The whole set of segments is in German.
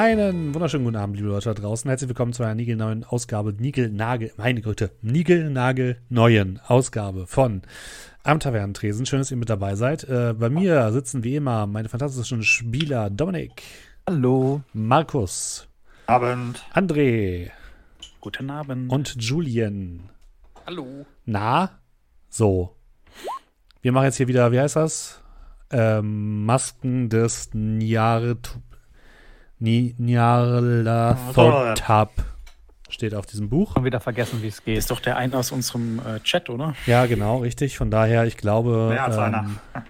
Einen wunderschönen guten Abend, liebe Leute da draußen. Herzlich willkommen zu einer niegelneuen Ausgabe, Nigelnagel, meine Güte, Nigelnagel neuen Ausgabe von Am Tavernentresen. Schön, dass ihr mit dabei seid. Äh, bei mir sitzen wie immer meine fantastischen Spieler Dominik. Hallo. Markus. Abend. André. Guten Abend. Und Julien. Hallo. Na? So. Wir machen jetzt hier wieder, wie heißt das? Ähm, Masken des Nyarlathotep. Nyarlathotep. Steht auf diesem Buch. Schon wieder vergessen, wie es geht. Ist doch der eine aus unserem äh, Chat, oder? Ja, genau, richtig. Von daher, ich glaube. Mehr als einer. ähm,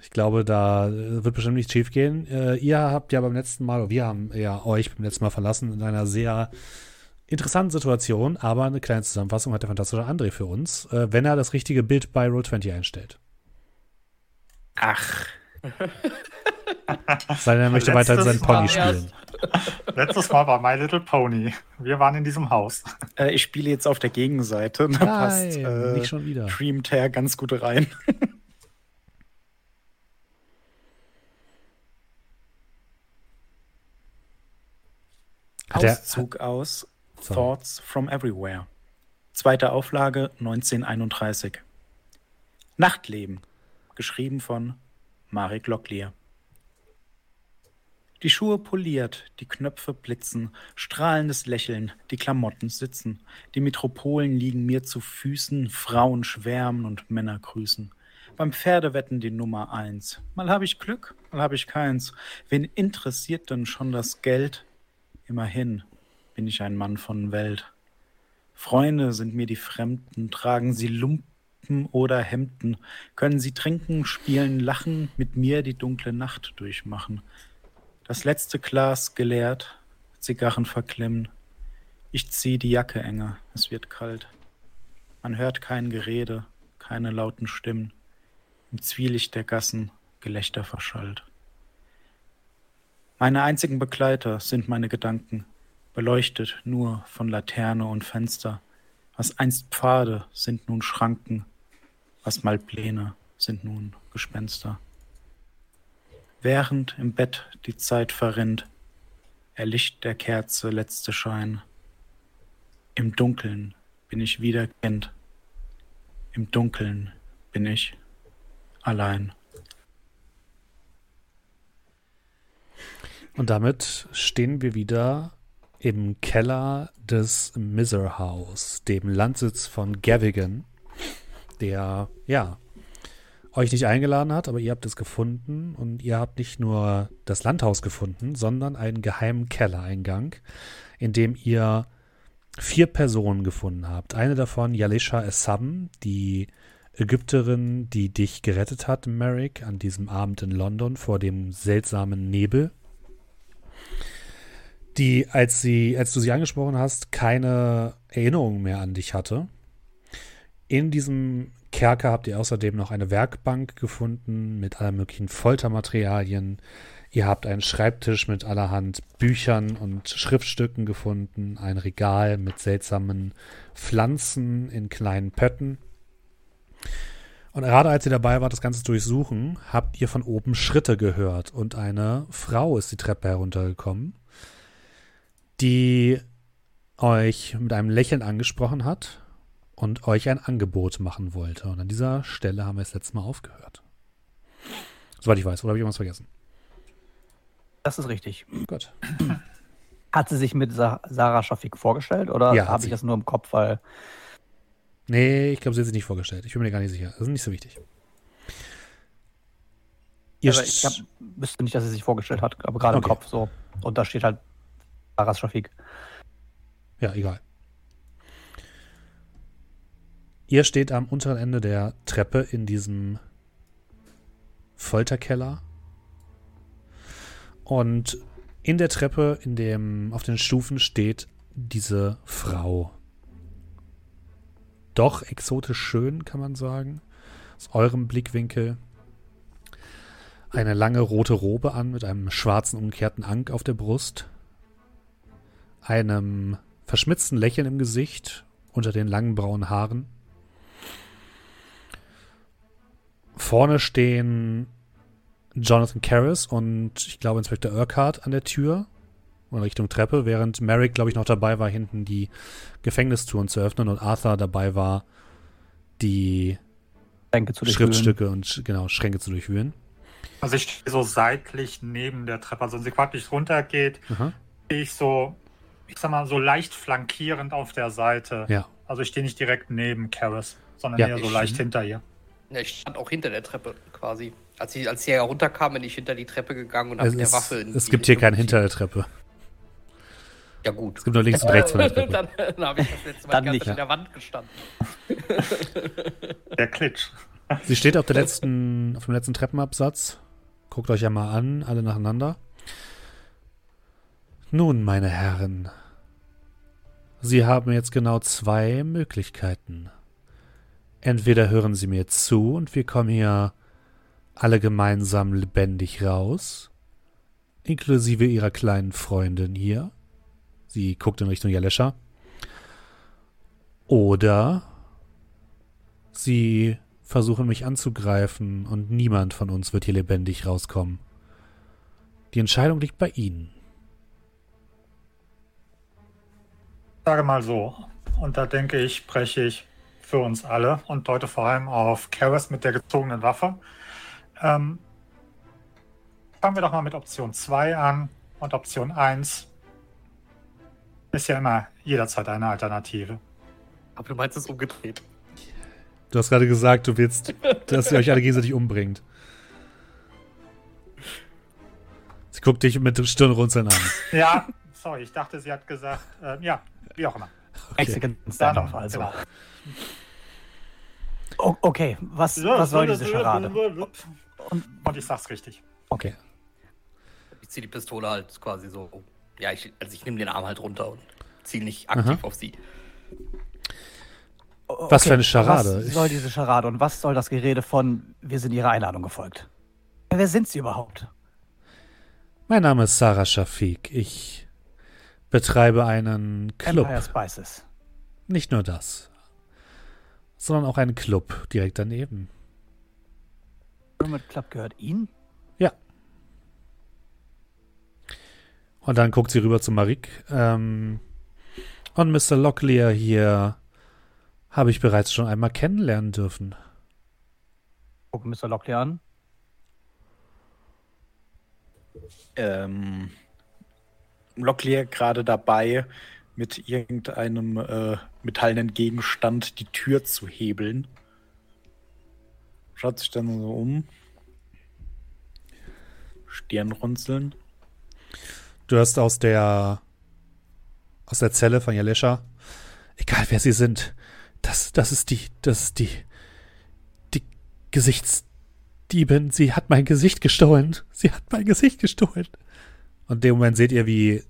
Ich glaube, da äh, wird bestimmt nicht schief gehen. Äh, ihr habt ja beim letzten Mal, oder wir haben ja euch beim letzten Mal verlassen in einer sehr interessanten Situation, aber eine kleine Zusammenfassung hat der fantastische André für uns, äh, wenn er das richtige Bild bei Roll20 einstellt. Ach. Sei denn, er möchte weiter seinen Pony spielen. Letztes Mal war My Little Pony. Wir waren in diesem Haus. Äh, ich spiele jetzt auf der Gegenseite. Da passt Nein, äh, nicht schon wieder. Dream Tear ganz gut rein. Auszug aus Sorry. Thoughts from Everywhere. Zweite Auflage 1931. Nachtleben. Geschrieben von Marek Locklear. Die Schuhe poliert, die Knöpfe blitzen, strahlendes Lächeln, die Klamotten sitzen, die Metropolen liegen mir zu Füßen, Frauen schwärmen und Männer grüßen. Beim Pferdewetten die Nummer eins. Mal habe ich Glück, mal habe ich keins. Wen interessiert denn schon das Geld? Immerhin bin ich ein Mann von Welt. Freunde sind mir die Fremden, tragen sie Lumpen oder Hemden, können sie trinken, spielen, lachen, mit mir die dunkle Nacht durchmachen. Das letzte Glas geleert, Zigarren verklimmen. Ich zieh die Jacke enger, es wird kalt. Man hört kein Gerede, keine lauten Stimmen. Im Zwielicht der Gassen Gelächter verschallt. Meine einzigen Begleiter sind meine Gedanken, beleuchtet nur von Laterne und Fenster. Was einst Pfade sind nun Schranken, was mal Pläne sind nun Gespenster. Während im Bett die Zeit verrinnt, erlischt der Kerze letzte Schein. Im Dunkeln bin ich wieder Kind. Im Dunkeln bin ich allein. Und damit stehen wir wieder im Keller des Miser House, dem Landsitz von Gavigan, der, ja, euch nicht eingeladen hat, aber ihr habt es gefunden und ihr habt nicht nur das Landhaus gefunden, sondern einen geheimen Kellereingang, in dem ihr vier Personen gefunden habt. Eine davon, Yalisha Essam, die Ägypterin, die dich gerettet hat, Merrick, an diesem Abend in London vor dem seltsamen Nebel die, als sie, als du sie angesprochen hast, keine Erinnerung mehr an dich hatte. In diesem Kerker habt ihr außerdem noch eine Werkbank gefunden mit aller möglichen Foltermaterialien. Ihr habt einen Schreibtisch mit allerhand Büchern und Schriftstücken gefunden, ein Regal mit seltsamen Pflanzen in kleinen Pötten. Und gerade als ihr dabei wart, das Ganze durchsuchen, habt ihr von oben Schritte gehört und eine Frau ist die Treppe heruntergekommen die euch mit einem Lächeln angesprochen hat und euch ein Angebot machen wollte. Und an dieser Stelle haben wir das letzte Mal aufgehört. Soweit ich weiß, oder habe ich irgendwas vergessen? Das ist richtig. Gut. Hat sie sich mit Sa Sarah Schafik vorgestellt oder Ja, habe ich das nur im Kopf, weil Nee, ich glaube, sie hat sich nicht vorgestellt. Ich bin mir gar nicht sicher. Das ist nicht so wichtig. Ihr aber ich hab, wüsste nicht, dass sie sich vorgestellt hat, aber gerade Okay. im Kopf so. Und da steht halt Sarah Schafik. Ja, egal. Ihr steht am unteren Ende der Treppe in diesem Folterkeller. Und in der Treppe, in dem, auf den Stufen steht diese Frau. Doch exotisch schön, kann man sagen. Aus eurem Blickwinkel. Eine lange rote Robe an mit einem schwarzen umgekehrten Ank auf der Brust einem verschmitzten Lächeln im Gesicht unter den langen braunen Haaren. Vorne stehen Jonathan Karras und ich glaube Inspektor Urquhart an der Tür. in Richtung Treppe, während Merrick, glaube ich, noch dabei war, hinten die Gefängnistouren zu öffnen und Arthur dabei war, die Schränke zu durchwühlen. Schriftstücke und genau, Schränke zu durchwühlen. Also ich stehe so seitlich neben der Treppe. Also wenn sie praktisch runtergeht, Aha. stehe ich so, ich sag mal, so leicht flankierend auf der Seite. Ja. Also ich stehe nicht direkt neben Karis, sondern Ja. eher so Ich- leicht hinter ihr. Ja, ich stand auch hinter der Treppe quasi. Als sie, als sie herunterkam, bin ich hinter die Treppe gegangen und habe mit der Waffe in es die gibt hier keinen hinter der. Treppe. Ja, gut. Es gibt nur links und rechts von der Treppe. dann dann habe ich das letzte Mal Dann die ganze nicht, Zeit in der Wand gestanden. Der Klitsch. Sie steht auf, der letzten, auf dem letzten Treppenabsatz. Guckt euch ja mal an, alle nacheinander. Nun, meine Herren, Sie haben jetzt genau zwei Möglichkeiten. Entweder hören Sie mir zu und wir kommen hier alle gemeinsam lebendig raus, inklusive Ihrer kleinen Freundin hier. Sie guckt in Richtung Jalescha. Oder Sie versuchen mich anzugreifen und niemand von uns wird hier lebendig rauskommen. Die Entscheidung liegt bei Ihnen. Sage mal so. Und da denke ich, spreche ich für uns alle und deute vor allem auf Karis mit der gezogenen Waffe. Ähm, fangen wir doch mal mit Option 2 an. Und Option 1 ist ja immer jederzeit eine Alternative. Aber du meinst es umgedreht. Du hast gerade gesagt, du willst, dass ihr euch alle gegenseitig umbringt. Sie guckt dich mit Stirnrunzeln an. Ja, sorry, ich dachte, sie hat gesagt, äh, ja, wie auch immer. Mexican Standoff also. genau. O okay, was, was soll diese Scharade? Und, Und ich sag's richtig. Okay. Ich ziehe die Pistole halt quasi so. Ja, ich, also ich nehme den Arm halt runter und ziele nicht aktiv Aha. auf sie. o- Was für eine Scharade? Was soll diese Scharade und was soll das Gerede von wir sind ihrer Einladung gefolgt? Wer sind sie überhaupt? Mein Name ist Sarah Shafiq. Ich betreibe einen Club. Empire Spices. Nicht nur das, sondern auch einen Club direkt daneben. Pyramid Club gehört Ihnen? Ja. Und dann guckt sie rüber zu Marik. Ähm, und Mr. Locklear hier habe ich bereits schon einmal kennenlernen dürfen. Guck Mr. Lockley an. ähm, Locklear gerade dabei, mit irgendeinem äh, metallenen Gegenstand die Tür zu hebeln. Schaut sich dann so um. Stirnrunzeln. Du hörst aus der aus der Zelle von Jalescha. Egal wer sie sind, das, das ist die, das ist die, die Gesichtsdiebin. Sie hat mein Gesicht gestohlen. Sie hat mein Gesicht gestohlen. Und in dem Moment seht ihr, wie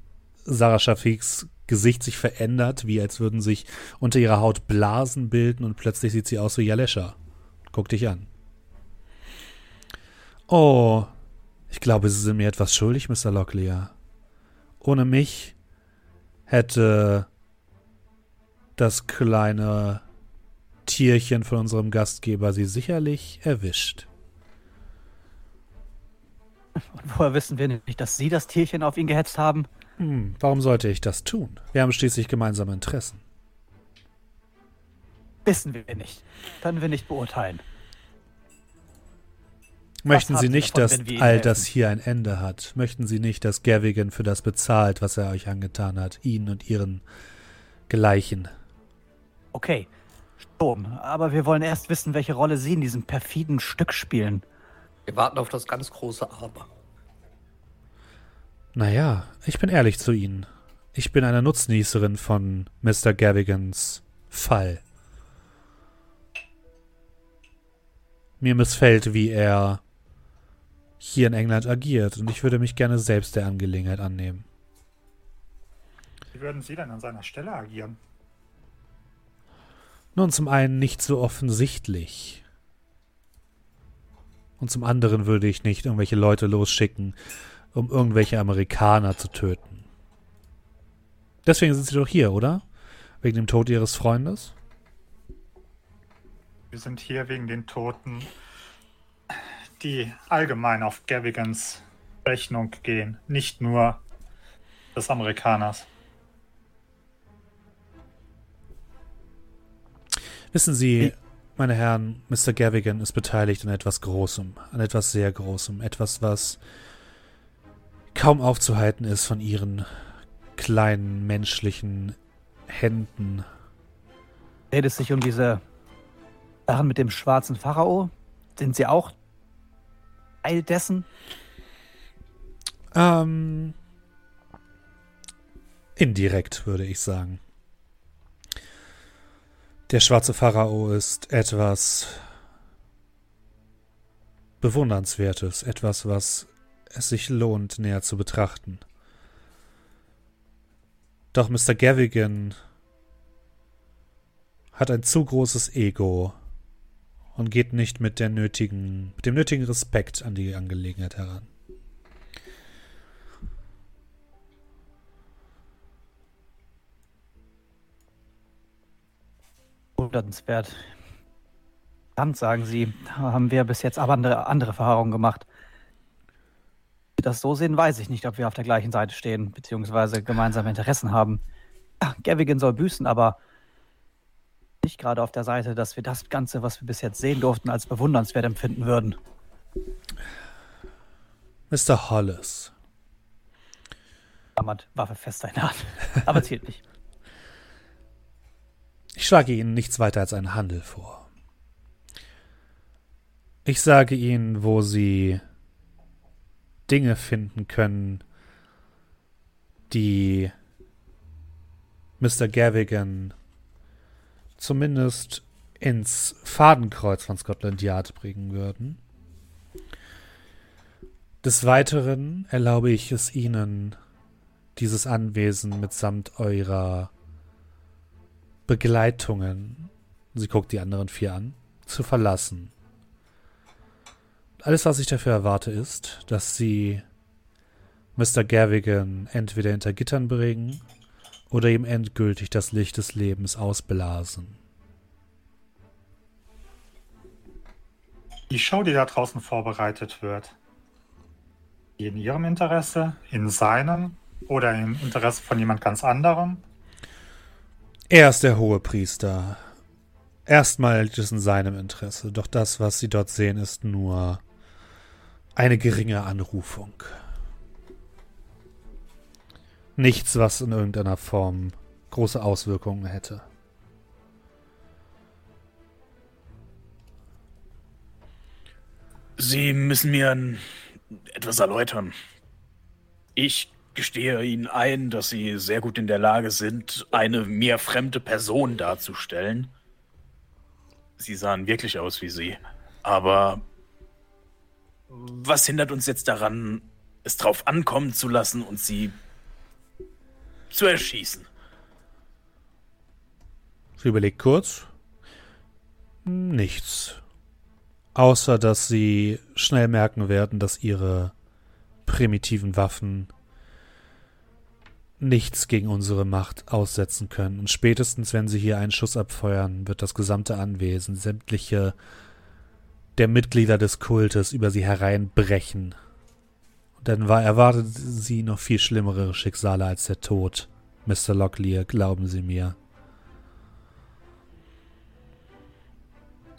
Sarah Shafiks Gesicht sich verändert, wie als würden sich unter ihrer Haut Blasen bilden und plötzlich sieht sie aus wie Jalescha. Guck dich an. Oh, ich glaube, Sie sind mir etwas schuldig, Mr. Locklear. Ohne mich hätte das kleine Tierchen von unserem Gastgeber Sie sicherlich erwischt. Und woher wissen wir nicht, dass Sie das Tierchen auf ihn gehetzt haben? Hm, warum sollte ich das tun? Wir haben schließlich gemeinsame Interessen. Wissen wir nicht. Können wir nicht beurteilen. Möchten Sie nicht, davon, dass all helfen? das hier ein Ende hat? Möchten Sie nicht, dass Gavigan für das bezahlt, was er euch angetan hat, Ihnen und Ihren Gleichen? Okay, Sturm. Aber wir wollen erst wissen, welche Rolle Sie in diesem perfiden Stück spielen. Wir warten auf das ganz große Aber. Naja, ich bin ehrlich zu Ihnen. Ich bin eine Nutznießerin von Mr. Gavigans Fall. Mir missfällt, wie er hier in England agiert, und ich würde mich gerne selbst der Angelegenheit annehmen. Wie würden Sie denn an seiner Stelle agieren? Nun, zum einen nicht so offensichtlich. Und zum anderen würde ich nicht irgendwelche Leute losschicken, um irgendwelche Amerikaner zu töten. Deswegen sind Sie doch hier, oder? Wegen dem Tod Ihres Freundes? Wir sind hier wegen den Toten, die allgemein auf Gavigans Rechnung gehen. Nicht nur des Amerikaners. Wissen Sie, meine Herren, Mr. Gavigan ist beteiligt an etwas Großem, an etwas sehr Großem, etwas, was kaum aufzuhalten ist von Ihren kleinen menschlichen Händen. Redet es sich um diese Sachen mit dem schwarzen Pharao? Sind Sie auch Teil dessen? Ähm, indirekt, würde ich sagen. Der schwarze Pharao ist etwas Bewundernswertes, etwas, was es sich lohnt, näher zu betrachten. Doch Mr. Gavigan hat ein zu großes Ego und geht nicht mit der nötigen, mit dem nötigen Respekt an die Angelegenheit heran. Wundernswert. Verdammt, sagen Sie, haben wir bis jetzt aber andere, andere Erfahrungen gemacht. Das so sehen, weiß ich nicht, ob wir auf der gleichen Seite stehen, beziehungsweise gemeinsame Interessen haben. Ja, Gavigan soll büßen, aber nicht gerade auf der Seite, dass wir das Ganze, was wir bis jetzt sehen durften, als bewundernswert empfinden würden. Mr. Hollis. Klammert Waffe fest in der Hand. Aber zählt nicht. Ich schlage Ihnen nichts weiter als einen Handel vor. Ich sage Ihnen, wo Sie Dinge finden können, die Mr. Gavigan zumindest ins Fadenkreuz von Scotland Yard bringen würden. Des Weiteren erlaube ich es Ihnen, dieses Anwesen mitsamt eurer Begleitungen, sie guckt die anderen vier an, zu verlassen. Alles, was ich dafür erwarte, ist, dass sie Mr. Gavigan entweder hinter Gittern bringen oder ihm endgültig das Licht des Lebens ausblasen. Die Show, die da draußen vorbereitet wird, in Ihrem Interesse, in seinem oder im Interesse von jemand ganz anderem? Er ist der hohe Priester. Erstmal liegt es in seinem Interesse, doch das, was Sie dort sehen, ist nur eine geringe Anrufung. Nichts, was in irgendeiner Form große Auswirkungen hätte. Sie müssen mir etwas erläutern. Ich gestehe Ihnen ein, dass Sie sehr gut in der Lage sind, eine mir fremde Person darzustellen. Sie sahen wirklich aus wie Sie. Aber was hindert uns jetzt daran, es drauf ankommen zu lassen und Sie zu erschießen? Sie überlegt kurz. Nichts. Außer dass Sie schnell merken werden, dass Ihre primitiven Waffen nichts gegen unsere Macht aussetzen können. Und spätestens, wenn sie hier einen Schuss abfeuern, wird das gesamte Anwesen, sämtliche der Mitglieder des Kultes über sie hereinbrechen. Und dann war, erwartet sie noch viel schlimmere Schicksale als der Tod. Mr. Locklear, glauben Sie mir.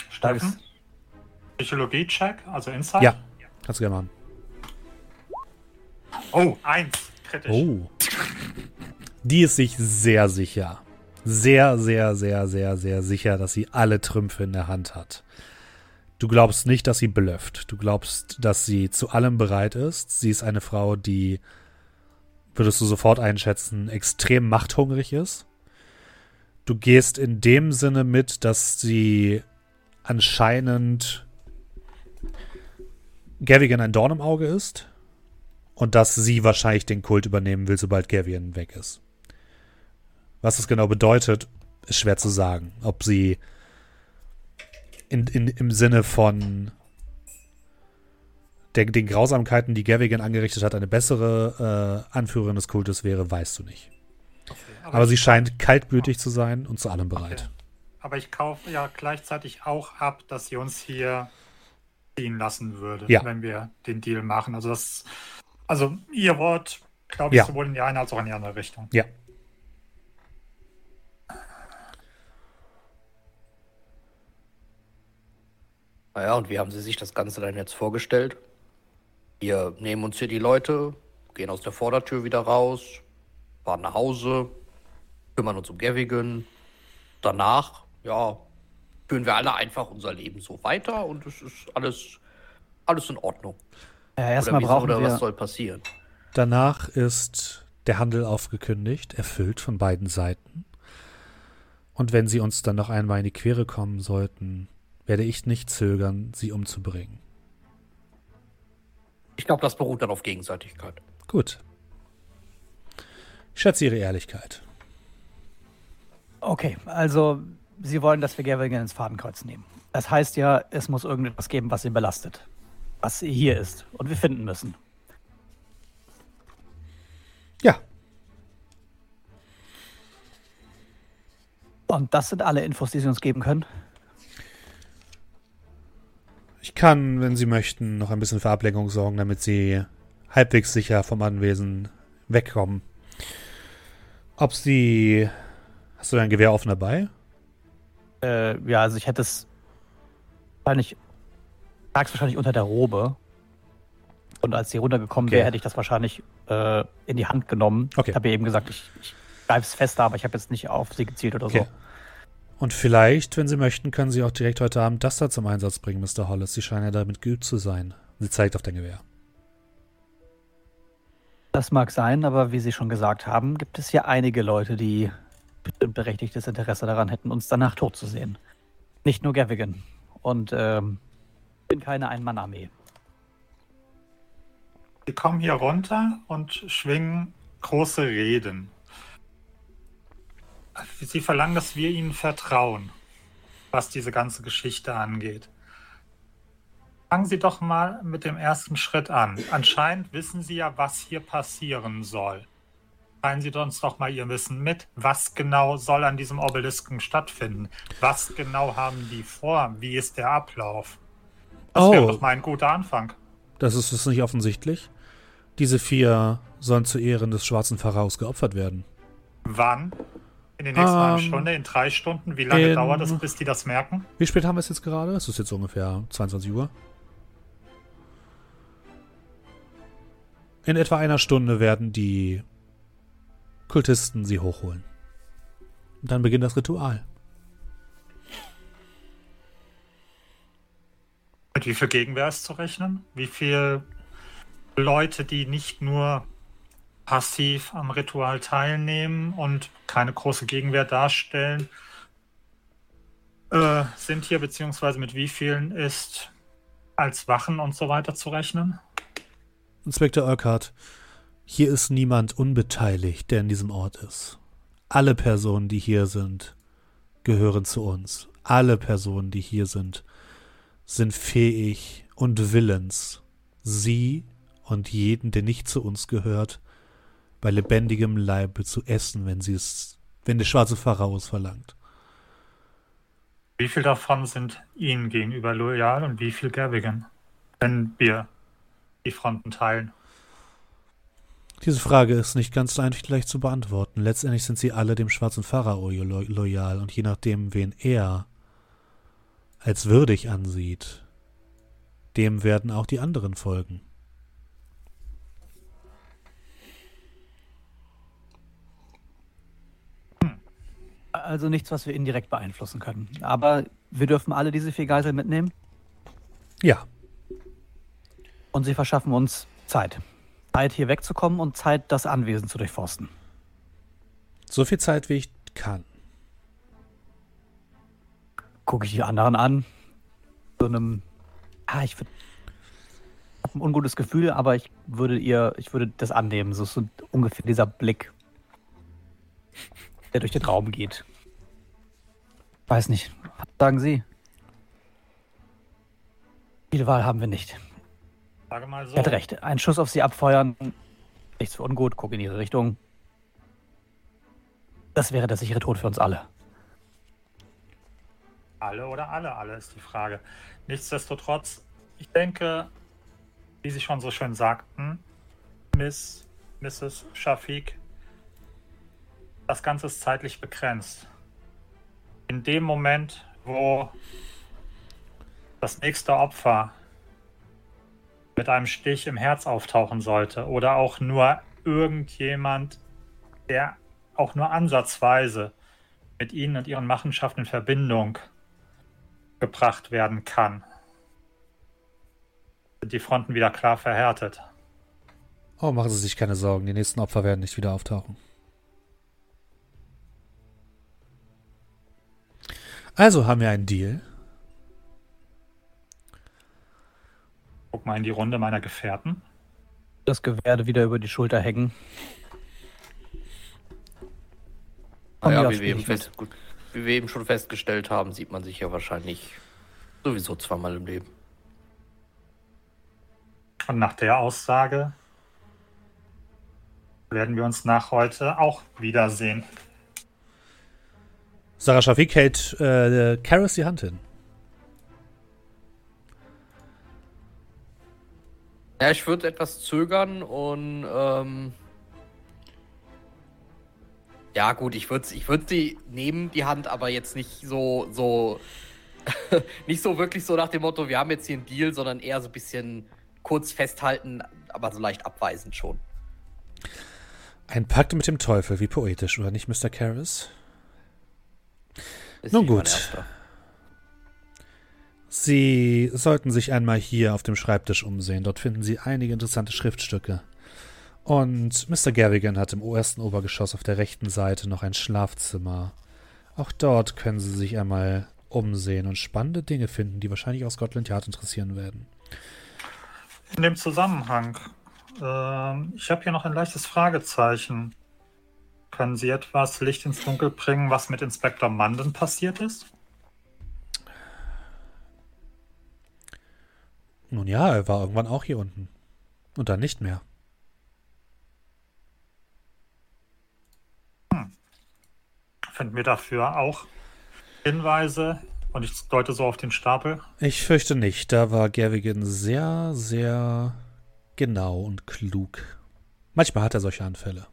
Steffen? Psychologie-Check, also Insight? Ja, kannst du gerne machen. Oh, eins. Kritisch. Oh. Die ist sich sehr sicher. Sehr, sehr, sehr, sehr, sehr sicher, dass sie alle Trümpfe in der Hand hat. Du glaubst nicht, dass sie blufft. Du glaubst, dass sie zu allem bereit ist. Sie ist eine Frau, die, würdest du sofort einschätzen, extrem machthungrig ist. Du gehst in dem Sinne mit, dass sie anscheinend Gavigan ein Dorn im Auge ist und dass sie wahrscheinlich den Kult übernehmen will, sobald Gavian weg ist. Was das genau bedeutet, ist schwer zu sagen. Ob sie in, in, im Sinne von der, den Grausamkeiten, die Gavigan angerichtet hat, eine bessere äh, Anführerin des Kultes wäre, weißt du nicht. Okay, Aber sie scheint kaltblütig zu sein und zu allem bereit. Okay. Aber ich kaufe ja gleichzeitig auch ab, dass sie uns hier ziehen lassen würde, Ja. wenn wir den Deal machen. Also das, also ihr Wort glaube ich, Ja. sowohl in die eine als auch in die andere Richtung. Ja. Naja, und wie haben Sie sich das Ganze dann jetzt vorgestellt? Wir nehmen uns hier die Leute, gehen aus der Vordertür wieder raus, fahren nach Hause, kümmern uns um Gavigan. Danach, ja, führen wir alle einfach unser Leben so weiter und es ist alles, alles in Ordnung. Ja, erstmal brauchen oder wir. was soll passieren? Danach ist der Handel aufgekündigt, erfüllt von beiden Seiten. Und wenn sie uns dann noch einmal in die Quere kommen sollten, werde ich nicht zögern, sie umzubringen. Ich glaube, das beruht dann auf Gegenseitigkeit. Gut. Ich schätze Ihre Ehrlichkeit. Okay, also Sie wollen, dass wir Gavigan ins Fadenkreuz nehmen. Das heißt ja, es muss irgendetwas geben, was ihn belastet. Was hier ist. Und wir finden müssen. Ja, Und das sind alle Infos, die Sie uns geben können. Ich kann, wenn Sie möchten, noch ein bisschen für Ablenkung sorgen, damit Sie halbwegs sicher vom Anwesen wegkommen. Ob Sie. Hast du dein Gewehr offen dabei? Äh, ja, also ich hätte es wahrscheinlich, trag's wahrscheinlich unter der Robe. Und als sie runtergekommen Okay. wäre, hätte ich das wahrscheinlich äh, in die Hand genommen. Okay. Ich habe ja eben gesagt, ich, ich greife es fester, aber ich habe jetzt nicht auf sie gezielt oder Okay. so. Und vielleicht, wenn Sie möchten, können Sie auch direkt heute Abend das da zum Einsatz bringen, Mr. Hollis. Sie scheinen ja damit geübt zu sein. Sie zeigt auf dein Gewehr. Das mag sein, aber wie Sie schon gesagt haben, gibt es hier einige Leute, die bestimmt berechtigtes Interesse daran hätten, uns danach tot zu sehen. Nicht nur Gavigan. Und ähm, ich bin keine Ein-Mann-Armee. Sie kommen hier runter und schwingen große Reden. Sie verlangen, dass wir ihnen vertrauen, was diese ganze Geschichte angeht. Fangen Sie doch mal mit dem ersten Schritt an. Anscheinend wissen Sie ja, was hier passieren soll. Teilen Sie uns doch mal Ihr Wissen mit. Was genau soll an diesem Obelisken stattfinden? Was genau haben die vor? Wie ist der Ablauf? Das wäre Oh. doch mal ein guter Anfang. Das ist es nicht offensichtlich. Diese vier sollen zu Ehren des schwarzen Pharaos geopfert werden. Wann? In den nächsten halben Ähm, Stunde, in drei Stunden? Wie lange in- dauert es, bis die das merken? Wie spät haben wir es jetzt gerade? Es ist jetzt ungefähr 22 Uhr. In etwa einer Stunde werden die Kultisten sie hochholen. Und dann beginnt das Ritual. Mit wie viel Gegenwehr ist zu rechnen? Wie viel Leute, die nicht nur passiv am Ritual teilnehmen und keine große Gegenwehr darstellen, äh, sind hier, beziehungsweise mit wie vielen ist als Wachen und so weiter zu rechnen? Inspektor Urquhart, hier ist niemand unbeteiligt, der in diesem Ort ist. Alle Personen, die hier sind, gehören zu uns. Alle Personen, die hier sind, sind fähig und willens, sie und jeden, der nicht zu uns gehört, bei lebendigem Leibe zu essen, wenn sie es, wenn der schwarze Pharao es verlangt. Wie viel davon sind Ihnen gegenüber loyal und wie viel Gavigan, wenn wir die Fronten teilen? Diese Frage ist nicht ganz einfach leicht zu beantworten. Letztendlich sind sie alle dem schwarzen Pharao lo loyal und je nachdem, wen er als würdig ansieht, dem werden auch die anderen folgen. Also nichts, was wir indirekt beeinflussen können. Aber wir dürfen alle diese vier Geiseln mitnehmen Ja, und sie verschaffen uns Zeit. Zeit, hier wegzukommen und Zeit, das Anwesen zu durchforsten. so viel Zeit, wie ich kann. Gucke ich die anderen an. So einem. Ah, ich würde. ein ungutes Gefühl, aber ich würde ihr, ich würde das annehmen. So ist so ungefähr dieser Blick, der durch den Raum geht. Weiß nicht. Was sagen Sie? Viel Wahl haben wir nicht. Sage mal so. Er hat recht. Ein Schuss auf sie abfeuern. Nichts für ungut. Guck in ihre Richtung. Das wäre der sichere Tod für uns alle. Alle oder alle, alle ist die Frage. Nichtsdestotrotz, ich denke, wie Sie schon so schön sagten, Miss Mrs. Shafiq, das Ganze ist zeitlich begrenzt. In dem Moment, wo das nächste Opfer mit einem Stich im Herz auftauchen sollte oder auch nur irgendjemand, der auch nur ansatzweise mit ihnen und ihren Machenschaften in Verbindung gebracht werden kann, sind die Fronten wieder klar verhärtet. Oh, machen Sie sich keine Sorgen, die nächsten Opfer werden nicht wieder auftauchen. Also haben wir einen Deal. Guck mal in die Runde meiner Gefährten. Das Gewehr wieder über die Schulter hängen. Naja, aus wie wir, eben fest, gut, wie wir eben schon festgestellt haben, sieht man sich ja wahrscheinlich sowieso zweimal im Leben. Und nach der Aussage werden wir uns nach heute auch wiedersehen. Sarah Shafik hält äh, Karis die Hand hin. Ja, ich würde etwas zögern und ähm, ja gut, ich würde ich würd sie nehmen, die Hand, aber jetzt nicht so, so nicht so wirklich so nach dem Motto, wir haben jetzt hier einen Deal, sondern eher so ein bisschen kurz festhalten, aber so leicht abweisend schon. Ein Pakt mit dem Teufel, wie poetisch, oder nicht, Mr. Karis? Ist Nun gut. Sie sollten sich einmal hier auf dem Schreibtisch umsehen. Dort finden Sie einige interessante Schriftstücke. Und Mr. Gavigan hat im ersten Obergeschoss auf der rechten Seite noch ein Schlafzimmer. Auch dort können Sie sich einmal umsehen und spannende Dinge finden, die wahrscheinlich auch Scotland Yard interessieren werden. In dem Zusammenhang, ähm, ich habe hier noch ein leichtes Fragezeichen. Können Sie etwas Licht ins Dunkel bringen, was mit Inspektor Munden passiert ist? Nun ja, er war irgendwann auch hier unten. Und dann nicht mehr. Finden wir dafür auch Hinweise? Und ich deute so auf den Stapel. Ich fürchte nicht. Da war Gavigan sehr, sehr genau und klug. Manchmal hat er solche Anfälle.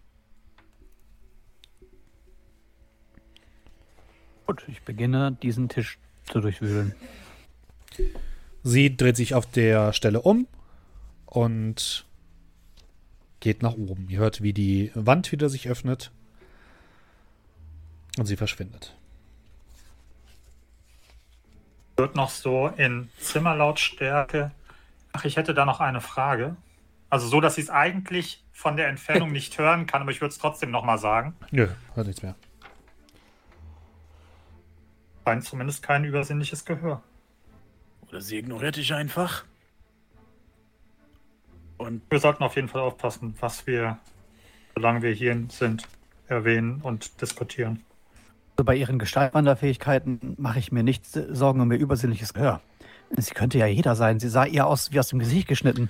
Gut, ich beginne, diesen Tisch zu durchwühlen. Sie dreht sich auf der Stelle um und geht nach oben. Ihr hört, wie die Wand wieder sich öffnet und sie verschwindet. Wird noch so in Zimmerlautstärke. Ach, ich hätte da noch eine Frage. Also so, dass ich es eigentlich von der Entfernung nicht hören kann, aber ich würde es trotzdem nochmal sagen. Nö, hört nichts mehr. Scheint zumindest kein übersinnliches Gehör. Oder sie ignoriert dich einfach. Und Wir sollten auf jeden Fall aufpassen, was wir, solange wir hier sind, erwähnen und diskutieren. Also bei ihren Gestaltwanderfähigkeiten mache ich mir nicht Sorgen um ihr übersinnliches Gehör. Sie könnte ja jeder sein. Sie sah ihr aus wie aus dem Gesicht geschnitten.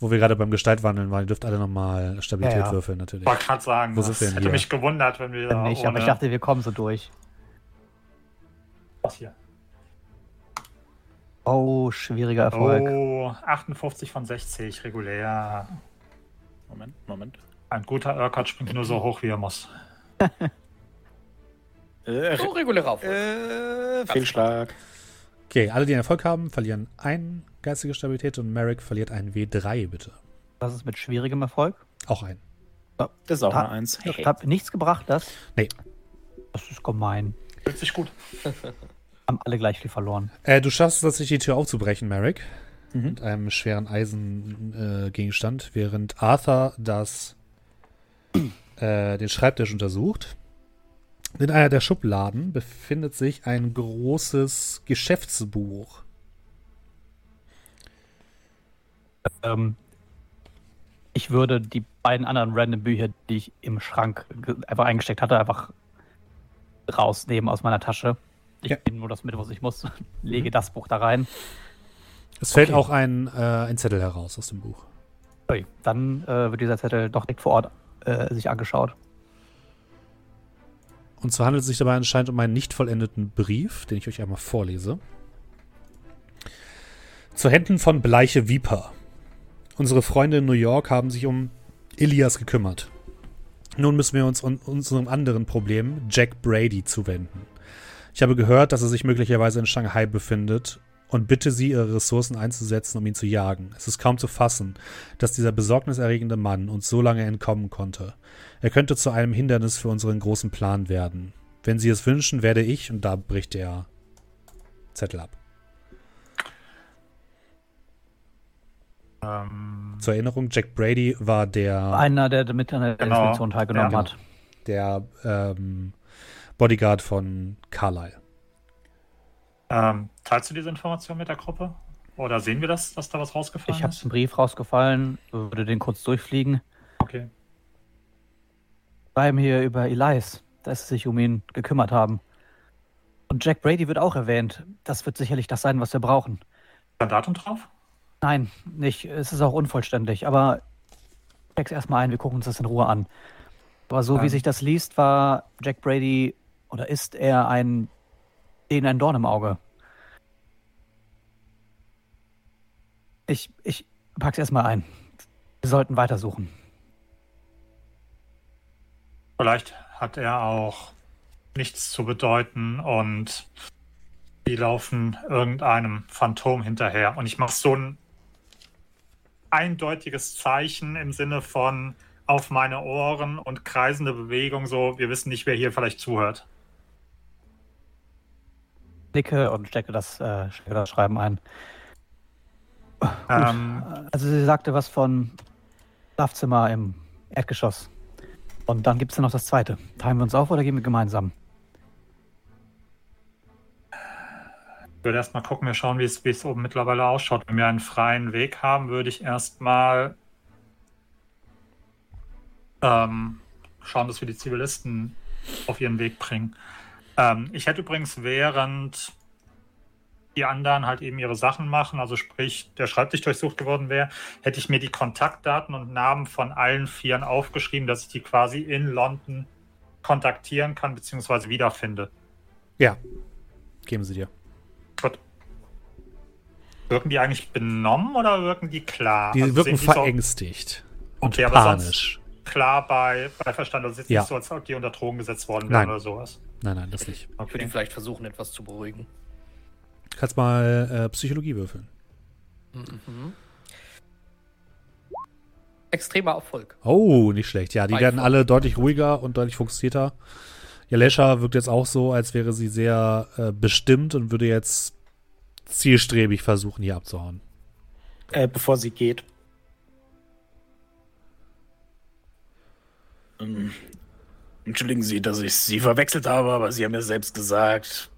Wo wir gerade beim Gestaltwandeln waren, ihr dürft alle nochmal Stabilität Ja, ja. würfeln, natürlich. Ich wollte gerade sagen, Wo das hätte hier? mich gewundert, wenn wir nicht, aber ohne- ich dachte, wir kommen so durch. Was hier? Oh, schwieriger Erfolg. Oh, 58 von 60, regulär. Moment, Moment. Ein guter Urquhart springt nur so hoch, wie er muss. Äh, So regulär auf. äh, Fehlschlag. Okay, alle, die einen Erfolg haben, verlieren ein geistige Stabilität und Merrick verliert ein W3, bitte. Das ist mit schwierigem Erfolg. Auch ein. Das ist auch eine Eins. Das hat nichts gebracht, das? Nee. Das ist gemein. Fühlt sich gut. Haben alle gleich viel verloren. Äh, du schaffst es tatsächlich, die Tür aufzubrechen, Merrick. Mhm. Mit einem schweren Eisengegenstand, äh, während Arthur das, äh, den Schreibtisch untersucht. In einer der Schubladen befindet sich ein großes Geschäftsbuch. Ähm, ich würde die beiden anderen random Bücher, die ich im Schrank einfach eingesteckt hatte, einfach rausnehmen aus meiner Tasche. Ich Ja. nehme nur das mit, was ich muss. Lege das Buch da rein. Es fällt Okay. auch ein, äh, ein Zettel heraus aus dem Buch. Okay, dann äh, wird dieser Zettel doch direkt vor Ort äh, sich angeschaut. Und zwar handelt es sich dabei anscheinend um einen nicht vollendeten Brief, den ich euch einmal vorlese. Zu Händen von Bleiche Viper. Unsere Freunde in New York haben sich um Elias gekümmert. Nun müssen wir uns um unserem anderen Problem, Jack Brady, zuwenden. Ich habe gehört, dass er sich möglicherweise in Shanghai befindet und bitte Sie, Ihre Ressourcen einzusetzen, um ihn zu jagen. Es ist kaum zu fassen, dass dieser besorgniserregende Mann uns so lange entkommen konnte. Er könnte zu einem Hindernis für unseren großen Plan werden. Wenn Sie es wünschen, werde ich, und da bricht der Zettel ab. Ähm, Zur Erinnerung, Jack Brady war der, Einer, der mit an der Genau. Expedition teilgenommen Ja. hat. der ähm, Bodyguard von Carlyle. ähm, teilst du diese Information mit der Gruppe? Oder sehen wir das, dass da was rausgefallen Ich habe ist? einen Brief rausgefallen, würde den kurz durchfliegen. Okay. Schreiben hier über Elias, dass sie sich um ihn gekümmert haben. Und Jack Brady wird auch erwähnt. Das wird sicherlich das sein, was wir brauchen. Ist da ein Datum drauf? Nein, nicht. Es ist auch unvollständig. Aber check's erstmal ein, wir gucken uns das in Ruhe an. Aber so wie Ähm. sich das liest, war Jack Brady oder ist er ein denen ein Dorn im Auge. Ich, ich pack's erstmal ein. Wir sollten weitersuchen. Vielleicht hat er auch nichts zu bedeuten und die laufen irgendeinem Phantom hinterher. Und ich mache so ein eindeutiges Zeichen im Sinne von auf meine Ohren und kreisende Bewegung, so wir wissen nicht, wer hier vielleicht zuhört. Nicke und stecke das, äh, stecke das Schreiben ein. Ähm, Also sie sagte was von Schlafzimmer im Erdgeschoss. Und dann gibt es ja noch das zweite. Teilen wir uns auf oder gehen wir gemeinsam? Ich würde erstmal gucken, wir schauen, wie es, oben mittlerweile ausschaut. Wenn wir einen freien Weg haben, würde ich erstmal ähm, schauen, dass wir die Zivilisten auf ihren Weg bringen. Ähm, ich hätte übrigens, während die anderen halt eben ihre Sachen machen, also sprich, der Schreibtisch durchsucht geworden wäre, hätte ich mir die Kontaktdaten und Namen von allen Vieren aufgeschrieben, dass ich die quasi in London kontaktieren kann, beziehungsweise wiederfinde. Ja, geben sie dir. Gut. Wirken die eigentlich benommen oder wirken die klar? Die Also wirken die so verängstigt und Okay, aber sonst- panisch. klar bei, bei Verstand. Also jetzt Ja. nicht so, als ob die unter Drogen gesetzt worden Nein. wären oder sowas. Nein, nein, das nicht. Ich würde Okay. ihn vielleicht versuchen, etwas zu beruhigen. Du kannst mal äh, Psychologie würfeln. Mhm. Extremer Erfolg. Oh, nicht schlecht. Ja, die Bei werden alle deutlich ruhiger und deutlich fokussierter. Jalesha wirkt jetzt auch so, als wäre sie sehr äh, bestimmt und würde jetzt zielstrebig versuchen, hier abzuhauen. Äh, bevor sie geht. Entschuldigen Sie, dass ich Sie verwechselt habe, aber Sie haben ja selbst gesagt,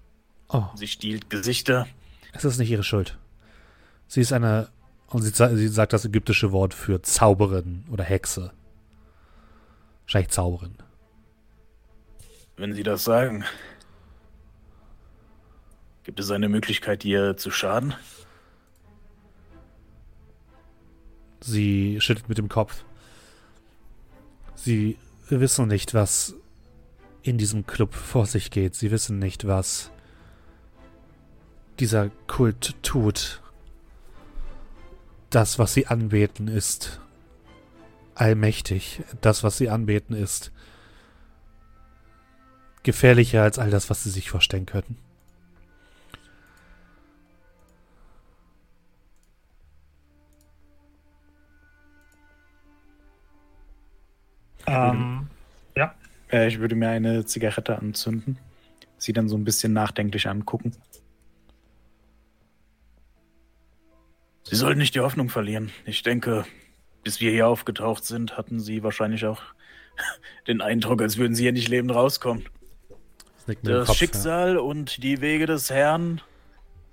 Oh, sie stiehlt Gesichter. es ist nicht ihre Schuld. Sie ist eine, und sie, sie sagt das ägyptische Wort für Zauberin oder Hexe. Wahrscheinlich Zauberin. Wenn Sie das sagen. Gibt es eine Möglichkeit, ihr zu schaden? Sie schüttelt mit dem Kopf. Sie wissen nicht, was in diesem Club vor sich geht. Sie wissen nicht, was dieser Kult tut. Das, was sie anbeten, ist allmächtig. Das, was sie anbeten, ist gefährlicher als all das, was sie sich vorstellen könnten. Ähm, Äh, ich würde mir eine Zigarette anzünden. Sie dann so ein bisschen nachdenklich angucken. Sie sollten nicht die Hoffnung verlieren. Ich denke, bis wir hier aufgetaucht sind, hatten Sie wahrscheinlich auch den Eindruck, als würden Sie hier nicht lebend rauskommen. Das Das Kopf, ja. Schicksal und die Wege des Herrn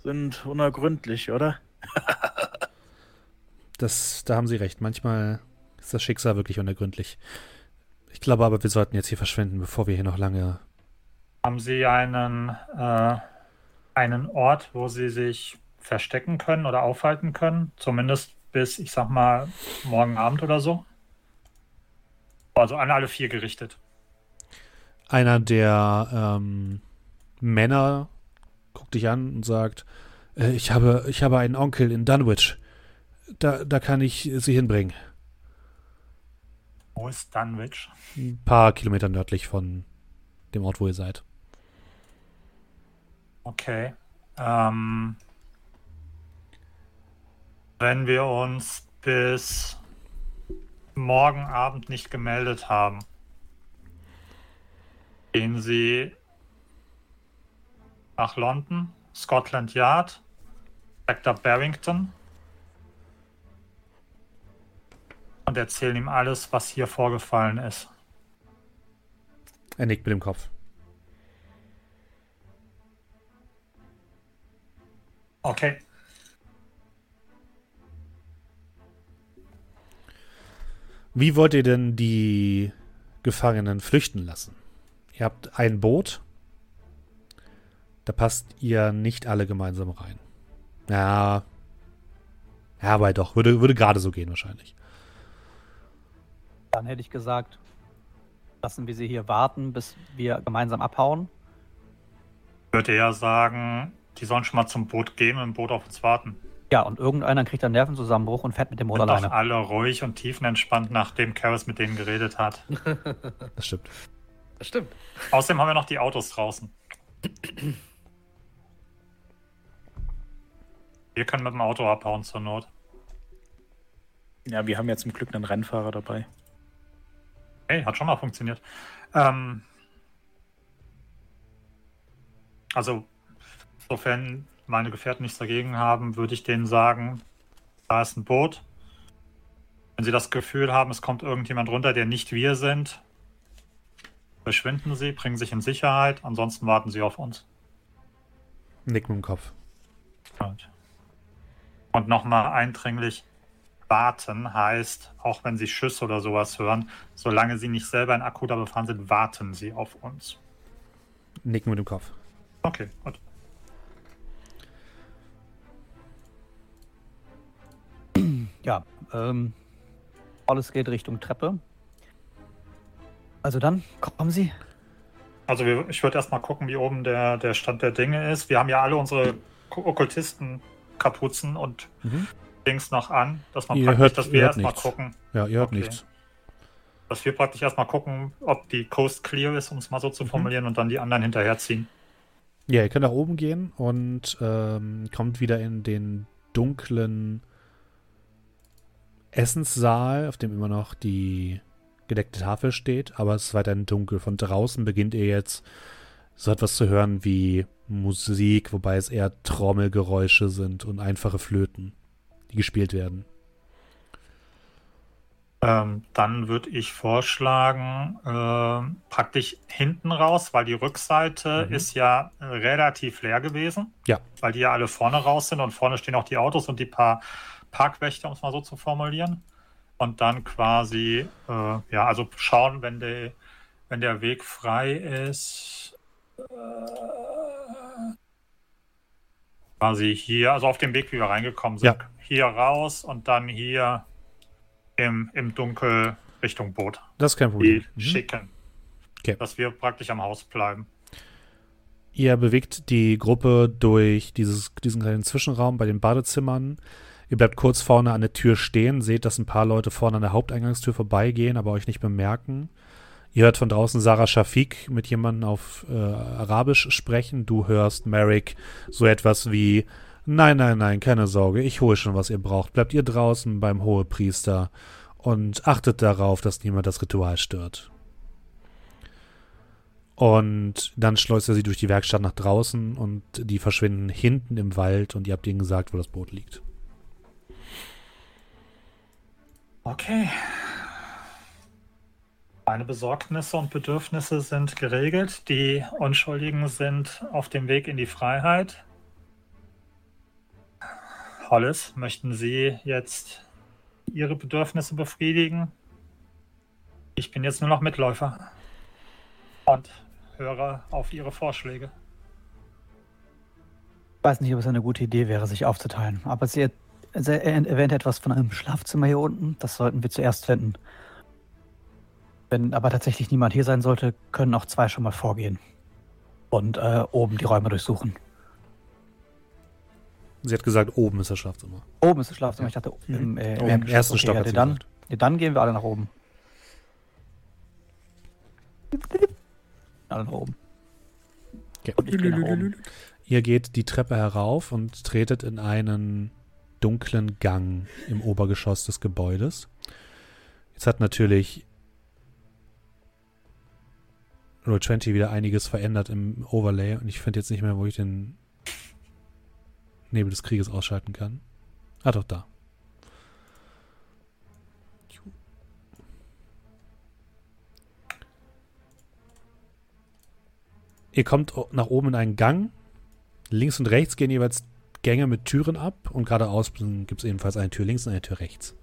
sind unergründlich, oder? Das, da haben Sie recht. Manchmal ist das Schicksal wirklich unergründlich. Ich glaube aber, wir sollten jetzt hier verschwinden, bevor wir hier noch lange. haben Sie einen, äh, einen Ort, wo Sie sich verstecken können oder aufhalten können? Zumindest bis, ich sag mal, morgen Abend oder so? Also an alle vier gerichtet. Einer der ähm, Männer guckt dich an und sagt: äh, ich, habe, ich habe einen Onkel in Dunwich. Da, da kann ich Sie hinbringen. Wo ist Dunwich? Ein paar Kilometer nördlich von dem Ort, wo ihr seid. Okay. Ähm, wenn wir uns bis morgen Abend nicht gemeldet haben, gehen Sie nach London, Scotland Yard, Dr. Barrington und erzählen ihm alles, was hier vorgefallen ist. Er nickt mit dem Kopf. Okay. Wie wollt ihr denn die Gefangenen flüchten lassen? Ihr habt ein Boot. Da passt ihr nicht alle gemeinsam rein. Ja. Ja, aber doch. Würde, würde gerade so gehen wahrscheinlich. Dann hätte ich gesagt, lassen wir sie hier warten, bis wir gemeinsam abhauen. Ich würde eher sagen, die sollen schon mal zum Boot gehen und im Boot auf uns warten. Ja, und irgendeiner kriegt einen Nervenzusammenbruch und fährt mit dem Boot Sind doch alleine. alle ruhig und tiefenentspannt, nachdem Karis mit denen geredet hat. Das stimmt. Das stimmt. Außerdem haben wir noch die Autos draußen. Wir können mit dem Auto abhauen zur Not. Ja, wir haben ja zum Glück einen Rennfahrer dabei. Hey, hat schon mal funktioniert. Ähm, also, sofern meine Gefährten nichts dagegen haben, würde ich denen sagen, da ist ein Boot. Wenn sie das Gefühl haben, es kommt irgendjemand runter, der nicht wir sind, verschwinden sie, bringen sich in Sicherheit, ansonsten warten sie auf uns. Nick mit dem Kopf. Gut. Und nochmal eindringlich, warten heißt, auch wenn sie Schüsse oder sowas hören, solange sie nicht selber in Akuta befahren sind, warten sie auf uns. Nicken mit dem Kopf. Okay, gut. Ja, ähm, alles geht Richtung Treppe. Also dann, kommen Sie. Also wir, ich würde erstmal gucken, wie oben der, der Stand der Dinge ist. Wir haben ja alle unsere Okkultisten-Kapuzen und Mhm. Dings noch an, dass man Ihr praktisch, hört- dass wir erstmal gucken, Ja, ihr hört Okay. nichts. dass wir praktisch erstmal gucken, ob die Coast clear ist, um es mal so zu Mhm. formulieren, und dann die anderen hinterherziehen. Ja, ihr könnt nach oben gehen und ähm, kommt wieder in den dunklen Essenssaal, auf dem immer noch die gedeckte Tafel steht, aber es ist weiterhin dunkel. Von draußen beginnt ihr jetzt so etwas zu hören wie Musik, wobei es eher Trommelgeräusche sind und einfache Flöten, die gespielt werden. Ähm, dann würde ich vorschlagen, ähm, praktisch hinten raus, weil die Rückseite Mhm. ist ja äh, relativ leer gewesen. Ja. Weil die ja alle vorne raus sind und vorne stehen auch die Autos und die paar Parkwächter, um es mal so zu formulieren. Und dann quasi, äh, ja, also schauen, wenn der, wenn der Weg frei ist. Äh, quasi hier, also auf dem Weg, wie wir reingekommen sind. Ja. Hier raus und dann hier im, im Dunkel Richtung Boot. Das ist kein Problem. Mhm. schicken. Okay. Dass wir praktisch am Haus bleiben. Ihr bewegt die Gruppe durch dieses, diesen kleinen Zwischenraum bei den Badezimmern. Ihr bleibt kurz vorne an der Tür stehen, seht, dass ein paar Leute vorne an der Haupteingangstür vorbeigehen, aber euch nicht bemerken. Ihr hört von draußen Sarah Shafik mit jemandem auf äh, Arabisch sprechen. Du hörst Merrick so etwas wie Nein, nein, nein, keine Sorge, ich hole schon, was ihr braucht. Bleibt ihr draußen beim Hohepriester und achtet darauf, dass niemand das Ritual stört. Und dann schleust er sie durch die Werkstatt nach draußen und die verschwinden hinten im Wald und ihr habt ihnen gesagt, wo das Boot liegt. Okay. Meine Besorgnisse und Bedürfnisse sind geregelt. Die Unschuldigen sind auf dem Weg in die Freiheit. Hollis, möchten Sie jetzt Ihre Bedürfnisse befriedigen? Ich bin jetzt nur noch Mitläufer und höre auf Ihre Vorschläge. Ich weiß nicht, ob es eine gute Idee wäre, sich aufzuteilen. Aber sie, erwähnt etwas von einem Schlafzimmer hier unten. Das sollten wir zuerst finden. Wenn aber tatsächlich niemand hier sein sollte, können auch zwei schon mal vorgehen. Und äh, oben die Räume durchsuchen. Sie hat gesagt, oben ist das Schlafzimmer. Oben ist das Schlafzimmer. Ich dachte, im, äh, Im ersten Stock ja, hat sie dann, gesagt. ja, dann gehen wir alle nach oben. Alle nach oben. Okay. Und ich gehe nach oben. Ihr geht die Treppe herauf und tretet in einen dunklen Gang im Obergeschoss des Gebäudes. Jetzt hat natürlich Roll 20 wieder einiges verändert im Overlay und ich finde jetzt nicht mehr, wo ich den Nebel des Krieges ausschalten kann. Ah, doch, da. Ihr kommt nach oben in einen Gang. Links und rechts gehen jeweils Gänge mit Türen ab und geradeaus gibt es ebenfalls eine Tür links und eine Tür rechts.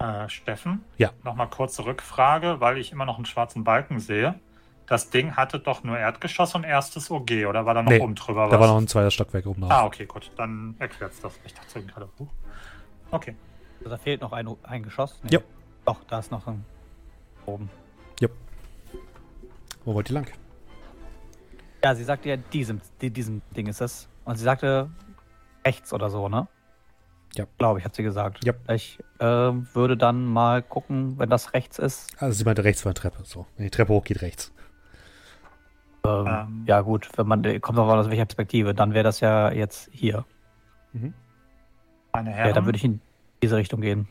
Äh, Steffen? Ja. Nochmal kurze Rückfrage, weil ich immer noch einen schwarzen Balken sehe. Das Ding hatte doch nur Erdgeschoss und erstes OG, oder war da noch Nee, oben drüber Da was? war noch ein zweites Stockwerk oben drauf. ah, okay, gut. Dann erklärt's das. Ich dachte gerade, huh. Okay. Also da fehlt noch ein, ein Geschoss. Nee. Ja. Doch, da ist noch ein oben. Wo wollt ihr lang? Ja, sie sagte ja, diesem, die, diesem Ding ist es. Und sie sagte rechts oder so, ne? Ja. Glaube ich, hat sie gesagt. Ja. Ich äh, würde dann mal gucken, wenn das rechts ist. Also sie meinte rechts von der Treppe. So. Wenn die Treppe hoch geht, rechts. Ähm, Ähm. Ja, gut, wenn man kommt auf aus welcher Perspektive, dann wäre das ja jetzt hier. Meine Ja, Herren, dann würde ich in diese Richtung gehen.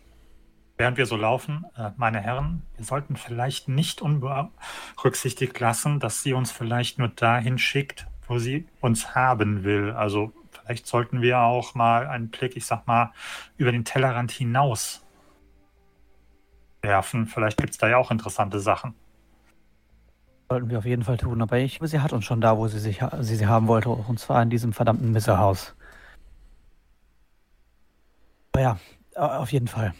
während wir so laufen, äh, meine Herren, wir sollten vielleicht nicht unberücksichtigt lassen, dass sie uns vielleicht nur dahin schickt, wo sie uns haben will. Also vielleicht sollten wir auch mal einen Blick, ich sag mal, über den Tellerrand hinaus werfen. Vielleicht gibt es da ja auch interessante Sachen. Sollten wir auf jeden Fall tun. Aber ich, sie hat uns schon da, wo sie, sich, sie sie haben wollte. Und zwar in diesem verdammten Misserhaus. Aber ja, auf jeden Fall.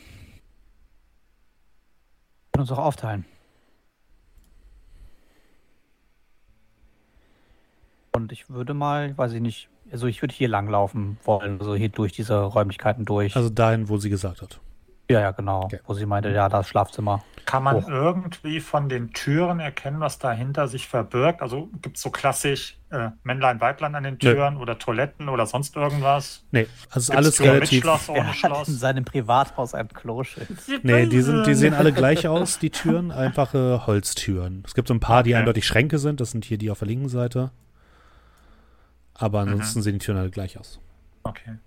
Wir können uns auch aufteilen. Und ich würde mal, weiß ich nicht, also ich würde hier lang laufen wollen, also hier durch diese Räumlichkeiten durch. Also dahin, wo sie gesagt hat. Ja, ja, genau. Okay. Wo sie meinte, ja, da ist Schlafzimmer. Kann man Oh. irgendwie von den Türen erkennen, was dahinter sich verbirgt? Also gibt es so klassisch äh, Männlein, Weiblein an den Nö. Türen oder Toiletten oder sonst irgendwas? Nee, also ist Gibt's alles Türen mit relativ. Schloss, Er ohne hat Schloss? in seinem Privathaus ein Kloschild. Nee, die, sind, die sehen alle gleich aus, die Türen. Einfache Holztüren. Es gibt so ein paar, die Okay. eindeutig Schränke sind. Das sind hier die auf der linken Seite. Aber Mhm. ansonsten sehen die Türen alle gleich aus. Okay.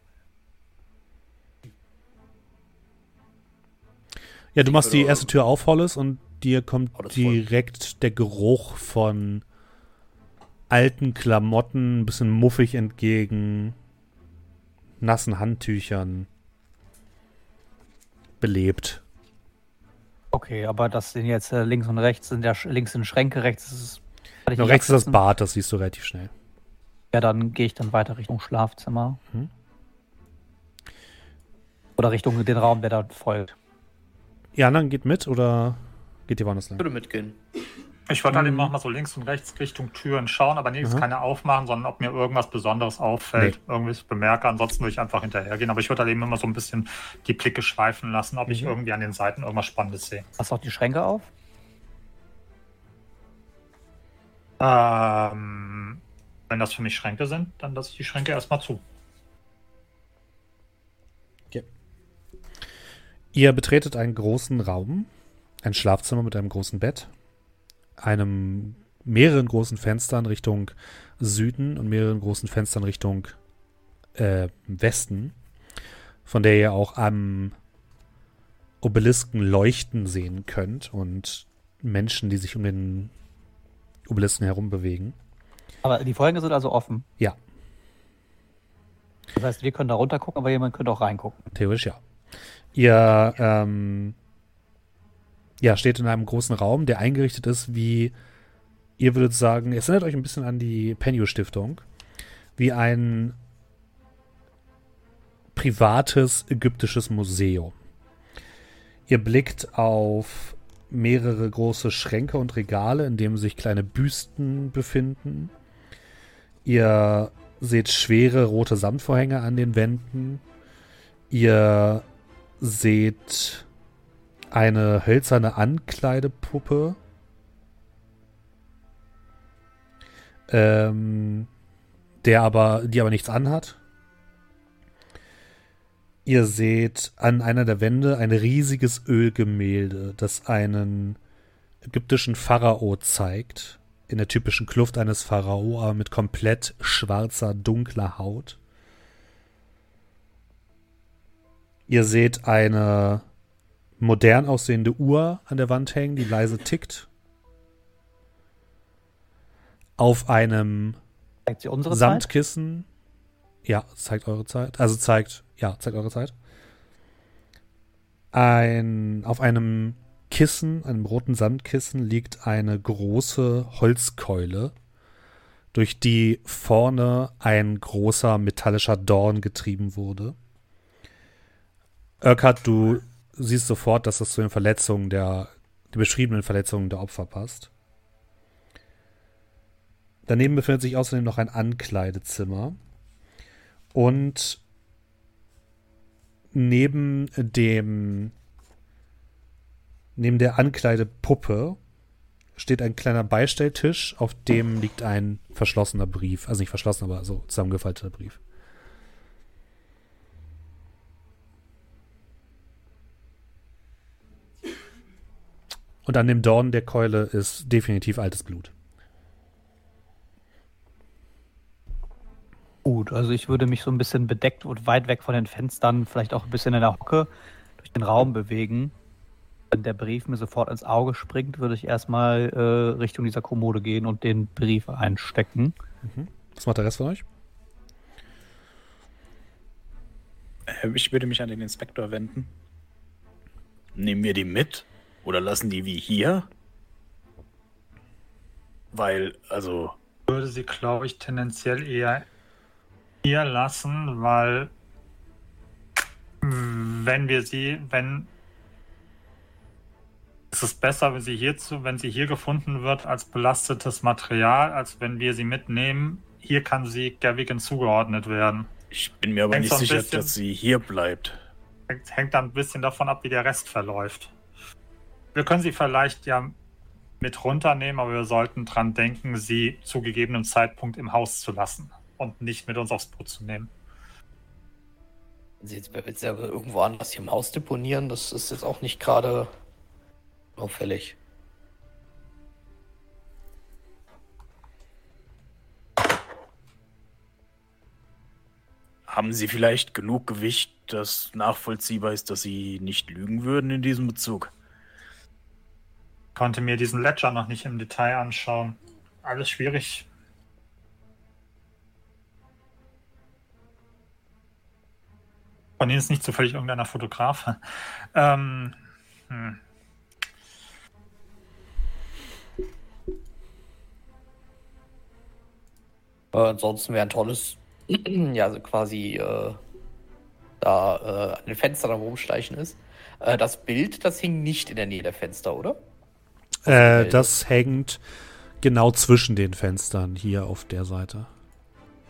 Ja, du machst die erste Tür auf, Hollis, und dir kommt Oh, ist voll. direkt der Geruch von alten Klamotten, ein bisschen muffig entgegen, nassen Handtüchern, belebt. Okay, aber das sind jetzt äh, links und rechts, sind ja links sind Schränke, rechts ist es. nicht rechts ist das. Bad, das siehst du relativ schnell. Ja, dann gehe ich dann weiter Richtung Schlafzimmer. Mhm. Oder Richtung den Raum, der da folgt. Ihr anderen geht mit oder geht ihr woanders Ich lang? würde mitgehen. Ich wollte halt eben Mhm. auch mal so links und rechts Richtung Türen schauen, aber nee, jetzt Mhm. keine aufmachen, sondern ob mir irgendwas Besonderes auffällt, irgendwas bemerke. Ansonsten würde ich einfach hinterhergehen. Aber ich würde halt eben immer so ein bisschen die Blicke schweifen lassen, ob ich Mhm. irgendwie an den Seiten irgendwas Spannendes sehe. Hast du auch die Schränke auf? Ähm, wenn das für mich Schränke sind, dann lasse ich die Schränke erstmal zu. Ihr betretet einen großen Raum, ein Schlafzimmer mit einem großen Bett, einem mehreren großen Fenstern Richtung Süden und mehreren großen Fenstern Richtung äh, Westen, von der ihr auch am Obelisken leuchten sehen könnt und Menschen, die sich um den Obelisken herum bewegen. Aber die Vorhänge sind also offen. Ja. Das heißt, wir können da runter gucken, aber jemand könnte auch reingucken. Theoretisch ja. Ihr ähm, ja, steht in einem großen Raum, der eingerichtet ist wie, ihr würdet sagen, es erinnert euch ein bisschen an die Penio-Stiftung, wie ein privates ägyptisches Museum. Ihr blickt auf mehrere große Schränke und Regale, in denen sich kleine Büsten befinden. Ihr seht schwere rote Samtvorhänge an den Wänden. Ihr seht eine hölzerne Ankleidepuppe. Ähm, der aber, die aber nichts anhat. Ihr seht an einer der Wände ein riesiges Ölgemälde, das einen ägyptischen Pharao zeigt. In der typischen Kluft eines Pharao, aber mit komplett schwarzer, dunkler Haut. Ihr seht eine modern aussehende Uhr an der Wand hängen, die leise tickt. Auf einem unsere Zeit? Samtkissen. Ja, zeigt eure Zeit. Also zeigt, ja, zeigt eure Zeit. Ein, auf einem Kissen, einem roten Samtkissen, liegt eine große Holzkeule, durch die vorne ein großer metallischer Dorn getrieben wurde. Urquhart, du siehst sofort, dass das zu den Verletzungen der, die beschriebenen Verletzungen der Opfer passt. Daneben befindet sich außerdem noch ein Ankleidezimmer. Und neben dem, neben der Ankleidepuppe steht ein kleiner Beistelltisch, auf dem liegt ein verschlossener Brief. Also nicht verschlossen, aber so zusammengefalteter Brief. Und an dem Dorn der Keule ist definitiv altes Blut. Gut, also ich würde mich so ein bisschen bedeckt und weit weg von den Fenstern, vielleicht auch ein bisschen in der Hocke, durch den Raum bewegen. Wenn der Brief mir sofort ins Auge springt, würde ich erstmal äh, Richtung dieser Kommode gehen und den Brief einstecken. Was macht der Rest von euch? Äh, Ich würde mich an den Inspektor wenden. Nehmen wir die mit? Oder lassen die wie hier? Weil, also, würde sie, glaube ich, tendenziell eher hier lassen, weil wenn wir sie, wenn es ist besser, wenn sie hier zu, wenn sie hier gefunden wird als belastetes Material, als wenn wir sie mitnehmen. Hier kann sie Gavigan zugeordnet werden. ich bin mir aber Hängt nicht sicher, bisschen- dass sie hier bleibt. Hängt, hängt dann ein bisschen davon ab, wie der Rest verläuft. Wir können sie vielleicht ja mit runternehmen, aber wir sollten dran denken, sie zu gegebenem Zeitpunkt im Haus zu lassen und nicht mit uns aufs Boot zu nehmen. Sie jetzt, wenn Sie aber irgendwo anders hier im Haus deponieren, das ist jetzt auch nicht gerade auffällig. Haben sie vielleicht genug Gewicht, dass nachvollziehbar ist, dass sie nicht lügen würden in diesem Bezug? Konnte mir diesen Ledger noch nicht im Detail anschauen. Alles schwierig. Von Ihnen ist nicht zufällig irgendeiner Fotograf. Ähm, hm. Äh, ansonsten wäre ein tolles, ja, also quasi äh, da äh, an den Fenstern Rumschleichen ist. Äh, das Bild, das hing nicht in der Nähe der Fenster, oder? Äh, das hängt genau zwischen den Fenstern hier auf der Seite.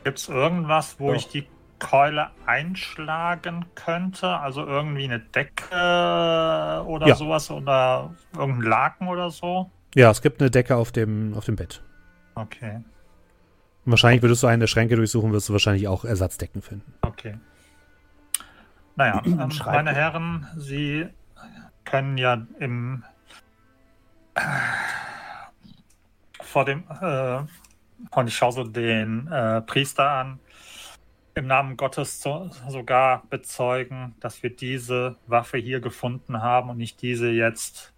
Gibt es irgendwas, wo Oh. ich die Keule einschlagen könnte? Also irgendwie eine Decke oder Ja. sowas oder irgendein Laken oder so? Ja, es gibt eine Decke auf dem, auf dem Bett. Okay, Und wahrscheinlich würdest du einen der Schränke durchsuchen, wirst du wahrscheinlich auch Ersatzdecken finden. okay. Naja, ähm, meine Herren, Sie können ja im vor dem äh, und ich schaue so den äh, Priester an, im Namen Gottes so, sogar bezeugen, dass wir diese Waffe hier gefunden haben und ich diese jetzt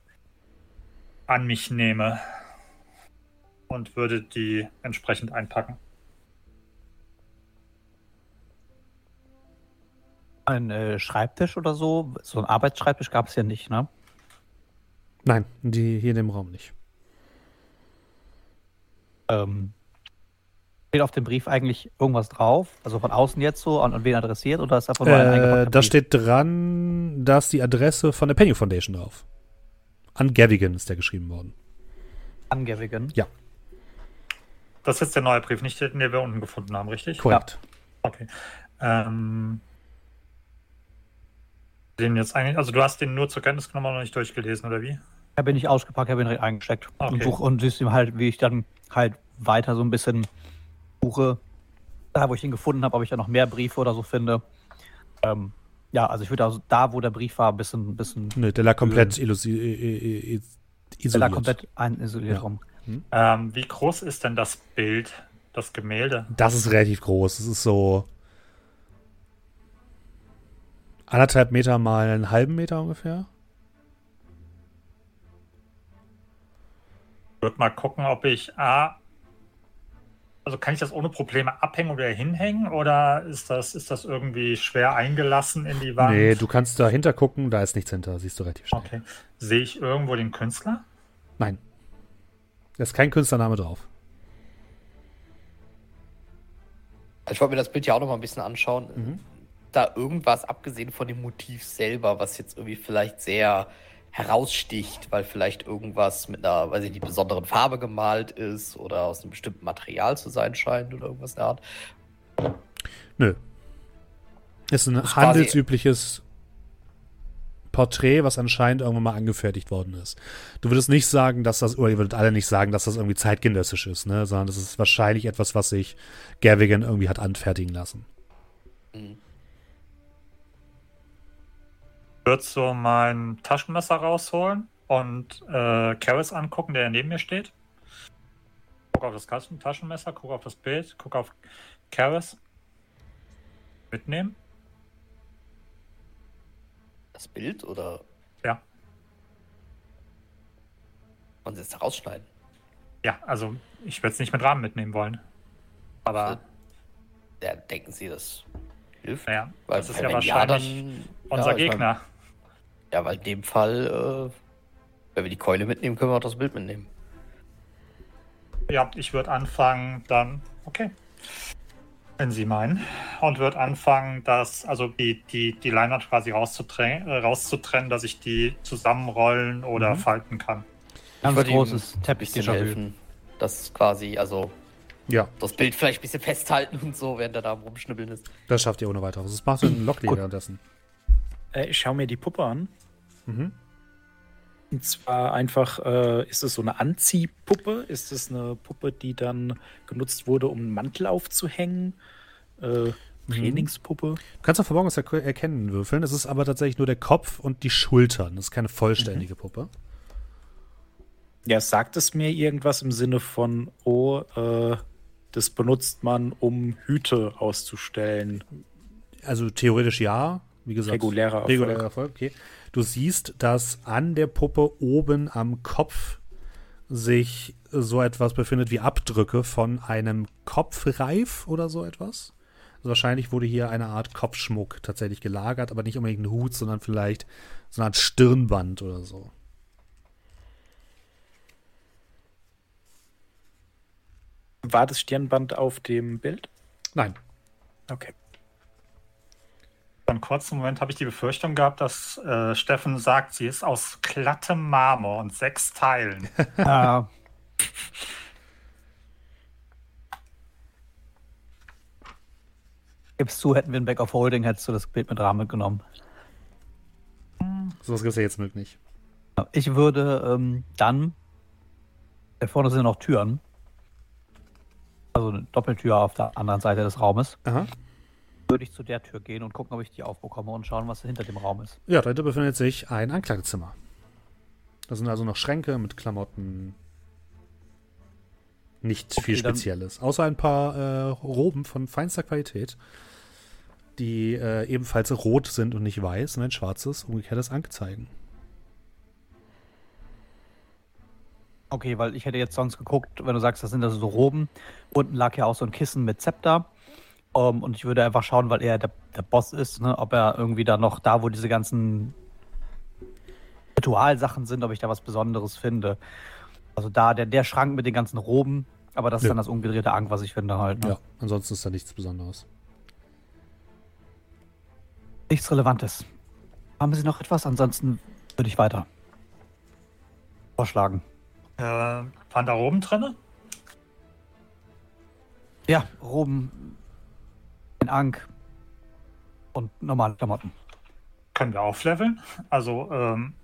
an mich nehme und würde die entsprechend einpacken. Ein äh, Schreibtisch oder so, so ein Arbeitsschreibtisch gab es ja nicht, ne? Nein, die hier in dem Raum nicht. Ähm, steht auf dem Brief eigentlich irgendwas drauf? Also von außen jetzt so, an, an wen adressiert oder ist einfach nur ein Äh, eingepackter da Brief? steht dran, da ist die Adresse von der Penny Foundation drauf. An Gavigan ist der geschrieben worden. an Gavigan. Das ist jetzt der neue Brief, nicht den, den wir unten gefunden haben, richtig? Korrekt. Okay. Ähm, den jetzt eigentlich, also du hast den nur zur Kenntnis genommen und noch nicht durchgelesen, oder wie? Ich habe ihn nicht ausgepackt, ich habe ihn direkt eingesteckt. Okay. Und, such, und siehst ihm halt, wie ich dann halt weiter so ein bisschen suche, da wo ich ihn gefunden habe, ob ich da noch mehr Briefe oder so finde. Ähm, ja, also ich würde also da, wo der Brief war, ein bisschen, bisschen Nö, der lag komplett illusi- i- i- i- isoliert. komplett isoliert ja. rum. Hm? Ähm, wie groß ist denn das Bild, das Gemälde? Das ist relativ groß. Es ist so anderthalb Meter mal einen halben Meter ungefähr. Würde mal gucken, ob ich A. Also kann ich das ohne Probleme abhängen oder hinhängen oder ist das, ist das irgendwie schwer eingelassen in die Wand? Nee, du kannst dahinter gucken, da ist nichts hinter, siehst du relativ schnell. Okay. Sehe ich irgendwo den Künstler? Nein. Da ist kein Künstlername drauf. Also ich wollte mir das Bild ja auch noch mal ein bisschen anschauen. Mhm. Da irgendwas, abgesehen von dem Motiv selber, was jetzt irgendwie vielleicht sehr heraussticht, weil vielleicht irgendwas mit einer, weiß ich nicht, besonderen Farbe gemalt ist oder aus einem bestimmten Material zu sein scheint oder irgendwas der Art. Nö. Ist ein handelsübliches Porträt, was anscheinend irgendwann mal angefertigt worden ist. Du würdest nicht sagen, dass das, oder ihr würdet alle nicht sagen, dass das irgendwie zeitgenössisch ist, ne? sondern das ist wahrscheinlich etwas, was sich Gavigan irgendwie hat anfertigen lassen. Mhm. Würde so mein Taschenmesser rausholen und äh, Karis angucken, der neben mir steht. Guck auf das Taschenmesser, guck auf das Bild, guck auf Karis. Mitnehmen. Das Bild oder? Ja. Und sie es rausschneiden? Ja, also ich würde es nicht mit Rahmen mitnehmen wollen. Aber. Also, ja, denken Sie, das hilft? Ja, weil das ist ja wahrscheinlich ja, dann, unser ja, Gegner. Meine, ja, weil in dem Fall, äh, wenn wir die Keule mitnehmen, können wir auch das Bild mitnehmen. Ja, ich würde anfangen dann. Okay wenn Sie meinen, und wird anfangen, das, also die, die, die Leinwand quasi rauszutrennen, äh, rauszutrennen, dass ich die zusammenrollen oder mhm. falten kann. Ganz großes Teppich helfen. Das quasi, also ja. das Bild vielleicht ein bisschen festhalten und so, während er da rumschnibbeln ist. Das schafft ihr ohne weiteres. Was machst du denn Lockley währenddessen? Äh, ich schaue mir die Puppe an. Mhm. Und zwar einfach, äh, ist es so eine Anziehpuppe? Ist es eine Puppe, die dann genutzt wurde, um einen Mantel aufzuhängen? Äh, mhm. Trainingspuppe? Du kannst auf Verborgenes er erkennen würfeln. Es ist aber tatsächlich nur der Kopf und die Schultern. Das ist keine vollständige mhm. Puppe. Ja, sagt es mir irgendwas im Sinne von, oh, äh, das benutzt man, um Hüte auszustellen? Also theoretisch ja. Wie gesagt, regulärer Erfolg. Regulärer Erfolg, okay. Du siehst, dass an der Puppe oben am Kopf sich so etwas befindet wie Abdrücke von einem Kopfreif oder so etwas. Also wahrscheinlich wurde hier eine Art Kopfschmuck tatsächlich gelagert, aber nicht unbedingt ein Hut, sondern vielleicht so eine Art Stirnband oder so. War das Stirnband auf dem Bild? Nein. Okay einen kurzen Moment habe ich die Befürchtung gehabt, dass äh, Steffen sagt, sie ist aus glattem Marmor und sechs Teilen. Ja. Gibst du, hätten wir ein Back of Holding, hättest du das Bild mit Rahmen genommen. So was gibt es ja jetzt möglich. Ich würde ähm, dann, da vorne sind noch Türen, also eine Doppeltür auf der anderen Seite des Raumes. Aha würde ich zu der Tür gehen und gucken, ob ich die aufbekomme und schauen, was hinter dem Raum ist. Ja, dahinter befindet sich ein Ankleidezimmer. Da sind also noch Schränke mit Klamotten. Nicht okay, viel Spezielles. Außer ein paar äh, Roben von feinster Qualität, die äh, ebenfalls rot sind und nicht weiß und ein schwarzes, umgekehrtes Ank zeigen. Okay, weil ich hätte jetzt sonst geguckt, wenn du sagst, das sind also so Roben. Unten lag ja auch so ein Kissen mit Zepter. Um, ähm, und ich würde einfach schauen, weil er der, der Boss ist, ne, ob er irgendwie da noch da, wo diese ganzen Ritualsachen sind, ob ich da was Besonderes finde. Also da der, der Schrank mit den ganzen Roben, aber das ist ja. dann das umgedrehte Ang, was ich finde halt. Ne? Ja, ansonsten ist da nichts Besonderes. Nichts Relevantes. Haben Sie noch etwas? Ansonsten würde ich weiter vorschlagen. Äh, waren da Roben drin? Ja, Roben ein Ank und normale Klamotten. Können wir aufleveln? Also, ähm,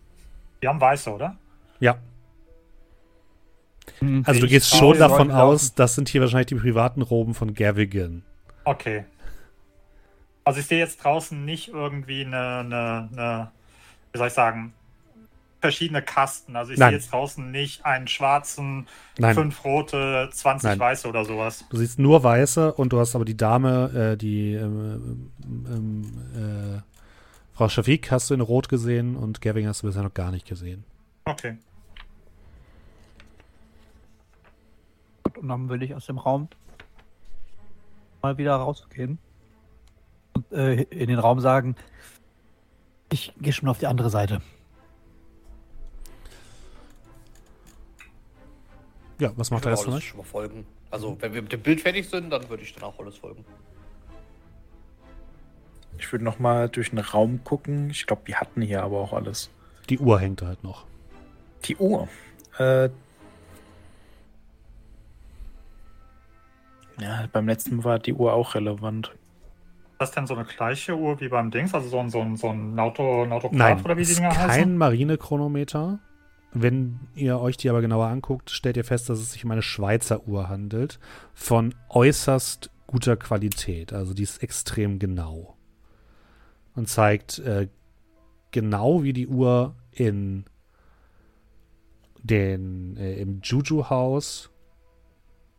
wir haben weiße, oder? Ja. Hm. Also du gehst schon davon aus, das sind hier wahrscheinlich die privaten Roben von Gavigan. Okay. Also ich sehe jetzt draußen nicht irgendwie eine, eine, eine wie soll ich sagen, verschiedene Kasten. Also ich Nein. sehe jetzt draußen nicht einen schwarzen, Nein, fünf rote, 20 Nein. weiße oder sowas. du siehst nur weiße und du hast aber die Dame, äh, die ähm, ähm, äh, Frau Shafik hast du in Rot gesehen und Gavin hast du bisher noch gar nicht gesehen. Okay. Und dann will ich aus dem Raum mal wieder rausgehen und äh, in den Raum sagen, ich gehe schon auf die andere Seite. Ja, was macht würde Rest von euch? schon mal folgen. Also, wenn wir mit dem Bild fertig sind, dann würde ich danach Hollis folgen. Ich würde noch mal durch den Raum gucken. Ich glaube, wir hatten hier aber auch alles. Die Uhr hängt halt noch. Die Uhr. Äh, ja, beim letzten Mal war die Uhr auch relevant. Ist das denn so eine gleiche Uhr wie beim Dings? Also so ein, so ein, so ein Nauto, Nautograph Nein, oder wie die Dinger kein heißen? Marinechronometer. Wenn ihr euch die aber genauer anguckt, stellt ihr fest, dass es sich um eine Schweizer Uhr handelt. Von äußerst guter Qualität. Also die ist extrem genau. Und zeigt äh, genau wie die Uhr in den, äh, im Juju-Haus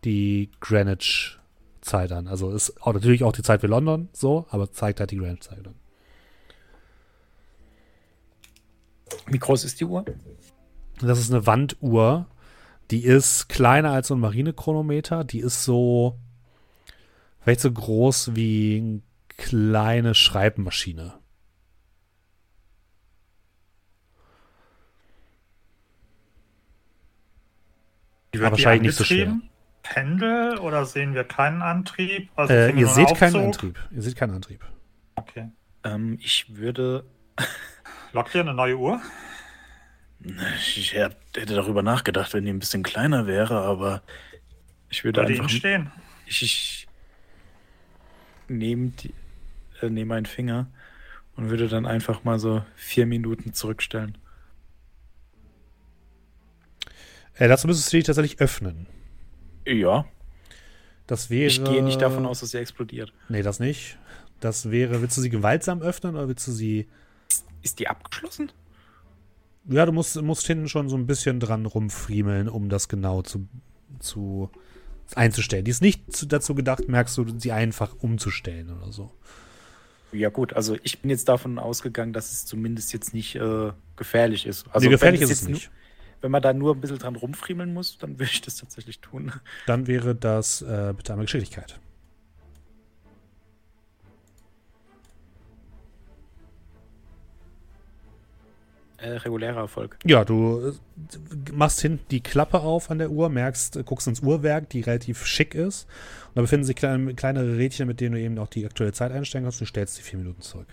die Greenwich-Zeit an. Also ist auch natürlich auch die Zeit für London so, aber zeigt halt die Greenwich-Zeit an. Wie groß ist die Uhr? Das ist eine Wanduhr. Die ist kleiner als so ein Marinechronometer. Die ist so vielleicht so groß wie eine kleine Schreibmaschine. Aber wird die wahrscheinlich nicht so angetrieben? Pendel oder sehen wir keinen Antrieb? Also Äh, wir ihr seht keinen Aufzug? Antrieb. Ihr seht keinen Antrieb. Okay. Ähm, ich würde. Lockt ihr eine neue Uhr? Ich hätte darüber nachgedacht, wenn die ein bisschen kleiner wäre, aber ich würde Würde einfach. Stehen? Ich, ich nehme die, äh, nehme einen Finger und würde dann einfach mal so vier Minuten zurückstellen. Äh, dazu müsstest du die tatsächlich öffnen. Ja, Das wäre. ich gehe nicht davon aus, dass sie explodiert. Nee, das nicht. Das wäre. Willst du sie gewaltsam öffnen oder willst du sie. Ist die abgeschlossen? Ja, du musst, musst hinten schon so ein bisschen dran rumfriemeln, um das genau zu, zu einzustellen. Die ist nicht zu, dazu gedacht, merkst du, sie einfach umzustellen oder so. Ja gut, also ich bin jetzt davon ausgegangen, dass es zumindest jetzt nicht äh, gefährlich ist. Also nee, gefährlich ist es nicht. Nur, wenn man da nur ein bisschen dran rumfriemeln muss, dann würde ich das tatsächlich tun. Dann wäre das äh, bitte einmal Geschicklichkeit. Äh, regulärer Erfolg. Ja, du äh, machst hinten die Klappe auf an der Uhr, merkst, äh, guckst ins Uhrwerk, die relativ schick ist. Und da befinden sich kleine, kleinere Rädchen, mit denen du eben auch die aktuelle Zeit einstellen kannst. Du stellst die vier Minuten zurück.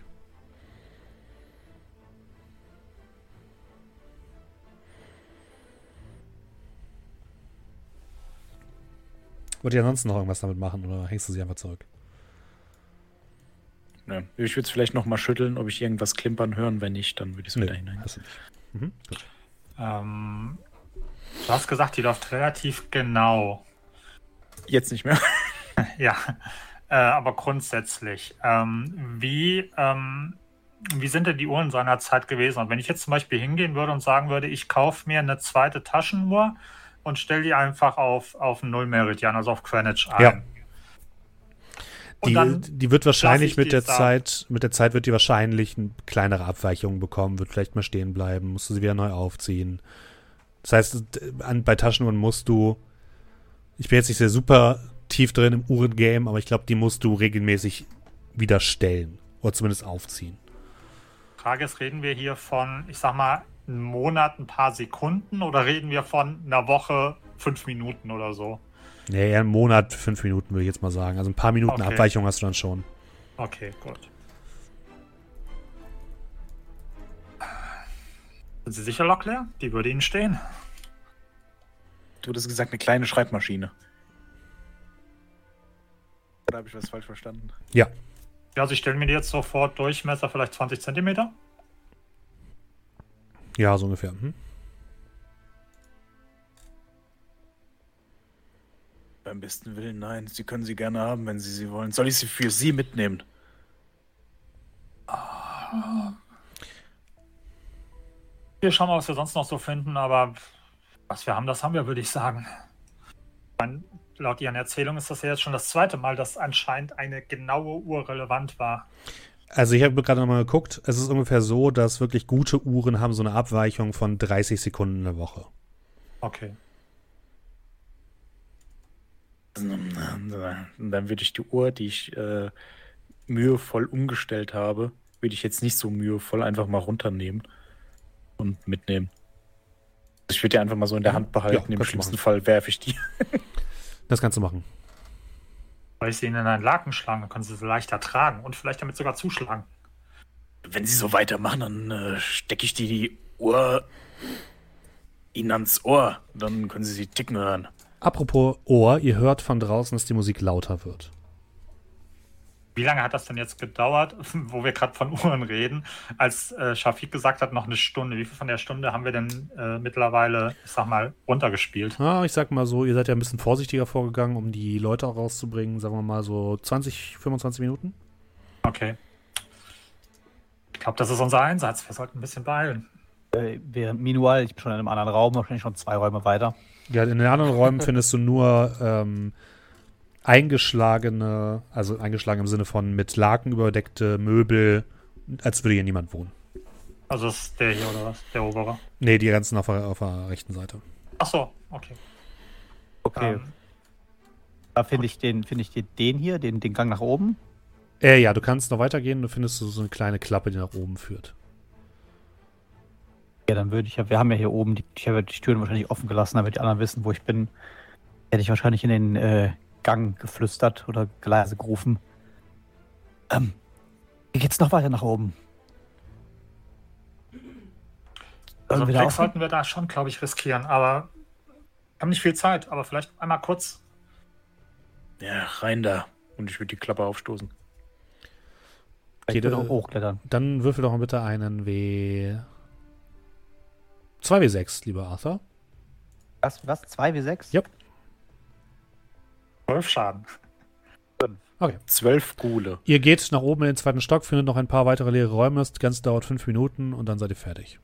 Wollt ihr ansonsten noch irgendwas damit machen oder hängst du sie einfach zurück? Ne. Ich würde es vielleicht noch mal schütteln, ob ich irgendwas klimpern hören. Wenn nicht, dann würde ich es Nö, wieder hinein. Mhm. Ähm, du hast gesagt, die läuft relativ genau. Jetzt nicht mehr. Ja, äh, aber grundsätzlich. Ähm, wie, ähm, wie sind denn die Uhren seiner Zeit gewesen? Und wenn ich jetzt zum Beispiel hingehen würde und sagen würde, ich kaufe mir eine zweite Taschenuhr und stelle die einfach auf, auf Nullmeridian, also auf Greenwich ein. Ja. Die, die wird wahrscheinlich ich mit der. Zeit, mit der Zeit wird die wahrscheinlich eine kleinere Abweichungen bekommen, wird vielleicht mal stehen bleiben, musst du sie wieder neu aufziehen. Das heißt, an, bei Taschenuhren musst du, ich bin jetzt nicht sehr super tief drin im Uhrengame, aber ich glaube, die musst du regelmäßig wieder stellen oder zumindest aufziehen. Frage ist, reden wir hier von, ich sag mal, einem Monat, ein paar Sekunden oder reden wir von einer Woche, fünf Minuten oder so? Nee, eher einen Monat, fünf Minuten würde ich jetzt mal sagen. Also ein paar Minuten Okay. Abweichung hast du dann schon. Okay, gut. Sind Sie sicher, Locklear? Die würde Ihnen stehen. Du hattest gesagt, eine kleine Schreibmaschine. Oder habe ich was falsch verstanden? Ja. Ja, also ich stelle mir die jetzt so vor, Durchmesser vielleicht 20 Zentimeter. Ja, so ungefähr. Mhm. Beim besten Willen, nein. Sie können sie gerne haben, wenn Sie sie wollen. Soll ich sie für Sie mitnehmen? Wir schauen mal, was wir sonst noch so finden, aber was wir haben, das haben wir, würde ich sagen. Meine, laut Ihren Erzählungen ist das ja jetzt schon das zweite Mal, dass anscheinend eine genaue Uhr relevant war. Also ich habe gerade nochmal geguckt, es ist ungefähr so, dass wirklich gute Uhren haben so eine Abweichung von 30 Sekunden in der Woche. Okay. Dann würde ich die Uhr, die ich äh, mühevoll umgestellt habe, würde ich jetzt nicht so mühevoll einfach mal runternehmen und mitnehmen. Ich würde die einfach mal so in der Hand behalten. Ja, Im schlimmsten machen. Fall werfe ich die. Das kannst du machen. Weil ich sie ihnen in einen Laken schlagen, dann können sie sie leichter tragen und vielleicht damit sogar zuschlagen. Wenn sie so weitermachen, dann äh, stecke ich die, die Uhr ihnen ans Ohr. Dann können sie sie ticken hören. Apropos Ohr, ihr hört von draußen, dass die Musik lauter wird. Wie lange hat das denn jetzt gedauert, wo wir gerade von Uhren reden, als äh, Shafik gesagt hat, noch eine Stunde? Wie viel von der Stunde haben wir denn äh, mittlerweile, ich sag mal, runtergespielt? Ja, ich sag mal so, ihr seid ja ein bisschen vorsichtiger vorgegangen, um die Leute auch rauszubringen. Sagen wir mal so 20, 25 Minuten. Okay. Ich glaube, das ist unser Einsatz. Wir sollten ein bisschen beeilen. Äh, während Minual, ich bin schon in einem anderen Raum, wahrscheinlich schon zwei Räume weiter. Ja, in den anderen Räumen findest du nur ähm, eingeschlagene, also eingeschlagen im Sinne von mit Laken überdeckte Möbel, als würde hier niemand wohnen. Also ist der hier oder was? Der obere. Nee, die ganzen auf der, auf der rechten Seite. Ach so, okay. Okay. Ähm, Da finde ich den, finde ich den, den hier, den, den Gang nach oben. Äh, ja, du kannst noch weitergehen, du findest so eine kleine Klappe, die nach oben führt. Ja, dann würde ich ja, wir haben ja hier oben, die, ich habe die Türen wahrscheinlich offen gelassen, damit die anderen wissen, wo ich bin. Hätte ich wahrscheinlich in den äh, Gang geflüstert oder leise gerufen. Ähm, wie geht's noch weiter nach oben? also Blick auf- sollten wir da schon, glaube ich, riskieren. Aber wir haben nicht viel Zeit. Aber vielleicht einmal kurz. Ja, rein da. Und ich würde die Klappe aufstoßen. Ich Jede- würde auch hochklettern. Dann würfel doch mal bitte einen W. 2W6, lieber Arthur. Was, was? 2 wie 6? Ja. Zwölf Schaden. Zwölf Gule. Ihr geht nach oben in den zweiten Stock, findet noch ein paar weitere leere Räume. Das Ganze dauert fünf Minuten und dann seid ihr fertig.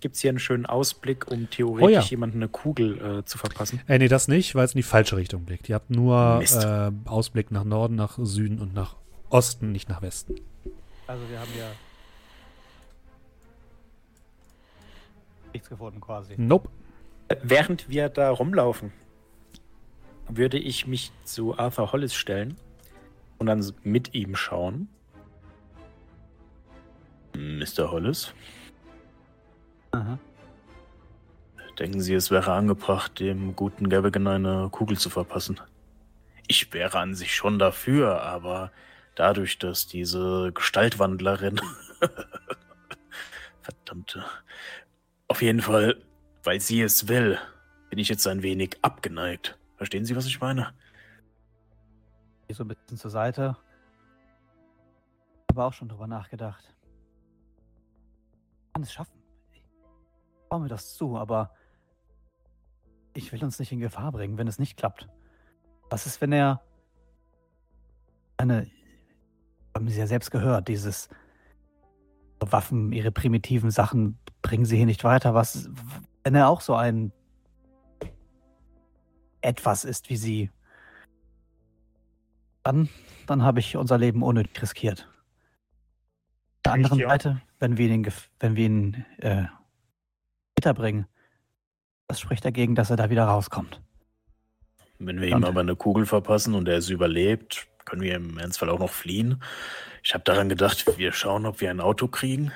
Gibt es hier einen schönen Ausblick, um theoretisch Oh ja. jemandem eine Kugel äh, zu verpassen? Äh, nee, das nicht, weil es in die falsche Richtung blickt. Ihr habt nur äh, Ausblick nach Norden, nach Süden und nach Osten, nicht nach Westen. Also wir haben ja nichts gefunden quasi. Nope. Äh, Während wir da rumlaufen, würde ich mich zu Arthur Hollis stellen und dann mit ihm schauen. Mr. Hollis, Aha. denken Sie, es wäre angebracht, dem guten Gavigan eine Kugel zu verpassen? Ich wäre an sich schon dafür, aber dadurch, dass diese Gestaltwandlerin. Verdammte. Auf jeden Fall, weil sie es will, bin ich jetzt ein wenig abgeneigt. Verstehen Sie, was ich meine? Geh so ein bisschen zur Seite. Aber auch schon drüber nachgedacht. Ich kann es schaffen. Ich traue mir das zu, aber ich will uns nicht in Gefahr bringen, wenn es nicht klappt. Was ist, wenn er eine, haben Sie ja selbst gehört, dieses Waffen, ihre primitiven Sachen bringen sie hier nicht weiter. Was, wenn er auch so ein etwas ist wie sie? Dann, dann habe ich unser Leben unnötig riskiert. Auf der anderen. Seite, wenn wir ihn, gef- wenn wir ihn äh, bringen, was spricht dagegen, dass er da wieder rauskommt? Wenn wir ihm Und- aber eine Kugel verpassen und er es überlebt, können wir im Ernstfall auch noch fliehen. Ich habe daran gedacht, wir schauen, ob wir ein Auto kriegen.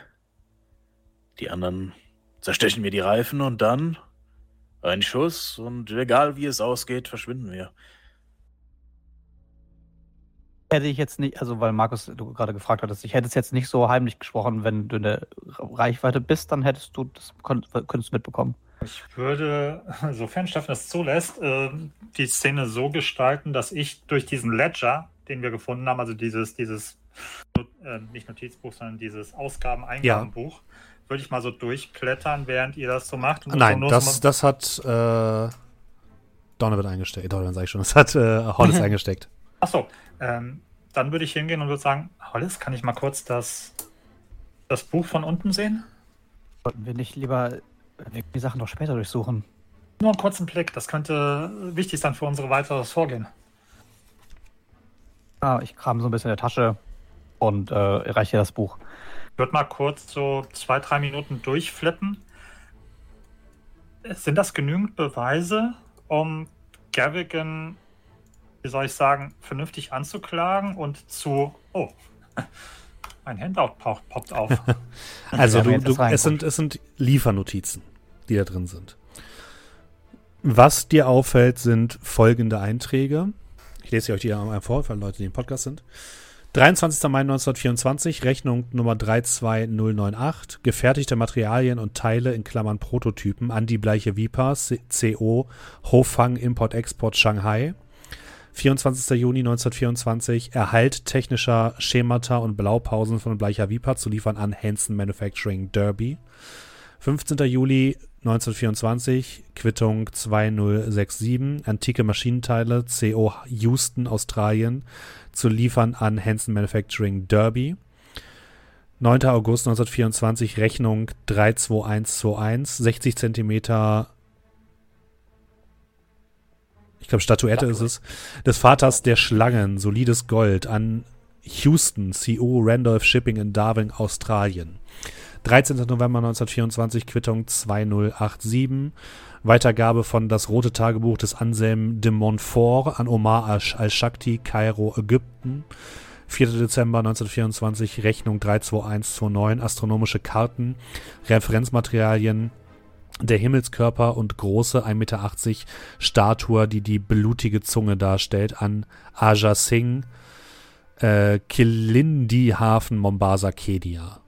Die anderen zerstechen wir die Reifen und dann ein Schuss und egal wie es ausgeht, verschwinden wir. Hätte ich jetzt nicht, also weil Markus, du gerade gefragt hattest, ich hätte es jetzt nicht so heimlich gesprochen, wenn du in der Reichweite bist, dann hättest du das könntest du mitbekommen. Ich würde, sofern Steffen es zulässt, äh, die Szene so gestalten, dass ich durch diesen Ledger, den wir gefunden haben, also dieses, dieses äh, nicht Notizbuch, sondern dieses Ausgaben-Eingabenbuch, würde ich mal so durchblättern, während ihr das so macht. Und Nein, das, so das hat äh, Donovan eingesteckt. Donovan sag ich schon. Das hat äh, Hollis eingesteckt. Achso, ähm, dann würde ich hingehen und würde sagen, Hollis, kann ich mal kurz das, das Buch von unten sehen? Sollten wir nicht lieber wir die Sachen noch später durchsuchen? Nur einen kurzen Blick, das könnte wichtig sein für unsere weiteres Vorgehen. Ah, ich kram so ein bisschen in der Tasche und äh, reiche das Buch. Ich würde mal kurz so zwei, drei Minuten durchflippen. Sind das genügend Beweise, um Gavigan, wie soll ich sagen, vernünftig anzuklagen und zu. Oh, ein Handout poppt, auf. Also du, du, es, sind, es sind Liefernotizen, die da drin sind. Was dir auffällt, sind folgende Einträge. Ich lese sie euch die einmal vor, für Leute, die im Podcast sind. 23. Mai 1924, Rechnung Nummer 32098, gefertigte Materialien und Teile in Klammern Prototypen an die Bleiche Vipa, CO, Hofang, Import, Export, Shanghai. 24. Juni 1924, Erhalt technischer Schemata und Blaupausen von Bleicher Vipa zu liefern an Hanson Manufacturing Derby. 15. Juli 1924, Quittung 2067, antike Maschinenteile CO Houston, Australien, zu liefern an Hanson Manufacturing Derby. 9. August 1924, Rechnung 32121, 60 Zentimeter, ich glaube Statuette ist es, des Vaters der Schlangen, solides Gold, an Houston, CO Randolph Shipping in Darwin, Australien. 13. November 1924, Quittung 2087. Weitergabe von Das Rote Tagebuch des Anselm de Montfort an Omar al- al-Shakti, Kairo, Ägypten. 4. Dezember 1924, Rechnung 32129, astronomische Karten, Referenzmaterialien, der Himmelskörper und große 1,80 Meter Statue, die die blutige Zunge darstellt, an Aja Singh, äh, Kilindi Hafen, Mombasa, Kedia.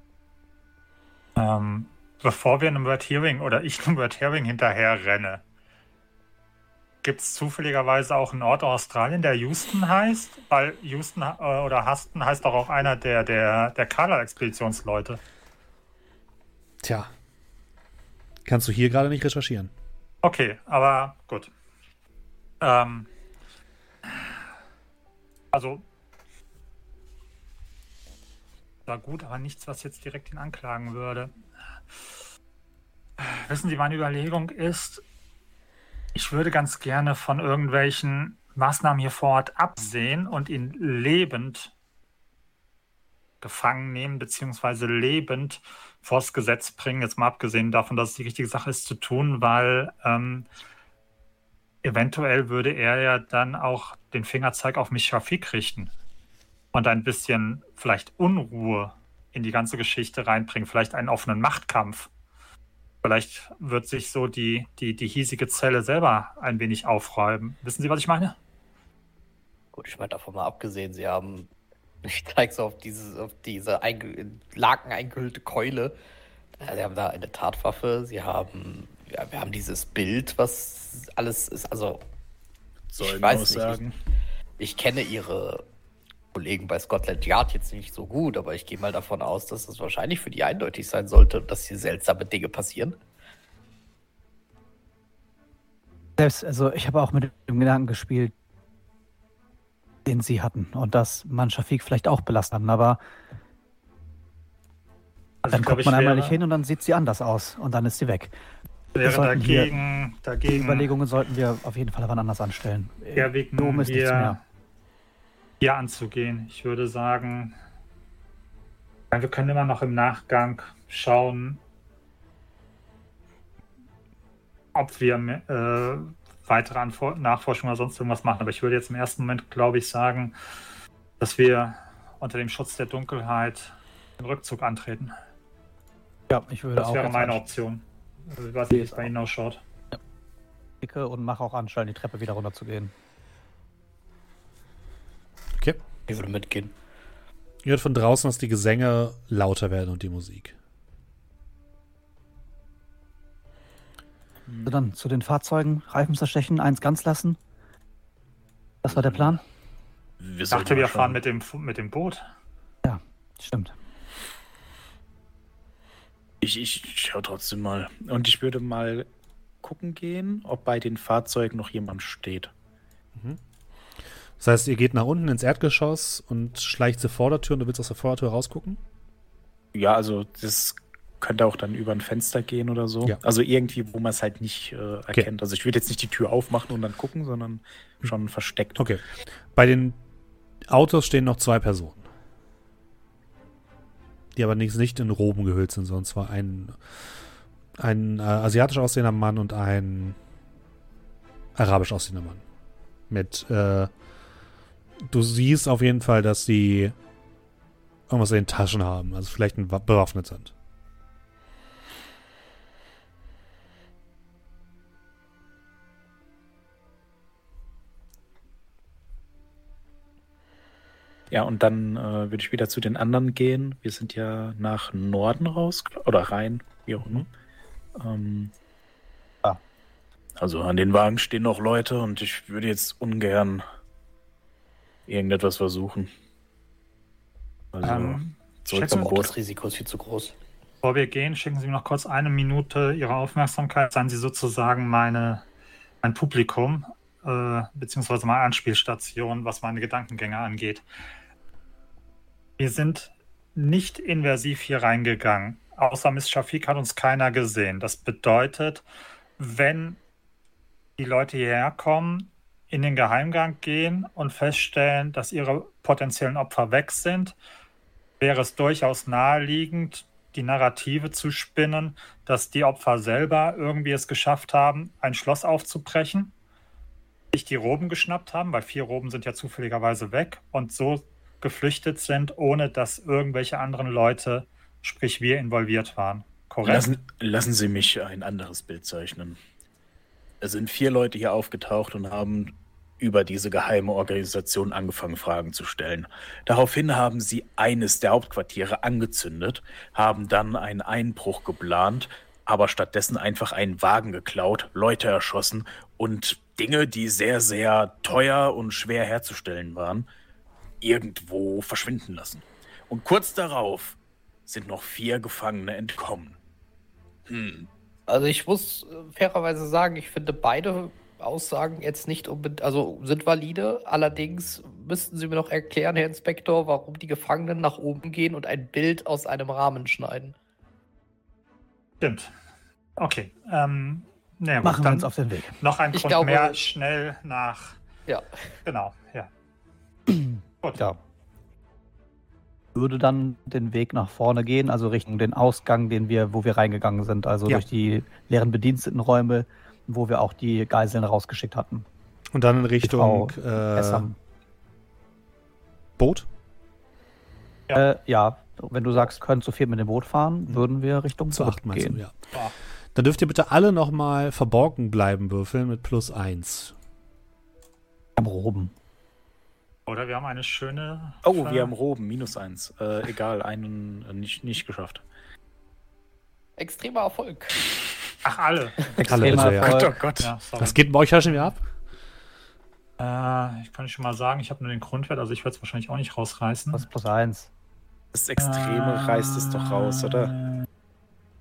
Ähm, bevor wir einem Red Herring oder ich einem Red Herring hinterher renne, gibt es zufälligerweise auch einen Ort in Australien, der Houston heißt? Weil Houston äh, oder Huston heißt doch auch einer der, der, der Carla-Expeditionsleute. Tja. Kannst du hier gerade nicht recherchieren. Okay, aber gut. Ähm, also war gut, aber nichts, was jetzt direkt ihn anklagen würde. Wissen Sie, meine Überlegung ist, ich würde ganz gerne von irgendwelchen Maßnahmen hier vor Ort absehen und ihn lebend gefangen nehmen, beziehungsweise lebend vors Gesetz bringen, jetzt mal abgesehen davon, dass es die richtige Sache ist zu tun, weil ähm, eventuell würde er ja dann auch den Fingerzeig auf mich Shafik richten und ein bisschen vielleicht Unruhe in die ganze Geschichte reinbringen, vielleicht einen offenen Machtkampf. Vielleicht wird sich so die, die, die hiesige Zelle selber ein wenig aufräumen. Wissen Sie, was ich meine? Gut, ich meine, davon mal abgesehen, sie haben, ich zeige so auf, dieses, auf diese einge in Laken eingehüllte Keule. Sie haben da eine Tatwaffe, sie haben, ja, wir haben dieses Bild, was alles ist. Also, Soll weiß muss nicht, sagen. ich kenne ihre Kollegen bei Scotland Yard jetzt nicht so gut, aber ich gehe mal davon aus, dass es wahrscheinlich für die eindeutig sein sollte, dass hier seltsame Dinge passieren. Selbst, also ich habe auch mit dem Gedanken gespielt, den sie hatten und dass man Shafik vielleicht auch belastet haben, aber Also dann ich man einmal nicht hin und dann sieht sie anders aus und dann ist sie weg. dagegen, Die dagegen Überlegungen sollten wir auf jeden Fall wann anders anstellen. Ja, wegen Dom ist nichts hier, mehr. Hier anzugehen. Ich würde sagen, ja, wir können immer noch im Nachgang schauen, ob wir äh, weitere Anfor Nachforschung oder sonst irgendwas machen. Aber ich würde jetzt im ersten Moment, glaube ich, sagen, dass wir unter dem Schutz der Dunkelheit den Rückzug antreten. Ja, ich würde Das auch wäre jetzt meine. Option. Also, ich weiß nicht, wie es bei Ihnen ausschaut. und mache auch anstellen, die Treppe wieder runter zu gehen. Okay. Ich würde mitgehen. Ihr hört von draußen, dass die Gesänge lauter werden und die Musik. So, dann zu den Fahrzeugen, Reifen zerstechen, eins ganz lassen. Das war der Plan? Wir Ich dachte, wir fahren mit dem, mit dem Boot. Stimmt. Ich, ich schaue trotzdem mal. Und ich würde mal gucken gehen, ob bei den Fahrzeugen noch jemand steht. Das heißt, ihr geht nach unten ins Erdgeschoss und schleicht zur Vordertür und du willst aus der Vordertür rausgucken? Ja, also das könnte auch dann über ein Fenster gehen oder so. Ja. Also irgendwie, wo man es halt nicht äh, erkennt. Also ich würde jetzt nicht die Tür aufmachen und dann gucken, sondern schon versteckt. Okay. Bei den Autos stehen noch zwei Personen. Die aber nicht, nicht in Roben gehüllt sind, sondern zwar ein, ein äh, asiatisch aussehender Mann und ein arabisch aussehender Mann. Mit, äh, du siehst auf jeden Fall, dass sie irgendwas in den Taschen haben, also vielleicht bewaffnet sind. Ja, und dann äh, würde ich wieder zu den anderen gehen. Wir sind ja nach Norden raus oder rein, wie auch immer. Ähm, Ja. Also an den Wagen stehen noch Leute und ich würde jetzt ungern irgendetwas versuchen. Also Ähm, zurück zum Boot. das Risiko ist viel zu groß. Bevor wir gehen, schicken Sie mir noch kurz eine Minute Ihre Aufmerksamkeit. Seien Sie sozusagen meine, mein Publikum, äh, beziehungsweise meine Anspielstation, was meine Gedankengänge angeht. Wir sind nicht inversiv hier reingegangen. Außer Miss Shafik hat uns keiner gesehen. Das bedeutet, wenn die Leute hierher kommen, in den Geheimgang gehen und feststellen, dass ihre potenziellen Opfer weg sind, wäre es durchaus naheliegend, die Narrative zu spinnen, dass die Opfer selber irgendwie es geschafft haben, ein Schloss aufzubrechen, sich die Roben geschnappt haben, weil vier Roben sind ja zufälligerweise weg und so geflüchtet sind, ohne dass irgendwelche anderen Leute, sprich wir, involviert waren. Korrekt? Lassen, lassen Sie mich ein anderes Bild zeichnen. Es sind vier Leute hier aufgetaucht und haben über diese geheime Organisation angefangen, Fragen zu stellen. Daraufhin haben sie eines der Hauptquartiere angezündet, haben dann einen Einbruch geplant, aber stattdessen einfach einen Wagen geklaut, Leute erschossen und Dinge, die sehr, sehr teuer und schwer herzustellen waren, irgendwo verschwinden lassen. Und kurz darauf sind noch vier Gefangene entkommen. Hm. Also ich muss fairerweise sagen, ich finde beide Aussagen jetzt nicht unbedingt, also sind valide. Allerdings müssten Sie mir noch erklären, Herr Inspektor, warum die Gefangenen nach oben gehen und ein Bild aus einem Rahmen schneiden. Stimmt. Okay. Ähm, naja, gut, Machen wir uns auf den Weg. noch ein Grund glaube- mehr schnell nach. Ja. Genau, ja. Gut. Ja. Würde dann den Weg nach vorne gehen, also Richtung den Ausgang, den wir, wo wir reingegangen sind, also Ja. durch die leeren Bedienstetenräume, wo wir auch die Geiseln rausgeschickt hatten. Und dann in Richtung Frau äh. Boot? Ja. Äh, ja, wenn du sagst, können zu viel mit dem Boot fahren, würden wir Richtung Zu Boot acht meinst gehen. du, ja. Ja. Dann dürft ihr bitte alle nochmal verborgen bleiben würfeln mit plus eins. Am Roben. Oder wir haben eine schöne. Oh, wir haben Roben, minus eins. Äh, egal, einen nicht, nicht geschafft. Extremer Erfolg. Ach, alle. Extremer bitte, ja. Erfolg. Gott. Ja. Was geht bei euch schon wieder ab? Äh, ich kann schon mal sagen, ich habe nur den Grundwert, also ich werde es wahrscheinlich auch nicht rausreißen. Was plus eins. Das Extreme reißt es doch raus, oder?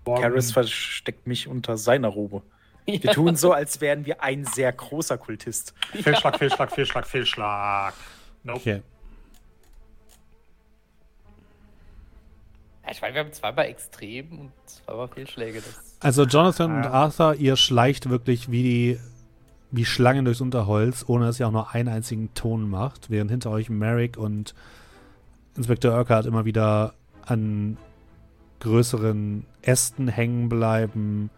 Karis versteckt mich unter seiner Robe. Wir tun so, als wären wir ein sehr großer Kultist. Fehlschlag, Fehlschlag, Fehlschlag, Fehlschlag. Nope. Okay. Ich meine, wir haben zweimal extrem und zweimal Fehlschläge. Also Jonathan und Ja. Arthur, ihr schleicht wirklich wie die wie Schlangen durchs Unterholz, ohne dass ihr auch nur einen einzigen Ton macht, während hinter euch Merrick und Inspektor Urquhart immer wieder an größeren Ästen hängen bleiben.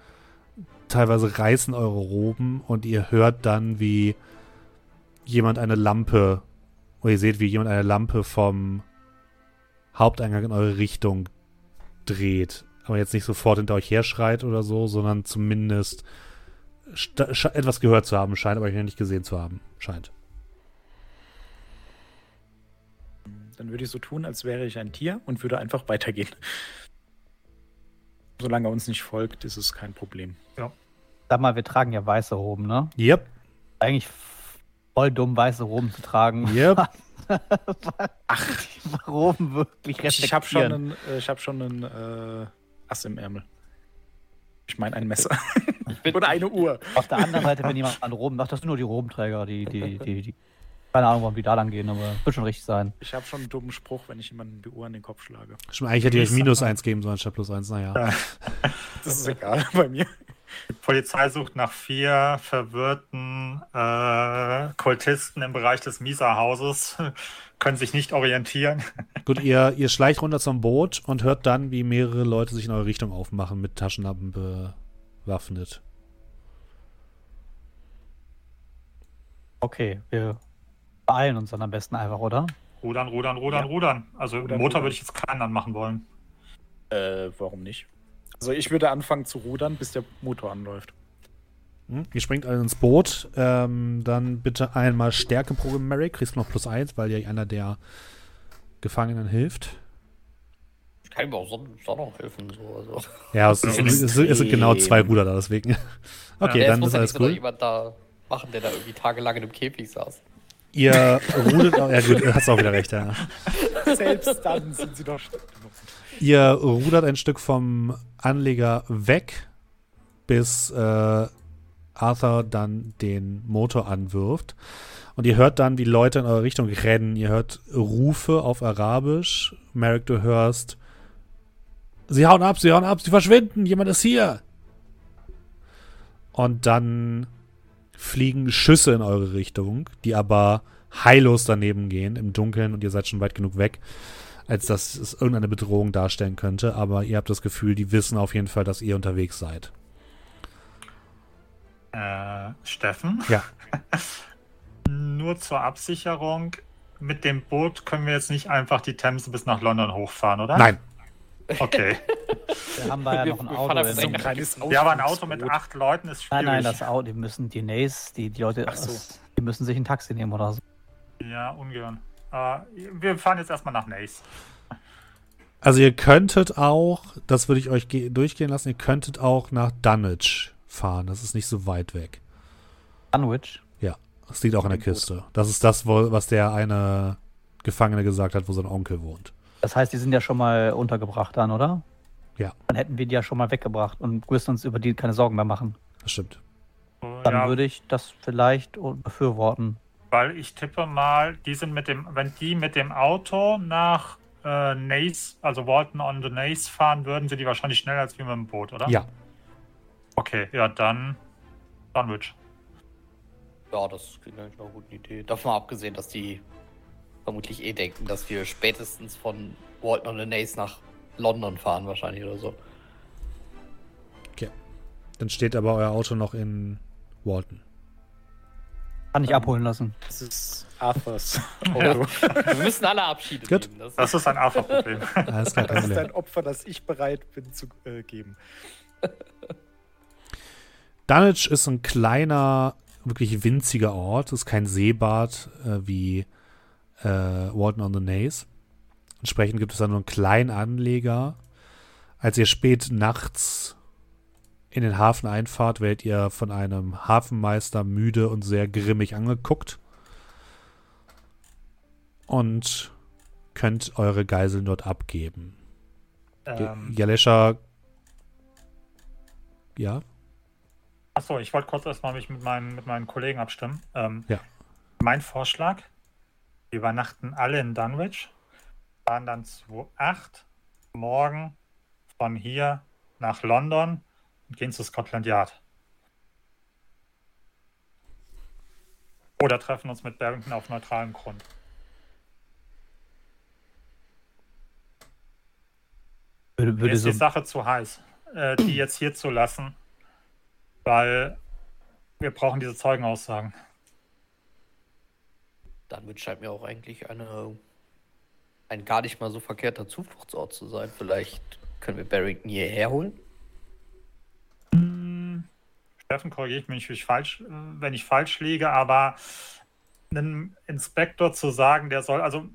Teilweise reißen eure Roben und ihr hört dann, wie jemand eine Lampe, oder ihr seht, wie jemand eine Lampe vom Haupteingang in eure Richtung dreht. Aber jetzt nicht sofort hinter euch herschreit oder so, sondern zumindest etwas gehört zu haben scheint, aber euch noch nicht gesehen zu haben scheint. Dann würde ich so tun, als wäre ich ein Tier und würde einfach weitergehen. Solange er uns nicht folgt, ist es kein Problem. Sag mal, wir tragen ja weiße Roben, ne? Yep, Eigentlich voll dumm, weiße Roben zu tragen. yep. Ach, Roben wirklich Ich, ich habe schon einen, äh, ich hab schon einen äh, Ass im Ärmel. Ich meine ein Messer. bin- Oder eine Uhr. Auf der anderen Seite, wenn jemand an Roben macht, das sind nur die Robenträger, die, die, die, die Keine Ahnung, warum die da lang gehen, aber wird schon richtig sein. Ich habe schon einen dummen Spruch, wenn ich jemanden die Uhr an den Kopf schlage. Stimmt, eigentlich hätte ich euch minus eins geben sollen statt plus eins. Naja. Ja. Das ist egal bei mir. Die Polizei sucht nach vier verwirrten äh, Kultisten im Bereich des Misa-Hauses, können sich nicht orientieren. Gut, ihr, ihr schleicht runter zum Boot und hört dann, wie mehrere Leute sich in eure Richtung aufmachen, mit Taschenlampen bewaffnet. Okay, wir beeilen uns dann am besten einfach, oder? Rudern, rudern, rudern, Ja. rudern. Also Rudern, Motor rudern. würde ich jetzt keinen anmachen wollen. Äh, warum nicht? Also ich würde anfangen zu rudern, bis der Motor anläuft. Hm? Ihr springt alle ins Boot. Ähm, dann bitte einmal Stärke pro Mary. Kriegst noch plus eins, weil dir einer der Gefangenen hilft. Ich kann ihm auch sonst auch noch helfen. So. Also. Ja, es, ist, es, sind- es sind genau zwei. Ruder da, deswegen. Okay, Ja, es dann ist ja alles cool. jemand da machen, der da irgendwie tagelang in einem Käfig saß. Ihr rudert. Ja, gut, hast auch wieder recht, ja. Selbst dann sind sie doch stark genug. Ihr rudert ein Stück vom Anleger weg, bis äh, Arthur dann den Motor anwirft. Und ihr hört dann, wie Leute in eure Richtung rennen. Ihr hört Rufe auf Arabisch. Merrick, du hörst, sie hauen ab, sie hauen ab, sie verschwinden, jemand ist hier. Und dann fliegen Schüsse in eure Richtung, die aber heillos daneben gehen im Dunkeln und ihr seid schon weit genug weg als dass es irgendeine Bedrohung darstellen könnte, aber ihr habt das Gefühl, die wissen auf jeden Fall, dass ihr unterwegs seid. Äh, Steffen, Ja. nur zur Absicherung. Mit dem Boot können wir jetzt nicht einfach die Themse bis nach London hochfahren, oder? Nein, Okay. Wir haben da ja Wir- noch ein wir Auto. Ja, aber ein Auto mit acht Leuten ist Nein, schwierig. nein, das Auto, die müssen die Nays, die, die Leute, so. die müssen sich ein Taxi nehmen oder so. Ja, ungern. Äh, wir fahren jetzt erstmal nach Nace. also ihr könntet auch, das würde ich euch ge- durchgehen lassen, ihr könntet auch nach Dunwich fahren. Das ist nicht so weit weg. Dunwich. Das liegt auch an der. Küste. Das ist das, wo, was der eine Gefangene gesagt hat, wo sein Onkel wohnt. Das heißt, die sind ja schon mal untergebracht dann, oder? Ja. Dann hätten wir die ja schon mal weggebracht und müssen uns über die keine Sorgen mehr machen. Das stimmt. Dann ja, würde ich das vielleicht befürworten. Weil ich tippe mal, die sind mit dem, wenn die mit dem Auto nach äh, Nace, also Walton on the Nace fahren würden, sind die wahrscheinlich schneller als wir mit dem Boot, oder? Ja. Okay, ja, dann Dunwich. Ja, das klingt eigentlich noch eine gute Idee. Davon mal abgesehen, dass die vermutlich eh denken, dass wir spätestens von Walton on the Nace nach London fahren, wahrscheinlich oder so. Dann steht aber euer Auto noch in Walton. Kann ich abholen lassen. Das ist Arthurs. Ja. Auto. Wir müssen alle Abschiede Gut. nehmen. Das Das ist ein klar, kein Das ist ein Opfer, das ich bereit bin zu äh, geben. Dunwich ist ein kleiner, wirklich winziger Ort. Es ist kein Seebad äh, wie äh, Walton on the Naze. Entsprechend gibt es da nur einen kleinen Anleger. Als ihr spät nachts in den Hafen einfahrt, werdet ihr von einem Hafenmeister müde und sehr grimmig angeguckt. Und könnt eure Geiseln dort abgeben. ähm, Jalesha. Ja? Achso, ich wollte kurz erstmal mich mit meinen, mit meinen Kollegen abstimmen. Ähm, Ja. Mein Vorschlag, wir übernachten alle in Dunwich, fahren dann zu 8 morgen von hier nach London und gehen zu Scotland Yard. Oder treffen uns mit Barrington auf neutralem Grund. Würde, Mir würde ist so, die Sache zu heiß, äh, die jetzt hier zu lassen, weil wir brauchen diese Zeugenaussagen. Dann wird scheint mir auch eigentlich eine, ein gar nicht mal so verkehrter Zufluchtsort zu sein. Vielleicht können wir Barrington hierher holen. Steffen, korrigiere ich mich, wenn ich falsch, äh, wenn ich falsch liege, aber einem Inspektor zu sagen, der soll, also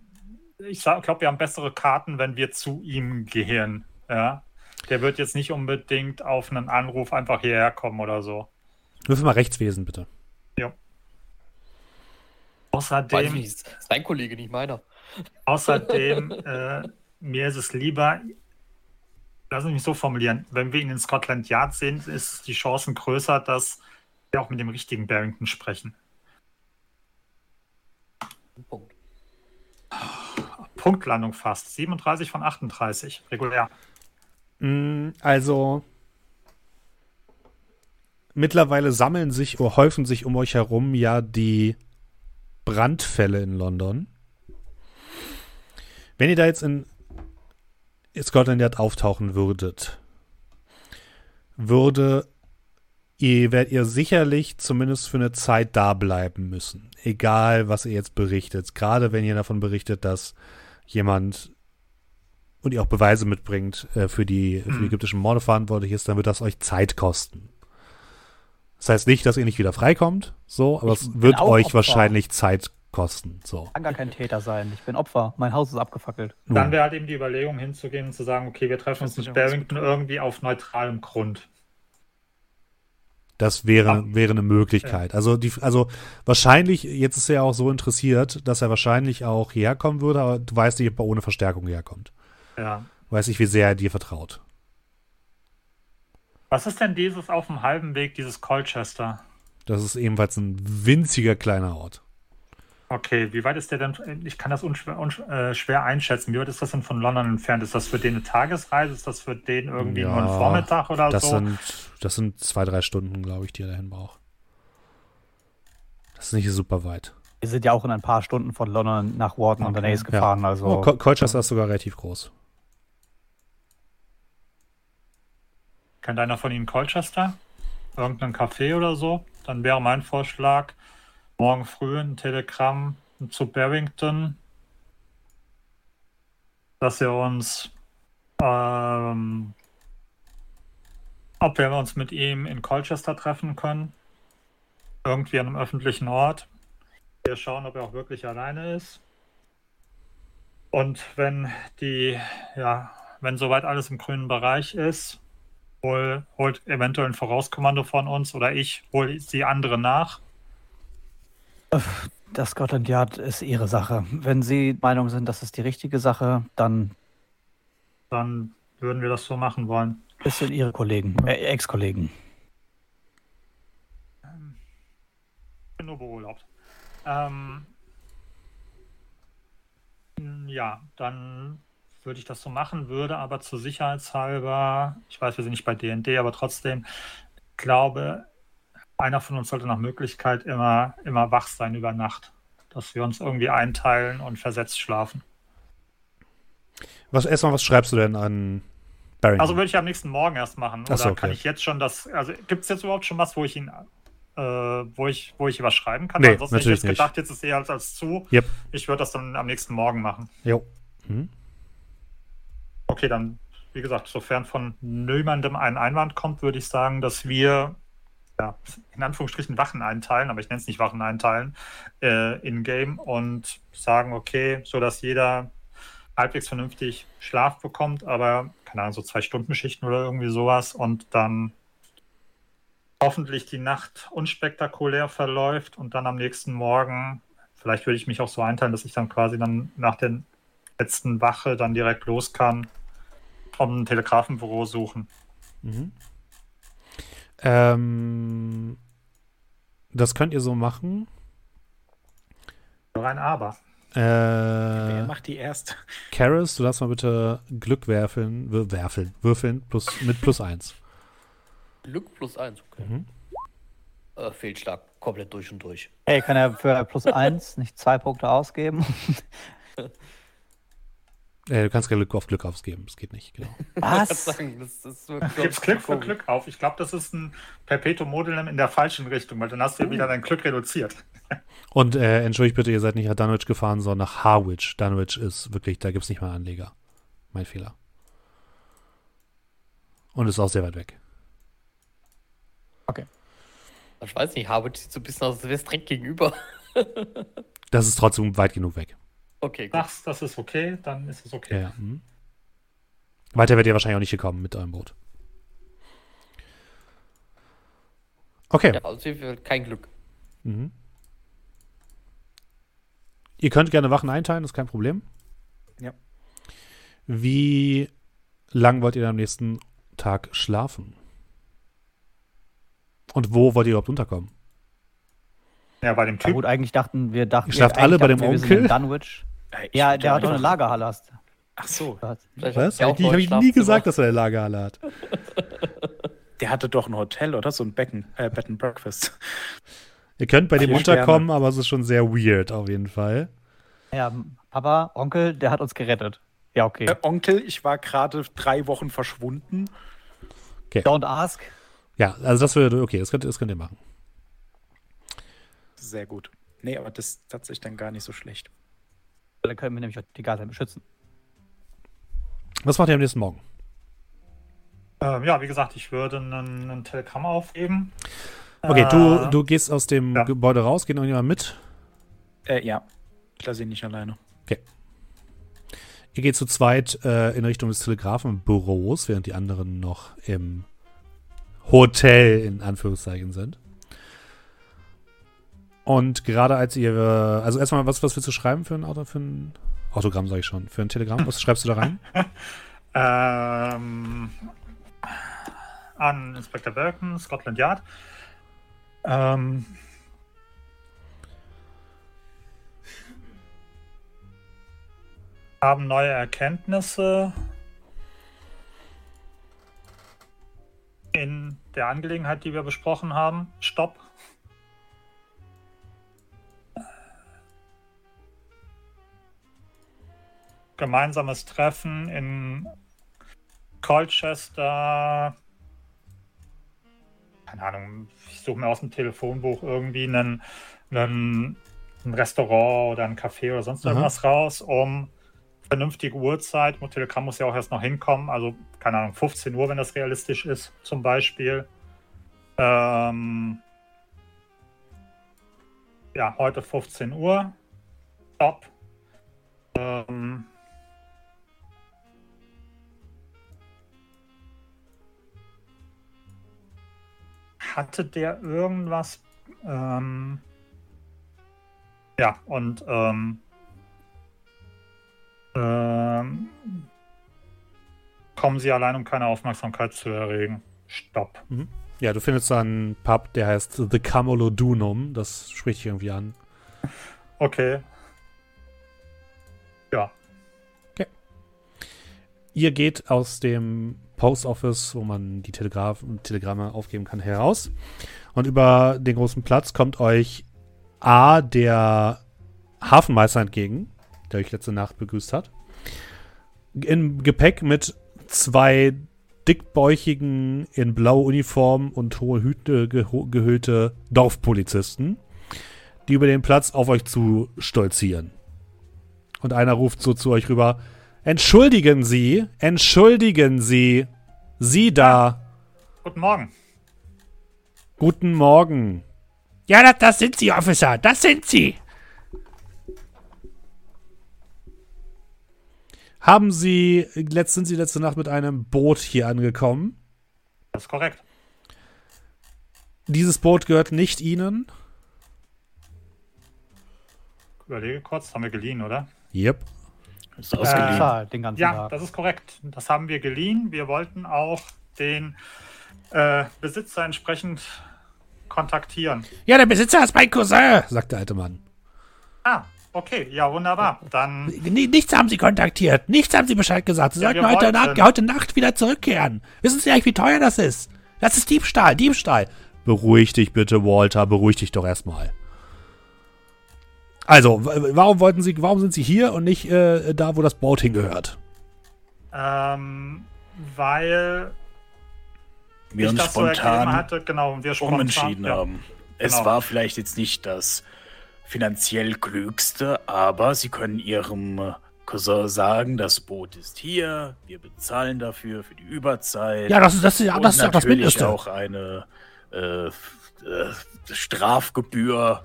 ich glaube, wir haben bessere Karten, wenn wir zu ihm gehen. Ja? Der wird jetzt nicht unbedingt auf einen Anruf einfach hierher kommen oder so. Würfel mal Rechtswesen, bitte. Weiß ich Außerdem, nicht, ist sein Kollege, nicht meiner. außerdem äh, mir ist es lieber, lass mich so formulieren, wenn wir ihn in Scotland Yard sehen, ist die Chancen größer, dass wir auch mit dem richtigen Barrington sprechen. Punkt. Punktlandung fast. 37 von 38, regulär. Mm, Also mittlerweile sammeln sich oder häufen sich um euch herum ja die Brandfälle in London. Wenn ihr da jetzt in Scotland Yard auftauchen würdet, würde ihr werdet ihr sicherlich zumindest für eine Zeit da bleiben müssen. Egal, was ihr jetzt berichtet. Gerade wenn ihr davon berichtet, dass jemand und ihr auch Beweise mitbringt äh, für, die, für die ägyptischen Morde verantwortlich ist, dann wird das euch Zeit kosten. Das heißt nicht, dass ihr nicht wieder freikommt, so, aber Ich es wird euch wahrscheinlich Zeit kosten. So. Kann gar kein Täter sein. Ich bin Opfer. Mein Haus ist abgefackelt. Dann wäre halt eben die Überlegung hinzugehen und zu sagen, okay, wir treffen uns mit Barrington irgendwie auf neutralem Grund. das wäre, wäre eine Möglichkeit. Also, die, also wahrscheinlich, jetzt ist er ja auch so interessiert, dass er wahrscheinlich auch hierher kommen würde, aber du weißt nicht, ob er ohne Verstärkung herkommt. Ja. Weiß nicht, wie sehr er dir vertraut. Was ist denn dieses auf dem halben Weg, dieses Colchester? Das ist ebenfalls ein winziger kleiner Ort. Okay, wie weit ist der denn? Ich kann das unschwer, unsch äh, schwer einschätzen. Wie weit ist das denn von London entfernt? Ist das für den eine Tagesreise? Ist das für den irgendwie Ja, nur ein Vormittag oder Das so? sind, das sind zwei, drei Stunden, glaube ich, die er dahin braucht. Das ist nicht super weit. Wir sind ja auch in ein paar Stunden von London nach Wharton und Okay. Daenerys gefahren. Oh, Also Col- Colchester ist sogar relativ groß. Kennt einer von Ihnen Colchester? Irgendein Café oder so? Dann wäre mein Vorschlag, morgen früh ein Telegramm zu Barrington, dass wir uns, ähm, ob wir uns mit ihm in Colchester treffen können. Irgendwie an einem öffentlichen Ort. Wir schauen, ob er auch wirklich alleine ist. Und wenn die, ja, wenn soweit alles im grünen Bereich ist, hol, holt eventuell ein Vorauskommando von uns oder ich hole die andere nach. Das Scotland Yard ist ihre Sache. Wenn Sie der Meinung sind, das ist die richtige Sache, dann Dann würden wir das so machen wollen. das sind Ihre Kollegen, äh, Ex-Kollegen. Ich bin nur beurlaubt. Ähm, ja, dann würde ich das so machen, würde aber zur Sicherheitshalber, ich weiß, wir sind nicht bei DND, aber trotzdem, glaube, einer von uns sollte nach Möglichkeit immer, immer wach sein über Nacht. Dass wir uns irgendwie einteilen und versetzt schlafen. Was, erstmal, was schreibst du denn an Barrington? Also würde ich am nächsten Morgen erst machen. Oder so, okay. kann ich jetzt schon das, also gibt es jetzt überhaupt schon was, wo ich ihn, äh, wo ich, wo ich was schreiben kann? Nee, Ansonsten hätte ich natürlich jetzt gedacht, jetzt ist eher als, als zu. Yep. Ich würde das dann am nächsten Morgen machen. jo. Hm? Okay, dann, wie gesagt, sofern von niemandem ein Einwand kommt, würde ich sagen, dass wir ja, in Anführungsstrichen Wachen einteilen, aber ich nenne es nicht Wachen einteilen, äh, in-game und sagen, okay, so dass jeder halbwegs vernünftig Schlaf bekommt, aber keine Ahnung, so zwei Stunden Schichten oder irgendwie sowas und dann hoffentlich die Nacht unspektakulär verläuft und dann am nächsten Morgen, vielleicht würde ich mich auch so einteilen, dass ich dann quasi dann nach der letzten Wache dann direkt los kann, um ein Telegrafenbüro suchen. Mhm. Ähm, das könnt ihr so machen. Rein aber. Wer Äh, macht die erst? Karis, du darfst mal bitte Glück werfeln, wir- werfeln, würfeln plus, mit plus eins. Glück plus eins, okay. Mhm. Äh, Fehlschlag, komplett durch und durch. Hey, kann er für plus eins nicht zwei Punkte ausgeben? Äh, du kannst kein Glück auf Glück ausgeben, das geht nicht, genau. Was? Sagen, das ist wirklich Gibt's Glück für Glück auf. Ich glaube, das ist ein Perpetuum mobile in der falschen Richtung, weil dann hast du ja wieder dein Glück reduziert. Und äh, entschuldigt bitte, ihr seid nicht nach Dunwich gefahren, sondern nach Harwich. Dunwich ist wirklich, da gibt es nicht mal Anleger. Mein Fehler. Und ist auch sehr weit weg. Ich weiß nicht, Harvard sieht so ein bisschen aus, als wäre es direkt gegenüber. Das ist trotzdem weit genug weg. Okay, gut. Sagst, das ist okay, dann ist es okay. Ja. Mhm. Weiter werdet ihr wahrscheinlich auch nicht gekommen mit eurem Boot. Okay. Ja, also kein Glück. Mhm. Ihr könnt gerne Wachen einteilen, ist kein Problem. Ja. Wie lang wollt ihr am nächsten Tag schlafen? Und wo wollt ihr überhaupt unterkommen? Ja, bei dem Ja, Typ. gut, eigentlich dachten wir, dachten Ihr schlaft wir, alle bei dem wir, wir Onkel? in Dunwich. Ich Ja, der hat doch eine Lagerhalle. Hast. Ach so, Was? ihr auch Ich habe ich nie gesagt, dass er eine Lagerhalle hat. der hatte doch ein Hotel oder so ein Becken, äh, Bed and Breakfast. Ihr könnt bei dem unterkommen, aber es ist schon sehr weird auf jeden Fall. Ja, Papa, Onkel, der hat uns gerettet. Ja, okay. Äh, Onkel, ich war gerade drei Wochen verschwunden. Don't ask. Ja, also das würde, okay, das könnt, das könnt ihr machen. Sehr gut. Nee, aber das ist tatsächlich dann gar nicht so schlecht. Dann können wir nämlich auch die Gase beschützen. Was macht ihr am nächsten Morgen? Ähm, ja, wie gesagt, ich würde einen, einen Telegramm aufgeben. Okay, Äh, du, du gehst aus dem ja. Gebäude raus, geht noch jemand mit? Äh, ja. Ich lasse ihn nicht alleine. Ihr geht zu zweit äh, in Richtung des Telegrafenbüros, während die anderen noch im Hotel in Anführungszeichen sind. Und gerade als ihr, also erstmal, was, was willst du schreiben für ein Auto, für ein Autogramm, sage ich schon, für ein Telegramm? Was schreibst du da rein? Ähm, an Inspector Birkin, Scotland Yard. Ähm, haben neue Erkenntnisse in der Angelegenheit, die wir besprochen haben. Stopp. Gemeinsames Treffen in Colchester. Keine Ahnung, ich suche mir aus dem Telefonbuch irgendwie einen, einen, ein Restaurant oder ein Café oder sonst Aha. irgendwas raus, um vernünftige Uhrzeit. Mit Telegramm muss ja auch erst noch hinkommen, also keine Ahnung, 15 Uhr, wenn das realistisch ist, zum Beispiel. Ähm, ja, heute 15 Uhr. Stopp. Ähm, hatte der irgendwas? Ähm, ja, und ähm, ähm, kommen Sie allein, um keine Aufmerksamkeit zu erregen. Stopp. Ja, du findest da einen Pub, der heißt The Camolodunum. Das spricht dich irgendwie an. Okay. Ja. Ihr geht aus dem Post Office, wo man die Telegraf Telegramme aufgeben kann, heraus. Und über den großen Platz kommt euch A, der Hafenmeister entgegen, der euch letzte Nacht begrüßt hat. Im Gepäck mit zwei dickbäuchigen, in blaue Uniform und hohe Hüte gehüllte Dorfpolizisten, die über den Platz auf euch zu stolzieren. Und einer ruft so zu euch rüber: Entschuldigen Sie, entschuldigen Sie, Sie da. Guten Morgen. Guten Morgen. Ja, das, das sind Sie, Officer, das sind Sie. Haben Sie, sind Sie letzte Nacht mit einem Boot hier angekommen? Das ist korrekt. Dieses Boot gehört nicht Ihnen? Überlege kurz, haben wir geliehen, oder? Yep. Ist Äh, ausgeliehen. Bezahlt den ganzen Ja, Tag. das ist korrekt. Das haben wir geliehen. Wir wollten auch den äh, Besitzer entsprechend kontaktieren. Ja, der Besitzer ist mein Cousin, sagt der alte Mann. Ah, okay. Ja, wunderbar. Dann Nichts haben Sie kontaktiert, nichts haben Sie Bescheid gesagt. Sie Ja, sollten heute, Nacht, heute Nacht wieder zurückkehren. Wissen Sie eigentlich, wie teuer das ist? Das ist Diebstahl, Diebstahl. Beruhig dich bitte, Walter, beruhig dich doch erstmal. Also, w- warum wollten Sie, warum sind Sie hier und nicht äh, da, wo das Boot hingehört? Ähm, weil wir ich uns das so spontan hatte, genau, und wir spontan, umentschieden ja. haben. Es genau. war vielleicht jetzt nicht das finanziell klügste, aber sie können ihrem äh, Cousin sagen, das Boot ist hier, wir bezahlen dafür für die Überzeit. Ja, das ist das, ist- und das, ist doch das Mindeste. auch eine äh, äh, Strafgebühr.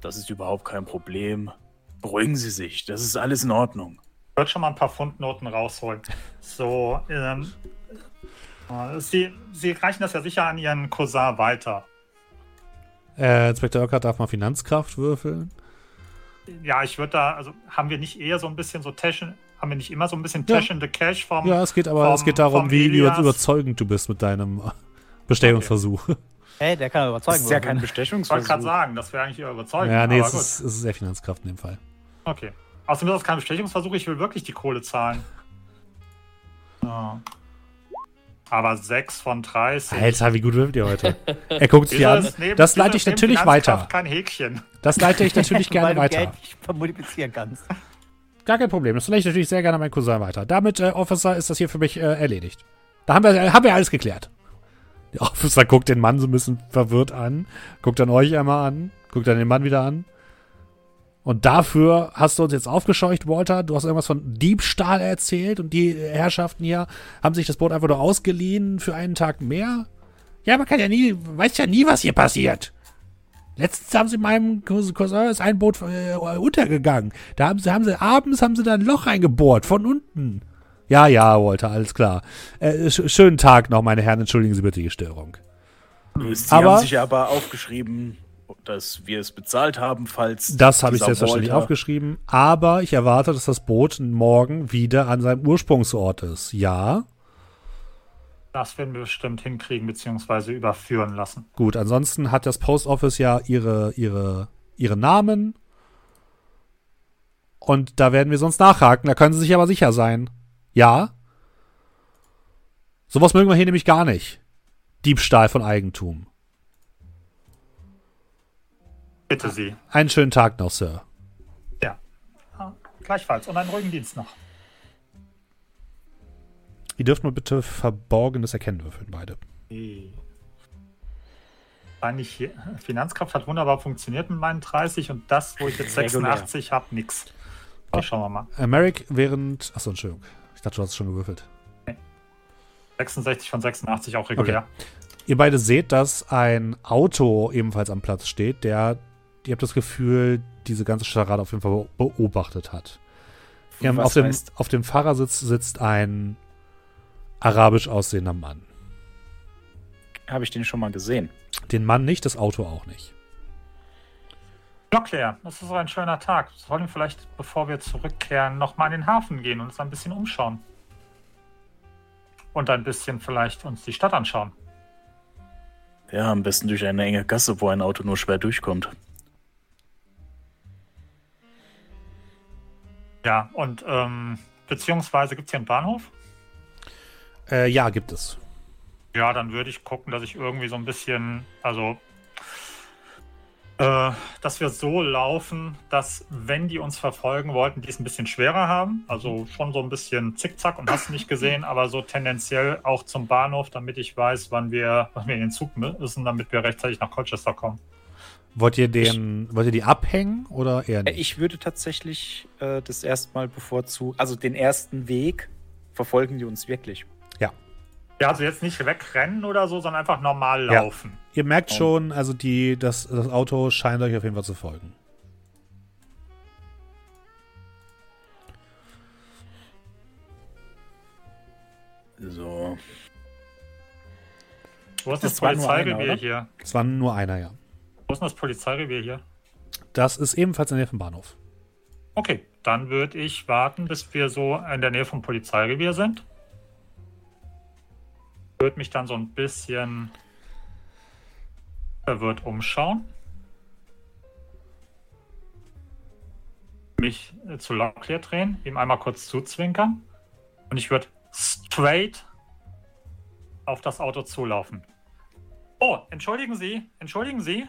Das ist überhaupt kein Problem. Beruhigen Sie sich, das ist alles in Ordnung. Ich würde schon mal ein paar Pfundnoten rausholen. So, ähm, äh, Sie, Sie reichen das ja sicher an Ihren Cousin weiter. Äh, Inspektor Urquhart darf mal Finanzkraft würfeln. Ja, ich würde da, also haben wir nicht eher so ein bisschen so Taschen, haben wir nicht immer so ein bisschen Ja. Tash in the Cash vom. Ja, es geht aber vom- es geht darum, wie, wie überzeugend du bist mit deinem Bestellungsversuch. Hey, der kann Das überzeugen. ist ja kein Ich wollte Bestechungsversuch. gerade sagen, das wäre eigentlich eher überzeugend. Ja, nee, aber es ist, es ist sehr Finanzkraft in dem Fall. Okay. Außerdem ist das kein Bestechungsversuch, ich will wirklich die Kohle zahlen. Ja. Aber 6 von 30. Alter, wie gut würfelt ihr heute? Er guckt sich an. neben- Das leite ich natürlich weiter. kein Häkchen. Das leite ich natürlich gerne weiter. Geld nicht multiplizieren kannst. Gar kein Problem. Das leite ich natürlich sehr gerne an meinen Cousin weiter. Damit, äh, Officer, ist das hier für mich äh, erledigt. Da haben wir, äh, haben wir alles geklärt. Der Officer guckt den Mann so ein bisschen verwirrt an, guckt dann euch einmal an, guckt dann den Mann wieder an. Und dafür hast du uns jetzt aufgescheucht, Walter. Du hast irgendwas von Diebstahl erzählt und die Herrschaften hier haben sich das Boot einfach nur ausgeliehen für einen Tag mehr. Ja, man kann ja nie, weiß ja nie, was hier passiert. Letztens haben sie meinem Cousin ist ein Boot äh, untergegangen. Da haben sie, haben sie abends haben sie da ein Loch reingebohrt von unten. Ja, ja, Walter, alles klar. Äh, sch schönen Tag noch, meine Herren. Entschuldigen Sie bitte die Störung. Sie Aber- haben sich aber aufgeschrieben, dass wir es bezahlt haben, falls. Das habe ich selbstverständlich Walter- aufgeschrieben. Aber ich erwarte, dass das Boot morgen wieder an seinem Ursprungsort ist. Ja, Das werden wir bestimmt hinkriegen, beziehungsweise überführen lassen. gut. Ansonsten hat das Post Office ja ihre, ihre, ihre Namen. Und da werden wir sonst nachhaken. Da können Sie sich aber sicher sein. Ja. Sowas mögen wir hier nämlich gar nicht. Diebstahl von Eigentum. Bitte Sie. Einen schönen Tag noch, Sir. Ja. Ah, Gleichfalls. Und einen ruhigen Dienst noch. Ihr dürft mal bitte Verborgenes Erkennen würfeln, beide. Eigentlich hier, Finanzkraft hat wunderbar funktioniert mit meinen 30 und das, wo ich jetzt Regulär. 86 habe, nix. Aber schauen wir mal. Äh, Merrick, während. Achso, Entschuldigung. Ich dachte, du hast es schon gewürfelt. 66 von 86 auch regulär. Ihr beide seht, dass ein Auto ebenfalls am Platz steht, der, ihr habt das Gefühl, diese ganze Scharade auf jeden Fall beobachtet hat. Was auf, dem, auf dem Fahrersitz sitzt ein arabisch aussehender Mann. Habe ich den schon mal gesehen. Den Mann nicht, das Auto auch nicht. Lockleer, das ist so ein schöner Tag. Sollen wir vielleicht, bevor wir zurückkehren, nochmal in den Hafen gehen und uns ein bisschen umschauen? Und ein bisschen vielleicht uns die Stadt anschauen. Ja, am besten durch eine enge Gasse, wo ein Auto nur schwer durchkommt. Ja, und ähm, beziehungsweise gibt es hier einen Bahnhof? Äh, ja, gibt es. Ja, dann würde ich gucken, dass ich irgendwie so ein bisschen, also, äh, dass wir so laufen, dass, wenn die uns verfolgen wollten, die es ein bisschen schwerer haben. Also schon so ein bisschen zickzack und hast du nicht gesehen, aber so tendenziell auch zum Bahnhof, damit ich weiß, wann wir, wann wir in den Zug müssen, damit wir rechtzeitig nach Colchester kommen. Wollt ihr den, wollt ihr die abhängen oder eher nicht? Ich würde tatsächlich äh, das erstmal bevorzugen, also den ersten Weg verfolgen die uns wirklich. Ja, also jetzt nicht wegrennen oder so, sondern einfach normal Ja. laufen. Ihr merkt schon, also die, das, das Auto scheint euch auf jeden Fall zu folgen. So. Wo ist Das das, Polizeirevier hier? Es war nur einer, ja. Wo ist denn das Polizeirevier hier? Das ist ebenfalls in der Nähe vom Bahnhof. Okay, dann würde ich warten, bis wir so in der Nähe vom Polizeirevier sind. Würde mich dann so ein bisschen verwirrt umschauen. Mich äh, zu Locklear drehen, ihm einmal kurz zuzwinkern. Und ich würde straight auf das Auto zulaufen. Oh, entschuldigen Sie, entschuldigen Sie.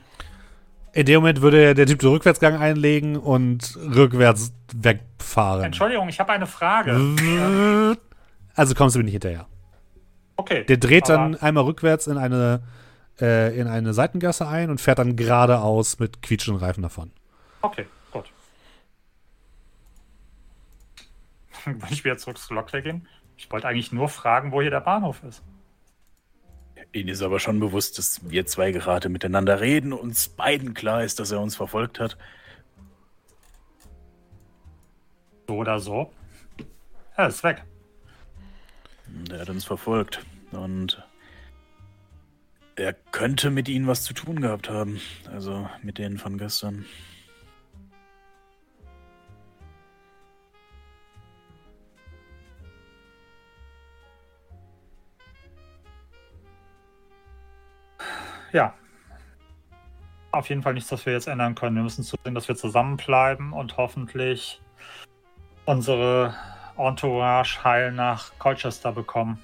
In dem Moment würde der Typ den Rückwärtsgang einlegen und rückwärts wegfahren. Entschuldigung, ich habe eine Frage. Also kommst du mir nicht hinterher. Okay. Der dreht dann einmal rückwärts in eine, äh, in eine Seitengasse ein und fährt dann geradeaus mit quietschenden Reifen davon. Okay, gut. Will ich wieder zurück zu Locklear gehen? Ich wollte eigentlich nur fragen, wo hier der Bahnhof ist. Ihnen ist aber schon bewusst, dass wir zwei gerade miteinander reden, uns beiden klar ist, dass er uns verfolgt hat. So oder so. Er ist weg. Und er hat uns verfolgt. Und er könnte mit ihnen was zu tun gehabt haben. Also mit denen von gestern. ja. Auf jeden Fall nichts, was wir jetzt ändern können. Wir müssen zusehen, dass wir zusammenbleiben und hoffentlich unsere Entourage heil nach Colchester bekommen.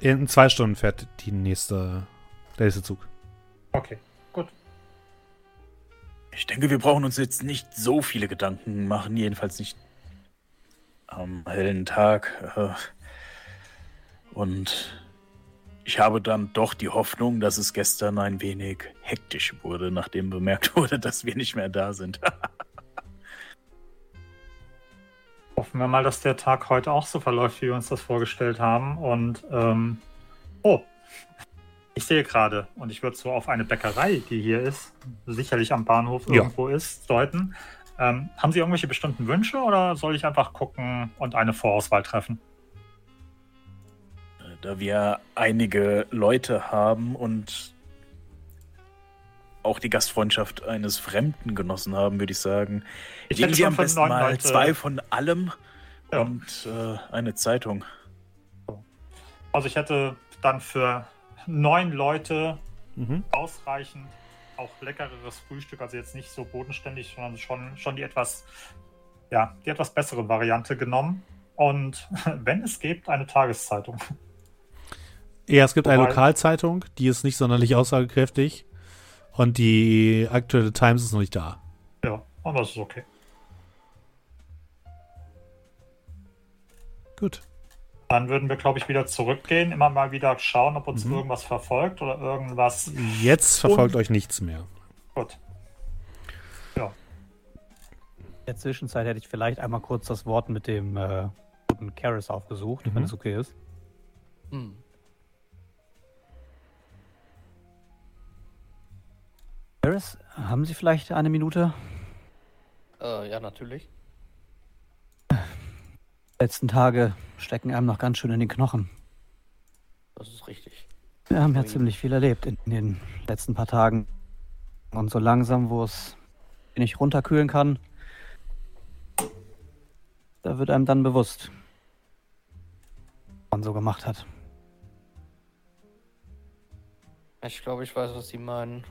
In zwei Stunden fährt die nächste, der nächste Zug. Okay, gut. Ich denke, wir brauchen uns jetzt nicht so viele Gedanken machen, jedenfalls nicht am hellen Tag. Äh, Und ich habe dann doch die Hoffnung, dass es gestern ein wenig hektisch wurde, nachdem bemerkt wurde, dass wir nicht mehr da sind. Hoffen wir mal, dass der Tag heute auch so verläuft, wie wir uns das vorgestellt haben. Und, ähm, oh, ich sehe gerade, und ich würde so auf eine Bäckerei, die hier ist, sicherlich am Bahnhof Ja. irgendwo ist, deuten. Ähm, haben Sie irgendwelche bestimmten Wünsche oder soll ich einfach gucken und eine Vorauswahl treffen? da wir einige Leute haben und auch die Gastfreundschaft eines Fremden genossen haben, würde ich sagen, Ich hätte Sie am von besten neun mal Leute- zwei von allem Ja. und äh, eine Zeitung. Also ich hätte dann für neun Leute Mhm. ausreichend auch leckereres Frühstück, also jetzt nicht so bodenständig, sondern schon, schon die etwas, ja, die etwas bessere Variante genommen. Und wenn es gibt, eine Tageszeitung. Ja, es gibt eine Wobei- Lokalzeitung, die ist nicht sonderlich aussagekräftig. Und die aktuelle Times ist noch nicht da. Ja, aber das ist okay. Gut. Dann würden wir, glaube ich, wieder zurückgehen, immer mal wieder schauen, ob uns Mhm. irgendwas verfolgt oder irgendwas. Jetzt verfolgt euch nichts mehr. Gut. In der Zwischenzeit hätte ich vielleicht einmal kurz das Wort mit dem äh, guten Karis aufgesucht, Mhm. wenn es okay ist. Hm. Karis, haben Sie vielleicht eine Minute? Äh, ja, natürlich. Die letzten Tage stecken einem noch ganz schön in den Knochen. Das ist richtig. Wir haben ja ziemlich viel erlebt in den letzten paar Tagen. Und so langsam, wo es nicht runterkühlen kann, da wird einem dann bewusst, was man so gemacht hat. Ich glaube, ich weiß, was Sie meinen.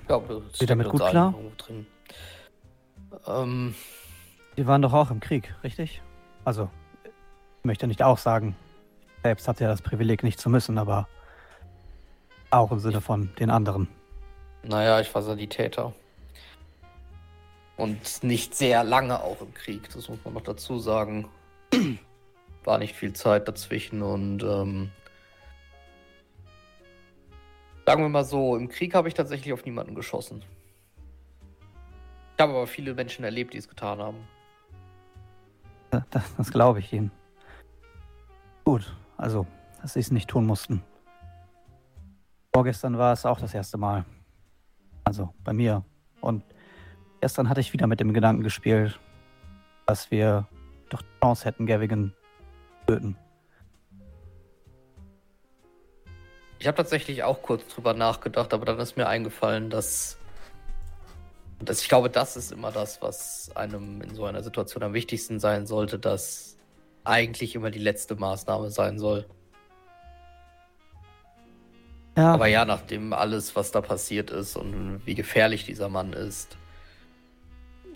Ich glaube, es Geht damit gut klar? Ähm, Sie waren doch auch im Krieg, richtig? Also, ich möchte nicht auch sagen, selbst hat ja das Privileg nicht zu müssen, aber auch im Sinne von den anderen. naja, ich war Sanitäter. Und nicht sehr lange auch im Krieg, das muss man noch dazu sagen. War nicht viel Zeit dazwischen und ähm, sagen wir mal so, im Krieg habe ich tatsächlich auf niemanden geschossen. Ich habe aber viele Menschen erlebt, die es getan haben. Das, das, glaube ich Ihnen. Gut, also, dass Sie es nicht tun mussten. Vorgestern war es auch das erste Mal. Also bei mir. Und gestern hatte ich wieder mit dem Gedanken gespielt, dass wir doch die Chance hätten, Gavigan zu töten. Ich habe tatsächlich auch kurz drüber nachgedacht, aber dann ist mir eingefallen, dass, dass ich glaube, das ist immer das, was einem in so einer Situation am wichtigsten sein sollte, dass eigentlich immer die letzte Maßnahme sein soll. Ja, Aber ja, nachdem alles, was da passiert ist und wie gefährlich dieser Mann ist,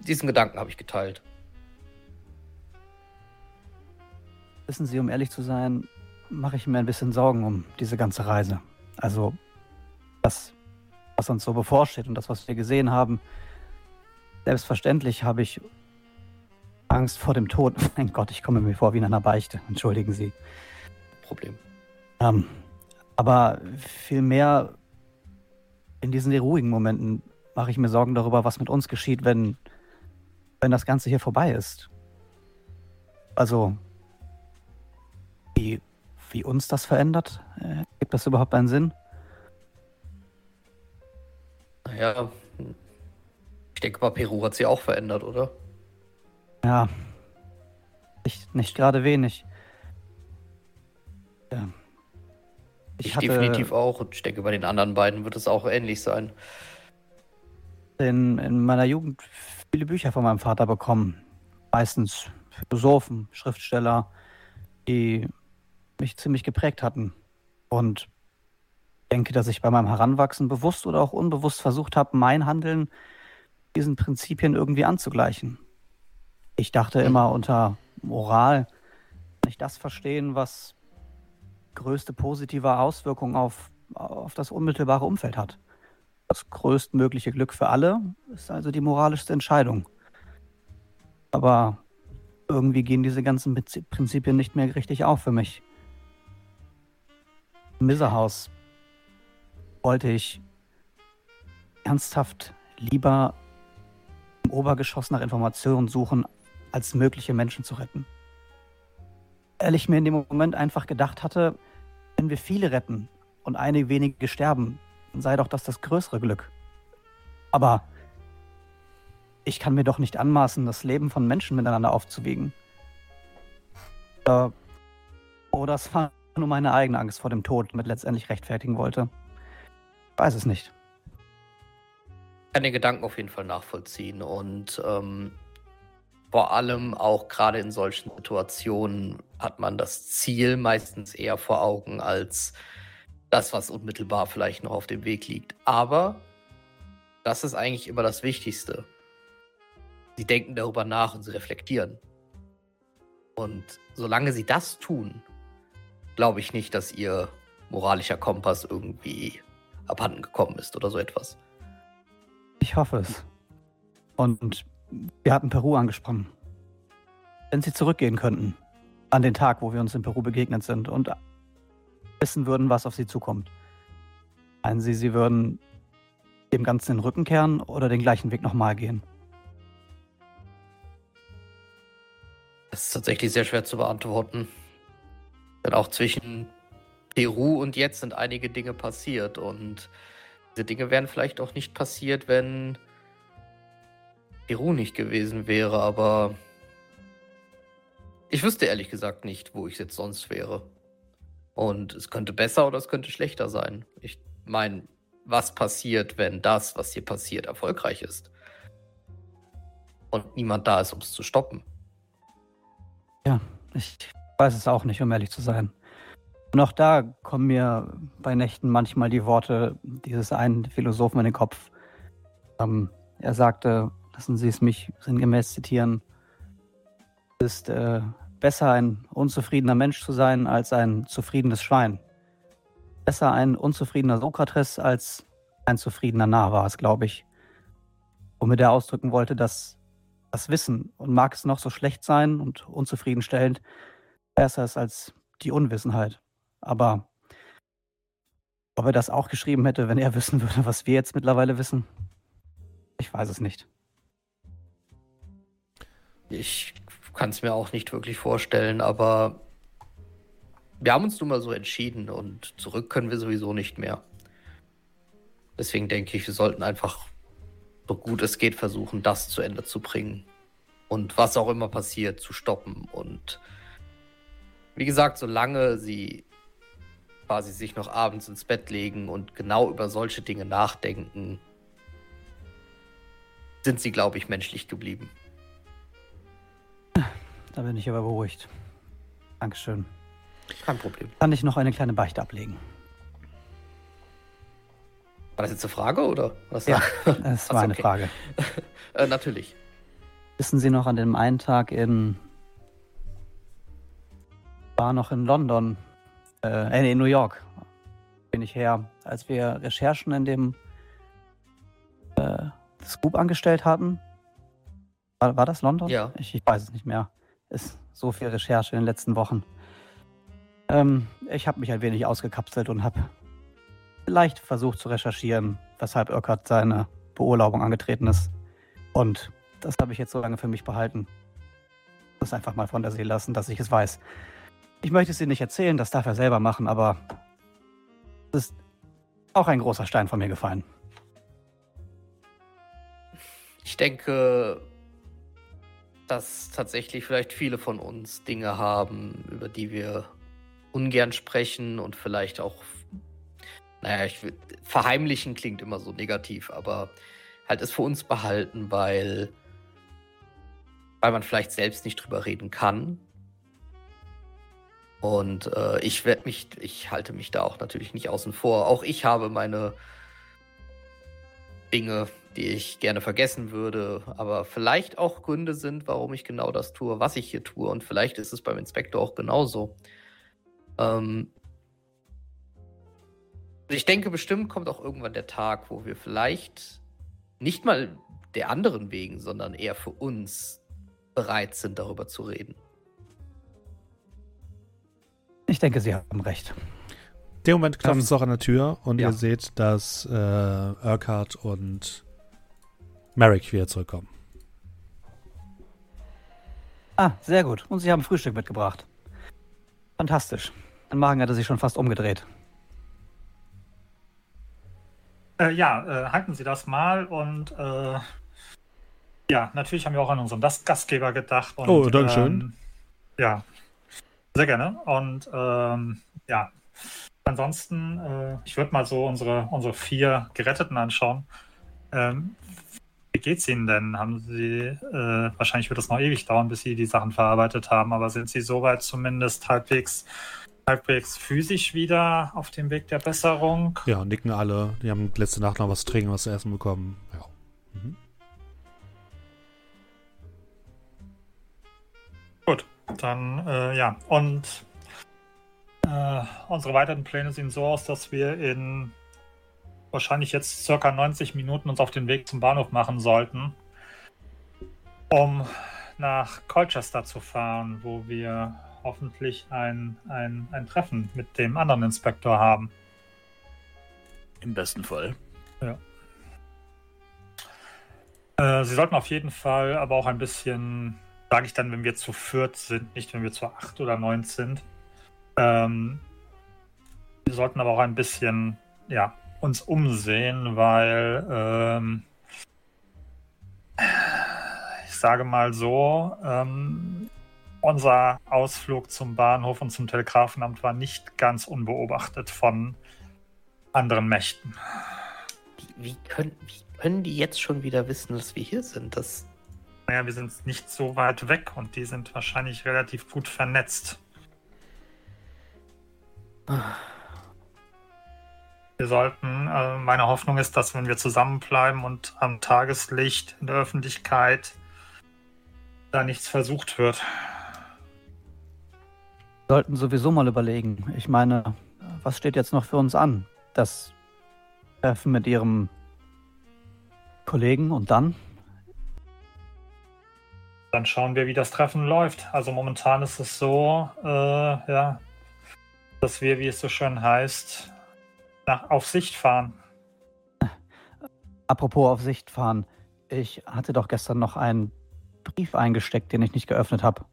diesen Gedanken habe ich geteilt. wissen Sie, um ehrlich zu sein, mache ich mir ein bisschen Sorgen um diese ganze Reise. Also das, was uns so bevorsteht und das, was wir gesehen haben. Selbstverständlich habe ich Angst vor dem Tod. Mein Gott, ich komme mir vor wie in einer Beichte. Entschuldigen Sie. Problem. Ähm, aber vielmehr in diesen ruhigen Momenten mache ich mir Sorgen darüber, was mit uns geschieht, wenn, wenn das Ganze hier vorbei ist. Also, wie, wie uns das verändert? Äh, gibt das überhaupt einen Sinn? Naja, ich denke mal, Peru hat sie auch verändert, oder? Ja, nicht, nicht gerade wenig. Ja. Ich, definitiv auch. Und ich denke, bei den anderen beiden wird es auch ähnlich sein. in, in meiner Jugend viele Bücher von meinem Vater bekommen. Meistens Philosophen, Schriftsteller, die mich ziemlich geprägt hatten. Und denke, dass ich bei meinem Heranwachsen bewusst oder auch unbewusst versucht habe, mein Handeln diesen Prinzipien irgendwie anzugleichen. Ich dachte Mhm. immer unter Moral nicht das verstehen, was größte positive Auswirkungen auf, auf das unmittelbare Umfeld hat. Das größtmögliche Glück für alle ist also die moralischste Entscheidung. Aber irgendwie gehen diese ganzen Prinzi- Prinzipien nicht mehr richtig auf für mich. Miserhaus wollte ich ernsthaft lieber im Obergeschoss nach Informationen suchen, als mögliche Menschen zu retten. Ehrlich mir in dem Moment einfach gedacht hatte, wenn wir viele retten und einige wenige sterben, dann sei doch das das größere Glück. Aber ich kann mir doch nicht anmaßen, das Leben von Menschen miteinander aufzuwiegen. Äh, oh, das war nur meine eigene Angst vor dem Tod, mit letztendlich rechtfertigen wollte. Ich weiß es nicht. Ich kann den Gedanken auf jeden Fall nachvollziehen und ähm, vor allem auch gerade in solchen Situationen hat man das Ziel meistens eher vor Augen als das, was unmittelbar vielleicht noch auf dem Weg liegt. Aber das ist eigentlich immer das Wichtigste. Sie denken darüber nach und sie reflektieren. Und solange sie das tun, glaube ich nicht, dass ihr moralischer Kompass irgendwie abhanden gekommen ist oder so etwas. Ich hoffe es. Und wir hatten Peru angesprochen. Wenn Sie zurückgehen könnten, an den Tag, wo wir uns in Peru begegnet sind und wissen würden, was auf Sie zukommt. Meinen Sie, Sie würden dem Ganzen den Rücken kehren oder den gleichen Weg nochmal gehen? Das ist tatsächlich sehr schwer zu beantworten. Denn auch zwischen Peru und jetzt sind einige Dinge passiert. Und diese Dinge wären vielleicht auch nicht passiert, wenn Peru nicht gewesen wäre. Aber ich wüsste ehrlich gesagt nicht, wo ich jetzt sonst wäre. Und es könnte besser oder es könnte schlechter sein. Ich meine, was passiert, wenn das, was hier passiert, erfolgreich ist? Und niemand da ist, um es zu stoppen. Ich weiß es auch nicht, um ehrlich zu sein. Und auch da kommen mir bei Nächten manchmal die Worte dieses einen Philosophen in den Kopf. Ähm, er sagte, lassen Sie es mich sinngemäß zitieren, es ist äh, besser ein unzufriedener Mensch zu sein als ein zufriedenes Schwein. Besser ein unzufriedener Sokrates als ein zufriedener Narr war es, glaube ich. Womit er ausdrücken wollte, dass das Wissen, und mag es noch so schlecht sein und unzufriedenstellend, besser ist als die Unwissenheit. Aber ob er das auch geschrieben hätte, wenn er wissen würde, was wir jetzt mittlerweile wissen, ich weiß es nicht. Ich kann es mir auch nicht wirklich vorstellen, aber wir haben uns nun mal so entschieden und zurück können wir sowieso nicht mehr. Deswegen denke ich, wir sollten einfach so gut es geht versuchen, das zu Ende zu bringen. Und was auch immer passiert, zu stoppen. Und wie gesagt, solange sie quasi sich noch abends ins Bett legen und genau über solche Dinge nachdenken, sind sie, glaube ich, menschlich geblieben. Da bin ich aber beruhigt. Dankeschön. Kein Problem. Kann ich noch eine kleine Beichte ablegen? War das jetzt eine Frage oder? Was Ja, Das Ach, war eine okay. Frage. äh, natürlich. Wissen Sie noch an dem einen Tag in. War noch in London, äh, in New York, bin ich her, als wir Recherchen in dem äh, Scoop angestellt hatten. War, war das London? Ja. Ich, ich weiß es nicht mehr. Ist so viel Recherche in den letzten Wochen. Ähm, ich habe mich ein wenig ausgekapselt und habe leicht versucht zu recherchieren, weshalb Urquhart seine Beurlaubung angetreten ist. Und das habe ich jetzt so lange für mich behalten. Das einfach mal von der See lassen, dass ich es weiß. Ich möchte es Ihnen nicht erzählen, das darf er selber machen, aber es ist auch ein großer Stein von mir gefallen. Ich denke, dass tatsächlich vielleicht viele von uns Dinge haben, über die wir ungern sprechen und vielleicht auch, naja, ich verheimlichen klingt immer so negativ, aber halt es für uns behalten, weil weil man vielleicht selbst nicht drüber reden kann. Und äh, ich werde mich, ich halte mich da auch natürlich nicht außen vor. Auch ich habe meine Dinge, die ich gerne vergessen würde, aber vielleicht auch Gründe sind, warum ich genau das tue, was ich hier tue. Und vielleicht ist es beim Inspektor auch genauso. Ähm ich denke, bestimmt kommt auch irgendwann der Tag, wo wir vielleicht nicht mal der anderen wegen, sondern eher für uns bereit sind, darüber zu reden. Ich denke, Sie haben recht. dem Moment klopft es Ähm, auch an der Tür und ja. ihr seht, dass äh, Urquhart und Merrick wieder zurückkommen. Ah, sehr gut. Und Sie haben Frühstück mitgebracht. Fantastisch. Mein Magen hatte sich schon fast umgedreht. Äh, ja, äh, halten Sie das mal und äh, ja, natürlich haben wir auch an unseren Gast- Gastgeber gedacht. Und, Oh, Dankeschön. Ähm, ja, sehr gerne. Und ähm, ja, ansonsten, äh, ich würde mal so unsere, unsere vier Geretteten anschauen. Ähm, wie geht's Ihnen denn? Haben Sie, äh, wahrscheinlich wird es noch ewig dauern, bis Sie die Sachen verarbeitet haben, aber sind Sie soweit zumindest halbwegs, halbwegs physisch wieder auf dem Weg der Besserung? Ja, nicken alle. Die haben letzte Nacht noch was zu trinken, was zu essen bekommen. Ja. Mhm. Gut, dann äh, ja. Und äh, unsere weiteren Pläne sehen so aus, dass wir in wahrscheinlich jetzt circa 90 Minuten uns auf den Weg zum Bahnhof machen sollten, um nach Colchester zu fahren, wo wir hoffentlich ein, ein, ein Treffen mit dem anderen Inspektor haben. Im besten Fall. Äh, Sie sollten auf jeden Fall aber auch ein bisschen, sage ich dann, wenn wir zu viert sind, nicht wenn wir zu acht oder neun sind. Ähm, wir sollten aber auch ein bisschen, ja, uns umsehen, weil ähm, ich sage mal so, ähm, unser Ausflug zum Bahnhof und zum Telegrafenamt war nicht ganz unbeobachtet von anderen Mächten. Wie, wie, können, wie können die jetzt schon wieder wissen, dass wir hier sind? Das, Naja, wir sind nicht so weit weg und die sind wahrscheinlich relativ gut vernetzt. Wir sollten, äh, meine Hoffnung ist, dass wenn wir zusammenbleiben und am Tageslicht in der Öffentlichkeit da nichts versucht wird. Sollten sowieso mal überlegen. Ich meine, was steht jetzt noch für uns an? Das Treffen mit Ihrem Kollegen und dann? Dann schauen wir, wie das Treffen läuft. Also momentan ist es so, äh, ja, dass wir, wie es so schön heißt, nach, auf Sicht fahren. Apropos auf Sicht fahren. Ich hatte doch gestern noch einen Brief eingesteckt, den ich nicht geöffnet habe.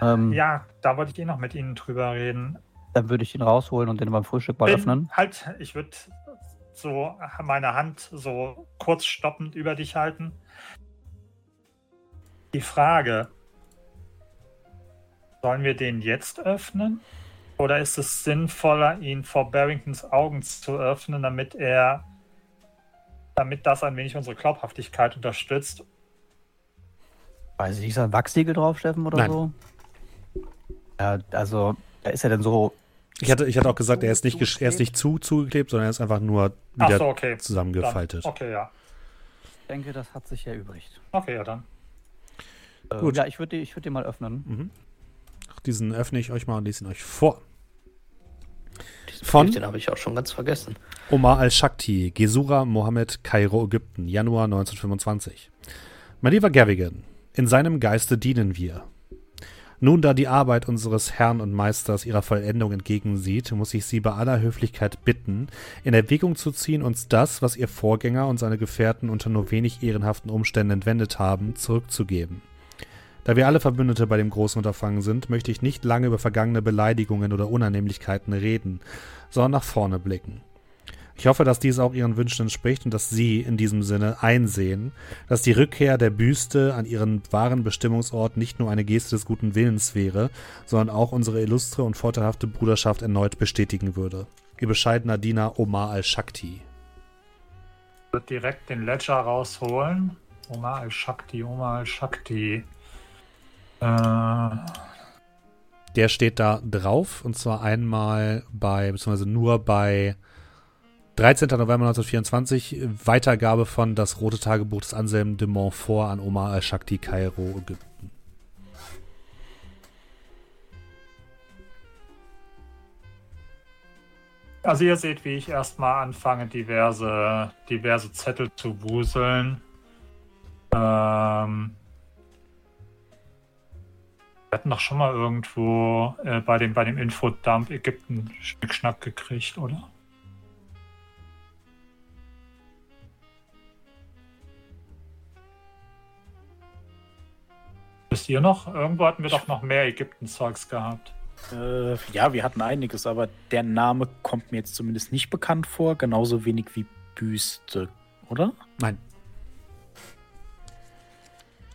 Ähm, Ja, da wollte ich eh noch mit Ihnen drüber reden. Dann würde ich ihn rausholen und den beim Frühstück mal Bin- öffnen. Halt, ich würde so meine Hand so kurz stoppend über dich halten. Die Frage, sollen wir den jetzt öffnen? Oder ist es sinnvoller, ihn vor Barringtons Augen zu öffnen, damit er, damit das ein wenig unsere Glaubhaftigkeit unterstützt? Weiß ich nicht, ist da ein Wachsiegel drauf, Steffen, oder Nein. so? Ja, also, da ist er denn so. Ich hatte, ich hatte auch gesagt, er ist nicht, er ist nicht zu zugeklebt, sondern er ist einfach nur wieder so, okay. Dann, zusammengefaltet. okay, ja. Ich denke, das hat sich erübrigt. Okay, ja dann. Gut. Ja, ich würde ich würd den mal öffnen. Mhm. Diesen öffne ich euch mal und lese ihn euch vor. diesen Von? Den habe ich auch schon ganz vergessen. Omar al-Shakti, Gesura Mohammed, Kairo, Ägypten, Januar 1925. Mein lieber Gavigan, in seinem Geiste dienen wir. Nun, da die Arbeit unseres Herrn und Meisters ihrer Vollendung entgegensieht, muss ich Sie bei aller Höflichkeit bitten, in Erwägung zu ziehen, uns das, was Ihr Vorgänger und seine Gefährten unter nur wenig ehrenhaften Umständen entwendet haben, zurückzugeben. Da wir alle Verbündete bei dem großen Unterfangen sind, möchte ich nicht lange über vergangene Beleidigungen oder Unannehmlichkeiten reden, sondern nach vorne blicken. Ich hoffe, dass dies auch Ihren Wünschen entspricht und dass Sie in diesem Sinne einsehen, dass die Rückkehr der Büste an ihren wahren Bestimmungsort nicht nur eine Geste des guten Willens wäre, sondern auch unsere illustre und vorteilhafte Bruderschaft erneut bestätigen würde. Ihr bescheidener Diener Omar al-Shakti. Würde direkt den Ledger rausholen Oma al-Shakti, Oma al-Shakti. Äh, Der steht da drauf und zwar einmal bei, beziehungsweise nur bei 13. November 1924, Weitergabe von das Rote Tagebuch des Anselm de Montfort an Omar al-Shakti, Kairo, Ägypten. Also ihr seht, wie ich erstmal anfange, diverse, diverse Zettel zu wuseln. Ähm, wir hatten doch schon mal irgendwo äh, bei dem, bei dem Infodump Ägypten Schnickschnack gekriegt, oder? Wisst ihr noch? Irgendwo hatten wir doch noch mehr Ägypten-Zeugs gehabt. Äh, ja, wir hatten einiges, aber der Name kommt mir jetzt zumindest nicht bekannt vor, genauso wenig wie Büste, oder? Nein.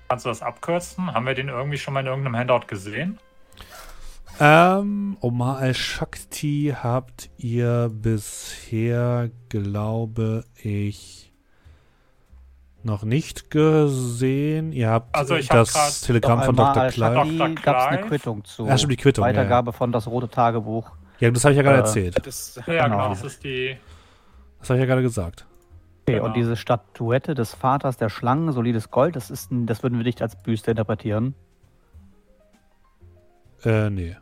Kannst du das abkürzen? Haben wir den irgendwie schon mal in irgendeinem Handout gesehen? Ähm, Omar al-Shakti habt ihr bisher, glaube ich, noch nicht gesehen. Ihr habt Also das Telegramm von Dr. Clive. Dr. gab es eine. Quittung zu. Ja, stimmt, die Quittung, ja, ja. Weitergabe von das Rote Tagebuch. Ja, das habe ich ja gerade Äh, erzählt. Das, Ja, genau, Genau. das ist die. Das habe ich ja gerade gesagt. Okay, Genau. und diese Statuette des Vaters der Schlangen, solides Gold, das ist ein, das würden wir nicht als Büste interpretieren. Äh, nee.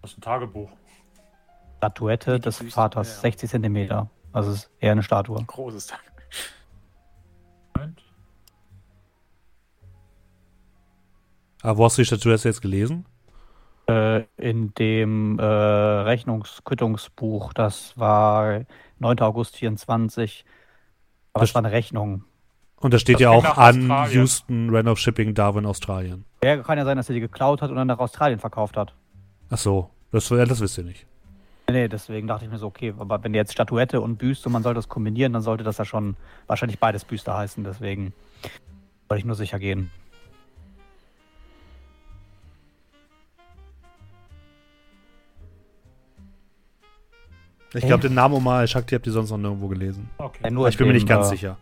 Das ist ein Tagebuch. Statuette des Büste, Vaters, ja. 60 Zentimeter. Also es ist eher eine Statue. großes Tag. Moment. Aber wo hast du die Statuette jetzt gelesen? Äh, in dem äh, Rechnungsquittungsbuch, das war 9. August 24. Aber Das- es war eine Rechnung. Und da steht Das ja auch an Australien. Houston Randolph Shipping Darwin, Australien. Ja, kann ja sein, dass er die geklaut hat und dann nach Australien verkauft hat. Ach so, das, das wisst ihr nicht. Nee, nee, deswegen dachte ich mir so, okay, aber wenn jetzt Statuette und Büste, man sollte das kombinieren, dann sollte das ja schon wahrscheinlich beides Büste heißen. Deswegen wollte ich nur sicher gehen. Ich glaube, den Namen Omar al-Shakti habt ihr sonst noch nirgendwo gelesen. Okay. Ja, nur ich bin mir nicht ganz äh, sicher.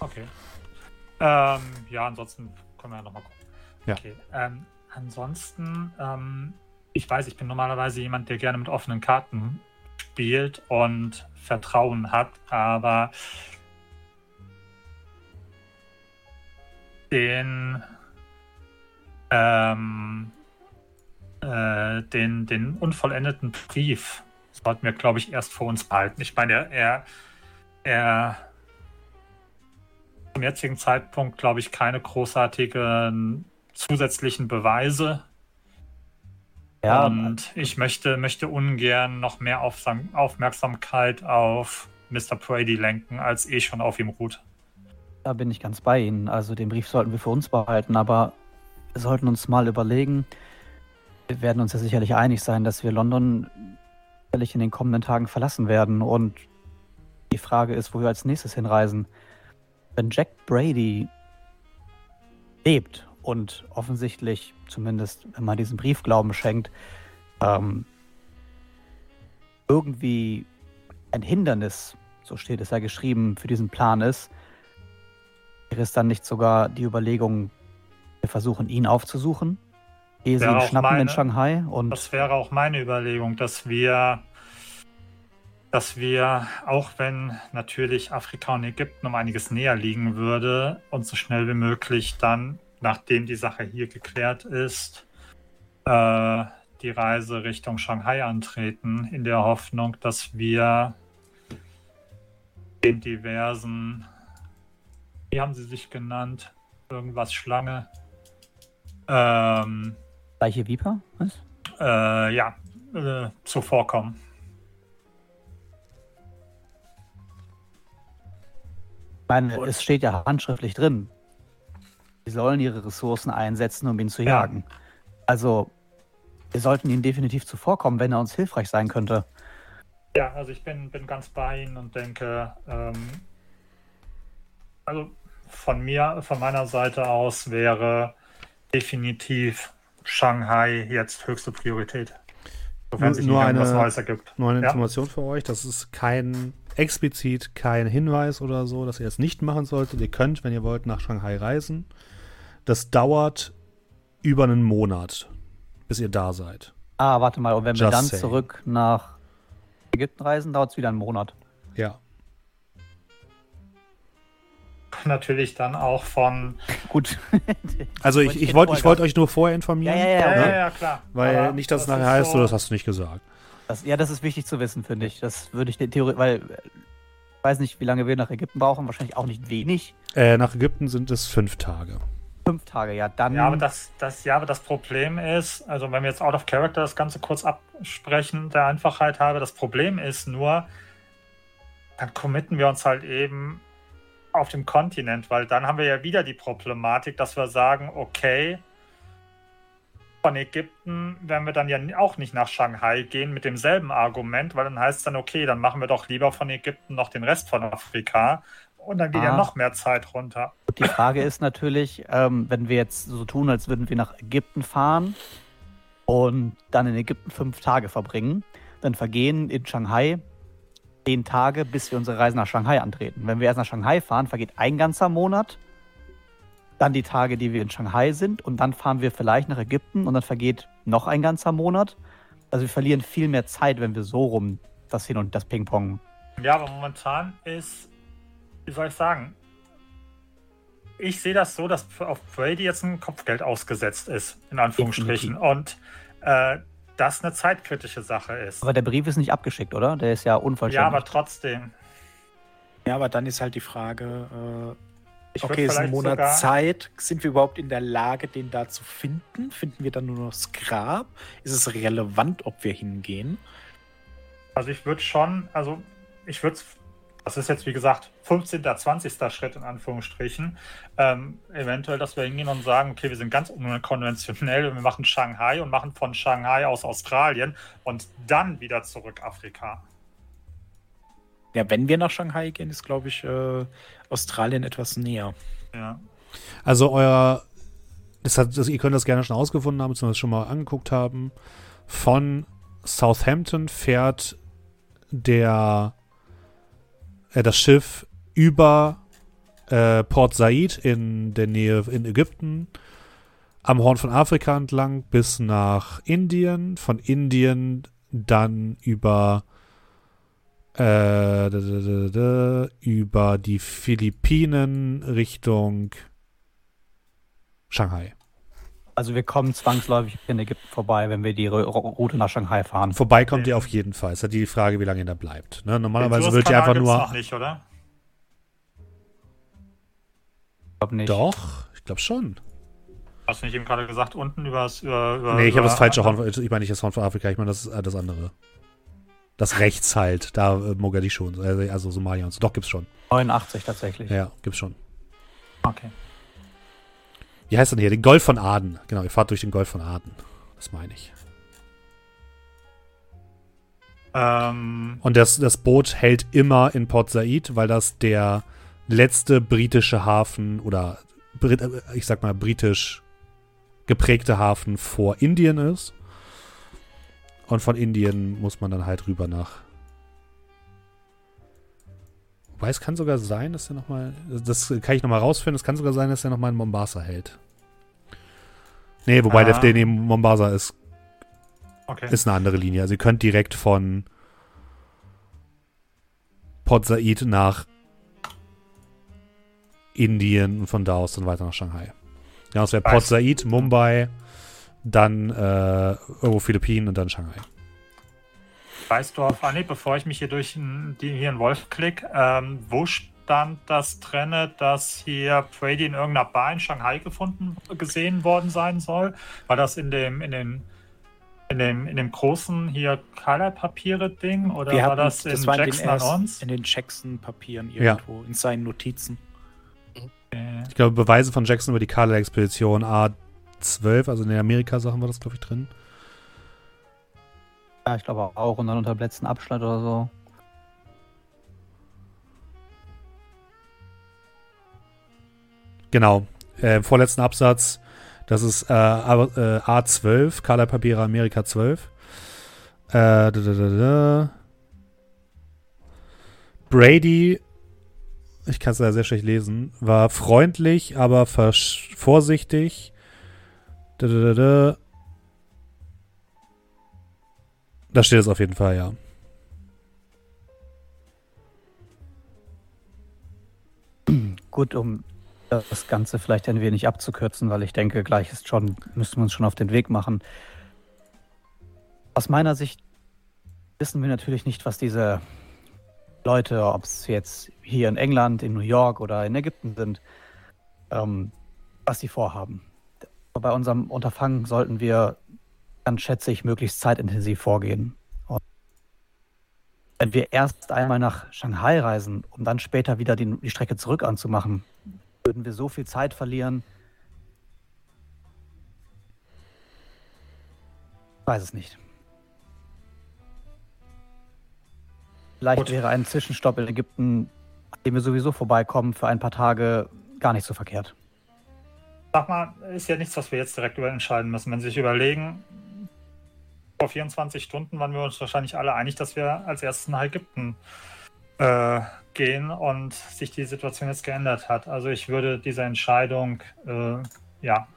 Okay. Ähm, ja, ansonsten können wir ja nochmal gucken. Ja. Okay. Ähm, ansonsten, ähm, ich weiß, ich bin normalerweise jemand, der gerne mit offenen Karten spielt und Vertrauen hat, aber den, ähm, äh, den, den unvollendeten Brief sollten wir, glaube ich, erst vor uns behalten. Ich meine, er, er zum jetzigen Zeitpunkt, glaube ich, keine großartigen zusätzlichen Beweise. Ja, Und ich möchte, möchte ungern noch mehr Aufsam Aufmerksamkeit auf Mr. Brady lenken, als eh schon auf ihm ruht. da bin ich ganz bei Ihnen. Also den Brief sollten wir für uns behalten, aber wir sollten uns mal überlegen. Wir werden uns ja sicherlich einig sein, dass wir London sicherlich in den kommenden Tagen verlassen werden. Und die Frage ist, wo wir als nächstes hinreisen. Wenn Jack Brady lebt und offensichtlich, zumindest wenn man diesen Brief Glauben schenkt, ähm, irgendwie ein Hindernis, so steht es ja geschrieben, für diesen Plan ist, wäre es dann nicht sogar die Überlegung, wir versuchen ihn aufzusuchen, auch schnappen in meine- Shanghai und Das wäre auch meine Überlegung, dass wir, dass wir, auch wenn natürlich Afrika und Ägypten um einiges näher liegen würde, uns so schnell wie möglich dann, nachdem die Sache hier geklärt ist, äh, die Reise Richtung Shanghai antreten, in der Hoffnung, dass wir den diversen, wie haben sie sich genannt, irgendwas Schlange, ähm, gleiche Viper? Was? äh, ja, äh, zuvorkommen. Ich meine, es steht ja handschriftlich drin. Sie sollen ihre Ressourcen einsetzen, um ihn zu Ja. jagen. Also, wir sollten ihm definitiv zuvorkommen, wenn er uns hilfreich sein könnte. Ja, also ich bin, bin ganz bei Ihnen und denke, ähm, also von mir, von meiner Seite aus wäre definitiv Shanghai jetzt höchste Priorität. Sofern Nur- sich nur eine- Neues ergibt. Nur eine Ja. Information für euch: Das ist kein explizit kein Hinweis oder so, dass ihr es nicht machen solltet. Ihr könnt, wenn ihr wollt, nach Shanghai reisen. Das dauert über einen Monat, bis ihr da seid. Ah, warte mal, und wenn wir Just dann saying. zurück nach Ägypten reisen, dauert es wieder einen Monat. Ja. Natürlich dann auch von. Gut. Also ich, Wollte ich wollte ich wollt euch nur vorher informieren. Ja, ja, Ja, ja. ja, ne? ja, klar. Weil Aber nicht, dass es das nachher ist heißt, so, das hast du nicht gesagt. Das, ja, das ist wichtig zu wissen, finde ich. Das würde ich Theorie, weil äh, ich weiß nicht, wie lange wir nach Ägypten brauchen. Wahrscheinlich auch nicht wenig. Äh, nach Ägypten sind es fünf Tage. Fünf Tage, ja. Dann. Ja, aber das, das, ja, aber das Problem ist, also wenn wir jetzt out of character das Ganze kurz absprechen, der Einfachheit halber, das Problem ist nur, dann committen wir uns halt eben auf dem Kontinent, weil dann haben wir ja wieder die Problematik, dass wir sagen, okay, von Ägypten werden wir dann ja auch nicht nach Shanghai gehen mit demselben Argument, weil dann heißt es dann, okay, dann machen wir doch lieber von Ägypten noch den Rest von Afrika und dann geht ja Ah. noch mehr Zeit runter. Die Frage ist natürlich, ähm, wenn wir jetzt so tun, als würden wir nach Ägypten fahren und dann in Ägypten fünf Tage verbringen, dann vergehen in Shanghai zehn Tage, bis wir unsere Reise nach Shanghai antreten. Wenn wir erst nach Shanghai fahren, vergeht ein ganzer Monat, dann die Tage, die wir in Shanghai sind und dann fahren wir vielleicht nach Ägypten und dann vergeht noch ein ganzer Monat. Also wir verlieren viel mehr Zeit, wenn wir so rum das Hin und das Ping-Pong. Ja, aber momentan ist, wie soll ich sagen, ich sehe das so, dass auf Brady jetzt ein Kopfgeld ausgesetzt ist, in Anführungsstrichen. Und äh, das eine zeitkritische Sache ist. Aber der Brief ist nicht abgeschickt, oder? Der ist ja unvollständig. Ja, aber trotzdem. Ja, aber dann ist halt die Frage, Ich äh, okay, ist ein Monat sogar- Zeit. Sind wir überhaupt in der Lage, den da zu finden? Finden wir dann nur noch das Grab? Ist es relevant, ob wir hingehen? Also ich würde schon, also ich würde das ist jetzt wie gesagt 15., 20. Schritt in Anführungsstrichen, ähm, eventuell, dass wir hingehen und sagen, okay, wir sind ganz unkonventionell und wir machen Shanghai und machen von Shanghai aus Australien und dann wieder zurück Afrika. Ja, wenn wir nach Shanghai gehen, ist, glaube ich, äh, Australien etwas näher. Ja. Also euer, das hat, das, ihr könnt das gerne schon ausgefunden haben, beziehungsweise schon mal angeguckt haben. Von Southampton fährt der äh, das Schiff über äh, Port Said in der Nähe in Ägypten am Horn von Afrika entlang bis nach Indien, von Indien dann über äh, über die Philippinen Richtung Shanghai. Also wir kommen zwangsläufig in Ägypten vorbei, wenn wir die Route nach Shanghai fahren. Vorbei kommt ihr auf jeden Fall. Es ist halt die Frage, wie lange ihr da bleibt. Ne? Normalerweise würdet ihr einfach nur. noch nicht, oder? Ich glaube nicht. Doch, ich glaube schon. Hast du nicht eben gerade gesagt, unten übers, über, über nee, ich habe das falsche Horn. Ich meine nicht das Horn von Afrika, ich meine das, äh, das andere. Das rechts halt, da äh, Mogadischu also, also Somalia und so. Doch, gibt's schon. 89 tatsächlich. Ja, gibt's schon. Okay. Wie heißt denn hier? Den Golf von Aden. Genau, ihr fahrt durch den Golf von Aden. Das meine ich. Ähm, Und das, das Boot hält immer in Port Said, weil das der letzte britische Hafen oder äh, ich sag mal britisch geprägte Hafen vor Indien ist. Und von Indien muss man dann halt rüber nach. Wobei es kann sogar sein, dass er nochmal. Das kann ich nochmal rausfinden. Es kann sogar sein, dass er nochmal in Mombasa hält. Nee, wobei der, Ah. der neben Mombasa ist, okay. ist eine andere Linie. Also ihr könnt direkt von Port Said nach Indien und von da aus dann weiter nach Shanghai. Ja, das wäre Port. Said, Mumbai, dann äh, irgendwo Philippinen und dann Shanghai. Weißt du auf Anhieb, bevor ich mich hier durch n- die, hier einen Wolf klick, ähm, wo stand das drinne, dass hier Brady in irgendeiner Bar in Shanghai gefunden, gesehen worden sein soll? War das in dem, in den, in dem, in dem großen hier Color-Papiere-Ding oder Wir war hatten- das in war in den, Jackson erst- uns? in den Jackson-Papieren Ja. irgendwo, in seinen Notizen. Ich glaube, Beweise von Jackson über die Kala-Expedition A12, also in den Amerika-Sachen war das, glaube ich, drin. Ja, ich glaube auch. Und dann unter dem letzten Abschnitt oder so. Genau. Äh, vorletzten Absatz, das ist äh, A, äh, A12, Kala Papiere Amerika 12. Äh, da, da, da. Brady, ich kann es ja sehr schlecht lesen, war freundlich, aber vorsichtig. Da, steht es auf jeden Fall, ja. Gut, um das Ganze vielleicht ein wenig abzukürzen, weil ich denke, gleich ist schon, müssen wir uns schon auf den Weg machen. Aus meiner Sicht wissen wir natürlich nicht, was diese Leute, ob es jetzt hier in England, in New York oder in Ägypten sind, ähm, was sie vorhaben. Bei unserem Unterfangen sollten wir, dann schätze ich, möglichst zeitintensiv vorgehen. Und wenn wir erst einmal nach Shanghai reisen, um dann später wieder die, die Strecke zurück anzumachen, würden wir so viel Zeit verlieren. Ich weiß es nicht. Vielleicht Gut. wäre ein Zwischenstopp in Ägypten, an dem wir sowieso vorbeikommen, für ein paar Tage gar nicht so verkehrt. Sag mal, ist ja nichts, was wir jetzt direkt über entscheiden müssen. Wenn Sie sich überlegen, vor 24 Stunden waren wir uns wahrscheinlich alle einig, dass wir als erstes nach Ägypten äh, gehen und sich die Situation jetzt geändert hat. Also ich würde diese Entscheidung, äh, ja,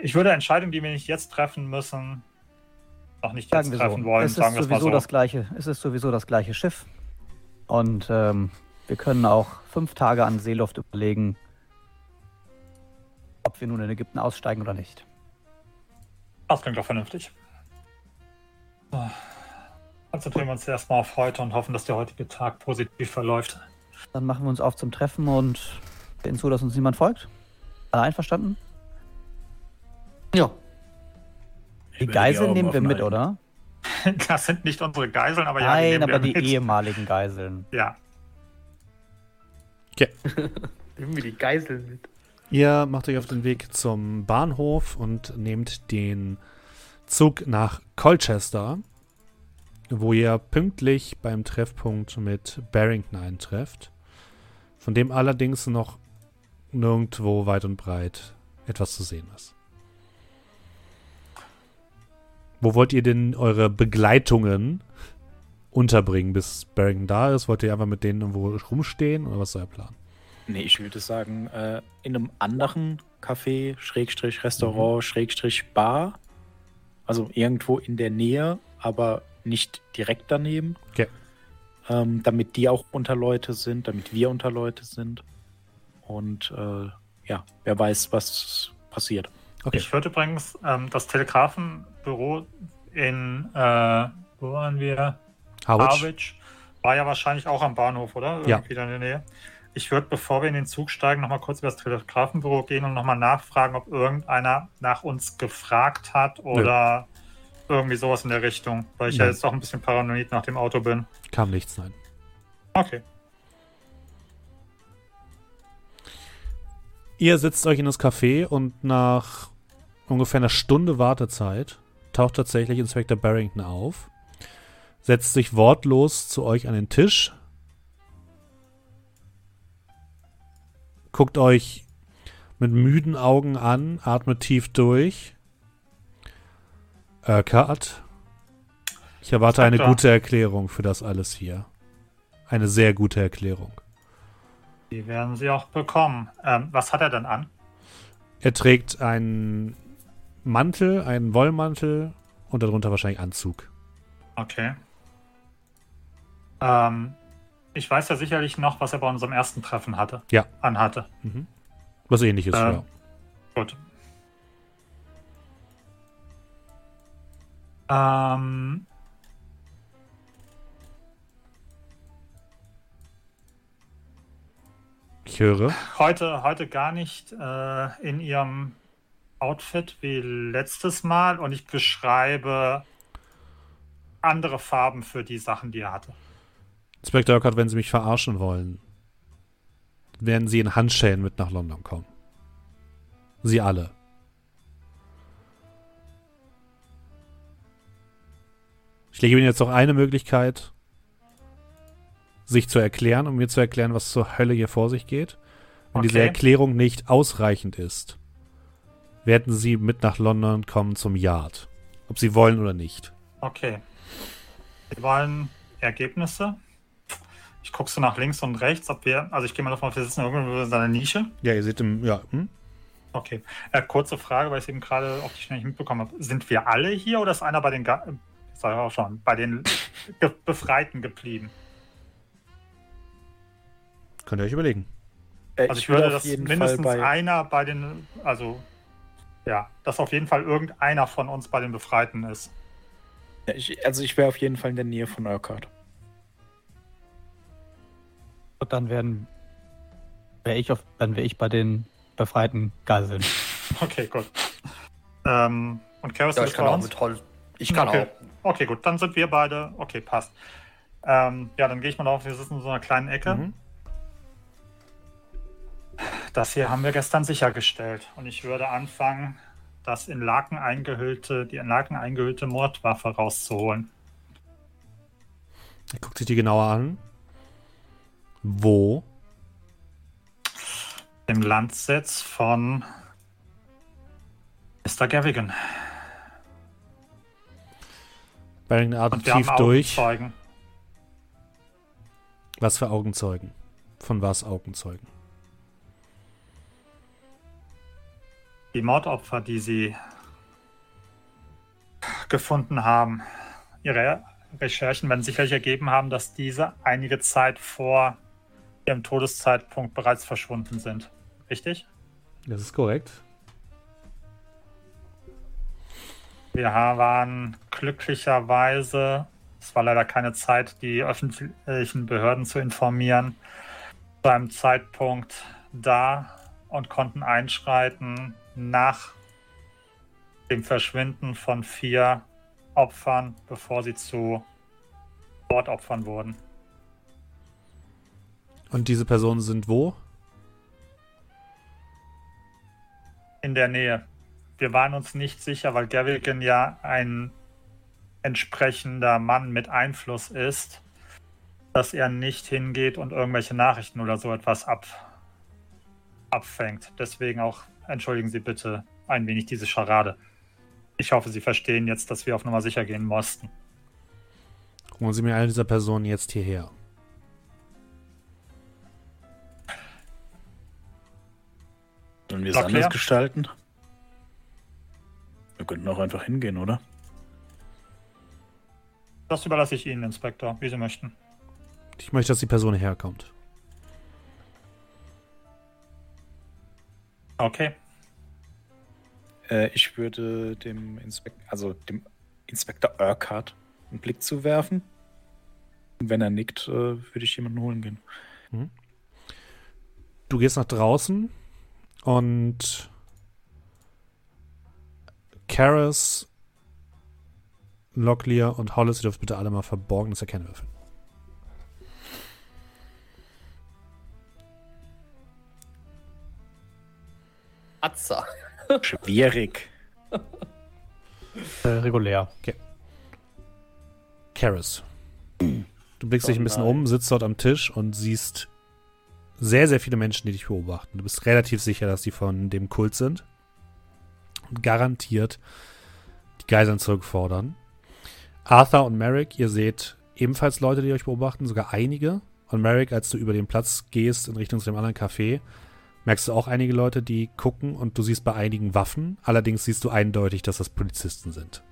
ich würde Entscheidungen, die wir nicht jetzt treffen müssen, noch nicht Sagen jetzt treffen so. wollen, es ist sagen wir es mal sowieso so. das gleiche. Es ist sowieso das gleiche Schiff. Und ähm, wir können auch fünf Tage an Seeluft überlegen, ob wir nun in Ägypten aussteigen oder nicht. Das klingt doch vernünftig. So. Konzentrieren wir uns erstmal auf heute und hoffen, dass der heutige Tag positiv verläuft. Dann machen wir uns auf zum Treffen und sehen zu, dass uns niemand folgt. Alle einverstanden? Ja. Die Geiseln nehmen wir mit, oder? Das sind nicht unsere Geiseln, aber ja, die Nein, aber wir die mit. ehemaligen Geiseln. Ja, Nehmen wir die Geiseln mit. Ihr macht euch auf den Weg zum Bahnhof und nehmt den Zug nach Colchester, wo ihr pünktlich beim Treffpunkt mit Barrington eintrefft, von dem allerdings noch nirgendwo weit und breit etwas zu sehen ist. Wo wollt ihr denn eure Begleitungen unterbringen, bis Barrington da ist? Wollt ihr einfach mit denen irgendwo rumstehen oder was ist euer Plan? Nee, ich würde sagen, äh, in einem anderen Café, Schrägstrich Restaurant, Schrägstrich Bar. Also irgendwo in der Nähe, aber nicht direkt daneben. Okay. Ähm, damit die auch unter Leute sind, damit wir unter Leute sind. Und äh, ja, wer weiß, was passiert. Okay. ich würde übrigens ähm, das Telegrafenbüro in, äh, wo waren wir? Harwich? Harwich. War ja wahrscheinlich auch am Bahnhof, oder? Ja. Irgendwie da in der Nähe. Ich würde, bevor wir in den Zug steigen, nochmal kurz über das Telegrafenbüro gehen und nochmal nachfragen, ob irgendeiner nach uns gefragt hat oder irgendwie sowas in der Richtung. Weil ich ja Nein. jetzt auch ein bisschen paranoid nach dem Auto bin. Kam nichts, nein. Okay. Ihr setzt euch in das Café und nach ungefähr einer Stunde Wartezeit taucht tatsächlich Inspector Barrington auf, setzt sich wortlos zu euch an den Tisch, guckt euch mit müden Augen an, atmet tief durch. Urquhart, ich erwarte eine gute Erklärung für das alles hier. Eine sehr gute Erklärung. Die werden sie auch bekommen. Ähm, was hat er denn an? Er trägt einen Mantel, einen Wollmantel und darunter wahrscheinlich Anzug. Okay. Ähm, ich weiß ja sicherlich noch, was er bei unserem ersten Treffen hatte. Ja. Anhatte. Mhm. Was ähnliches, Ähm, ja. Gut. Ähm, Ich höre. heute, heute gar nicht äh, in ihrem Outfit wie letztes Mal und ich beschreibe andere Farben für die Sachen, die er hatte. Inspector Urquhart, wenn Sie mich verarschen wollen, werden Sie in Handschellen mit nach London kommen. Sie alle. Ich lege Ihnen jetzt noch eine Möglichkeit, sich zu erklären, um mir zu erklären, was zur Hölle hier vor sich geht. Wenn diese Okay. Erklärung nicht ausreichend ist, werden Sie mit nach London kommen zum Yard. Ob Sie wollen oder nicht. Okay. Wir wollen Ergebnisse. Ich gucke so nach links und rechts, ob wir, also ich gehe mal davon aus, wir sitzen irgendwo in seiner Nische. Ja, ihr seht im, ja, hm? Okay. Äh, kurze Frage, weil ich es eben gerade auf die Schnelle nicht mitbekommen habe. Sind wir alle hier oder ist einer bei den, Ga sag ich auch schon, bei den Ge Befreiten geblieben? könnt ihr euch überlegen. Äh, Also ich, würde würde, dass mindestens bei, einer bei den, also ja, dass auf jeden Fall irgendeiner von uns bei den Befreiten ist. Ja, ich, also ich wäre auf jeden Fall in der Nähe von Urquhart. Und dann werden wäre ich auf, dann wäre ich bei den befreiten Geiseln. Okay, gut. Ähm, und Karis, Ja, ich kann bei auch uns? mit Holz. Ich kann okay. auch. Okay, gut, dann sind wir beide. Okay, passt. Ähm, ja, dann gehe ich mal auf, wir sitzen in so einer kleinen Ecke. Mhm. Das hier haben wir gestern sichergestellt. Und ich würde anfangen, das in Laken eingehüllte, die in Laken eingehüllte Mordwaffe rauszuholen. Er guckt sich die genauer an. Wo? Im Landsitz von Mr. Gavigan. Barrington atmet tief durch. Was für Augenzeugen? Von was Augenzeugen? Die Mordopfer, die sie gefunden haben. Ihre Recherchen werden sicherlich ergeben haben, dass diese einige Zeit vor ihrem Todeszeitpunkt bereits verschwunden sind. Richtig? Das ist korrekt. Wir waren glücklicherweise, es war leider keine Zeit, die öffentlichen Behörden zu informieren, zu einem Zeitpunkt da und konnten einschreiten nach dem Verschwinden von vier Opfern, bevor sie zu Mordopfern wurden. Und diese Personen sind wo? in der Nähe. Wir waren uns nicht sicher, weil Gavigan ja ein entsprechender Mann mit Einfluss ist, dass er nicht hingeht und irgendwelche Nachrichten oder so etwas ab, abfängt. Deswegen auch entschuldigen Sie bitte ein wenig diese Scharade. Ich hoffe, Sie verstehen jetzt, dass wir auf Nummer sicher gehen mussten. Holen Sie mir eine dieser Personen jetzt hierher. Wir es anders gestalten? Wir könnten auch einfach hingehen, oder? Das überlasse ich Ihnen, Inspektor, wie Sie möchten. Ich möchte, dass die Person herkommt. Okay. Äh, ich würde dem Inspek also dem Inspektor Urquhart einen Blick zuwerfen. Und wenn er nickt, äh, würde ich jemanden holen gehen. Du gehst nach draußen und Karis, Locklear und Hollis, ihr dürft bitte alle mal verborgenes Erkennen würfeln. Atza. Schwierig. Äh, regulär. Karis. Du blickst dich ein bisschen um, sitzt dort am Tisch und siehst sehr, sehr viele Menschen, die dich beobachten. Du bist relativ sicher, dass die von dem Kult sind. Und garantiert die Geiseln zurückfordern. Arthur und Merrick, ihr seht ebenfalls Leute, die euch beobachten, sogar einige. Und Merrick, als du über den Platz gehst in Richtung zu dem anderen Café, merkst du auch einige Leute, die gucken und du siehst bei einigen Waffen. Allerdings siehst du eindeutig, dass das Polizisten sind.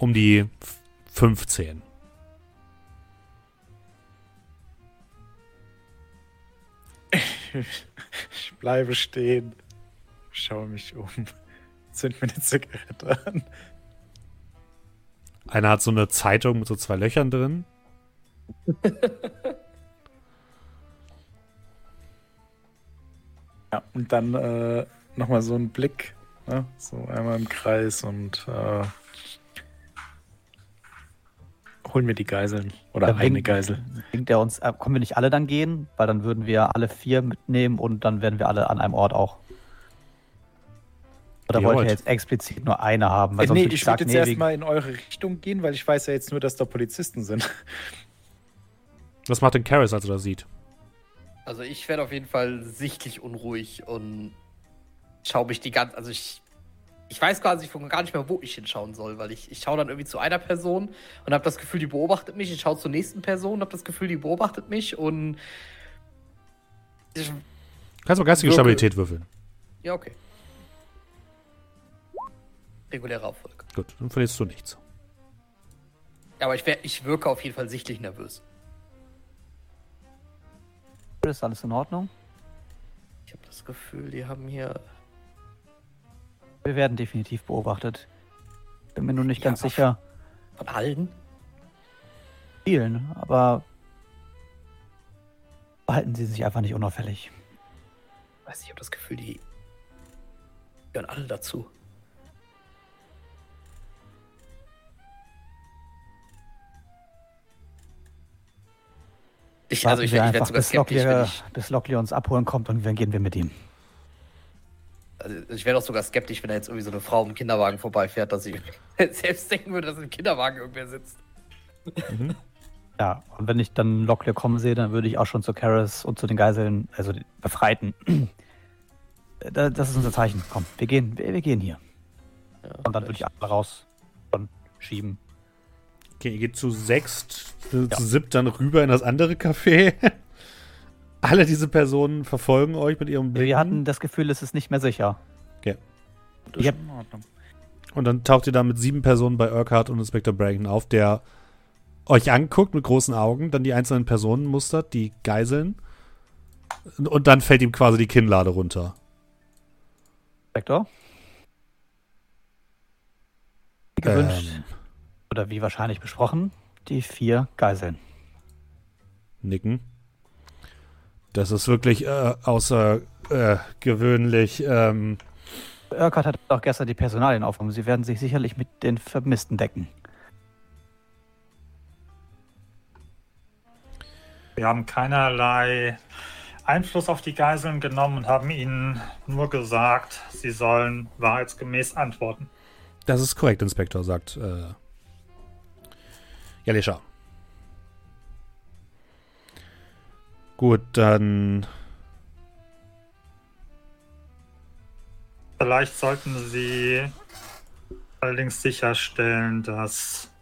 Um die f- 15. Ich bleibe stehen. Schaue mich um. Zünd mir eine Zigarette an. Einer hat so eine Zeitung mit so zwei Löchern drin. Ja, und dann äh, nochmal so ein Blick. Ne? So einmal im Kreis und äh, holen wir die Geiseln. Oder Ja, eine wegen- Geisel. Denkt er uns, äh, können wir nicht alle dann gehen? Weil dann würden wir alle vier mitnehmen und dann wären wir alle an einem Ort auch. Oder wollt ihr jetzt explizit nur eine haben? Weil Äh, sonst nee, ich würde jetzt erstmal in eure Richtung gehen, weil ich weiß ja jetzt nur, dass da Polizisten sind. Was macht denn Karis, als er das sieht? Also ich werde auf jeden Fall sichtlich unruhig und schaue mich die ganze, also ich ich weiß quasi gar nicht mehr, wo ich hinschauen soll, weil ich, ich schaue dann irgendwie zu einer Person und habe das Gefühl, die beobachtet mich. Ich schaue zur nächsten Person und habe das Gefühl, die beobachtet mich und. Ich Kannst du geistige wirke. Stabilität würfeln. Ja, okay. Reguläre Auffolge. Gut, dann verlierst du nichts. Ja, aber ich, wär, ich wirke auf jeden Fall sichtlich nervös. Ist alles in Ordnung? Ich habe das Gefühl, die haben hier wir werden definitiv beobachtet. Bin mir nur nicht ja, ganz sicher. Von allen? Vielen, aber behalten Sie sich einfach nicht unauffällig. Weiß ich habe das Gefühl, die gehören alle dazu. Ich, also ich, ich werde sogar skeptisch, bis Lockley, bis Lockley uns abholen kommt und dann gehen wir mit ihm. Also ich wäre doch sogar skeptisch, wenn da jetzt irgendwie so eine Frau im Kinderwagen vorbeifährt, dass ich selbst denken würde, dass im Kinderwagen irgendwer sitzt. Mhm. Ja, und wenn ich dann Locklear kommen sehe, dann würde ich auch schon zu Karis und zu den Geiseln, also den Befreiten. Das ist unser Zeichen. Komm, wir gehen, wir, wir gehen hier. Ja, und dann würde ich alle raus und schieben. Okay, ihr geht zu sechst, zu ja. siebt dann rüber in das andere Café. Alle diese Personen verfolgen euch mit ihrem Blick. Wir hatten das Gefühl, es ist nicht mehr sicher. Okay. Das ist in Ordnung. Und dann taucht ihr da mit sieben Personen bei Urquhart und Inspector Braggon auf, der euch anguckt mit großen Augen, dann die einzelnen Personen mustert, die Geiseln. Und dann fällt ihm quasi die Kinnlade runter. Inspector? Wie gewünscht. Ähm. Oder wie wahrscheinlich besprochen, die vier Geiseln. Nicken. Das ist wirklich äh, außergewöhnlich. Äh, ähm. Urquhart hat auch gestern die Personalien aufgenommen. Sie werden sich sicherlich mit den Vermissten decken. Wir haben keinerlei Einfluss auf die Geiseln genommen und haben ihnen nur gesagt, sie sollen wahrheitsgemäß antworten. Das ist korrekt, Inspektor, sagt äh, Jalischa. Gut, dann. Vielleicht sollten Sie allerdings sicherstellen, dass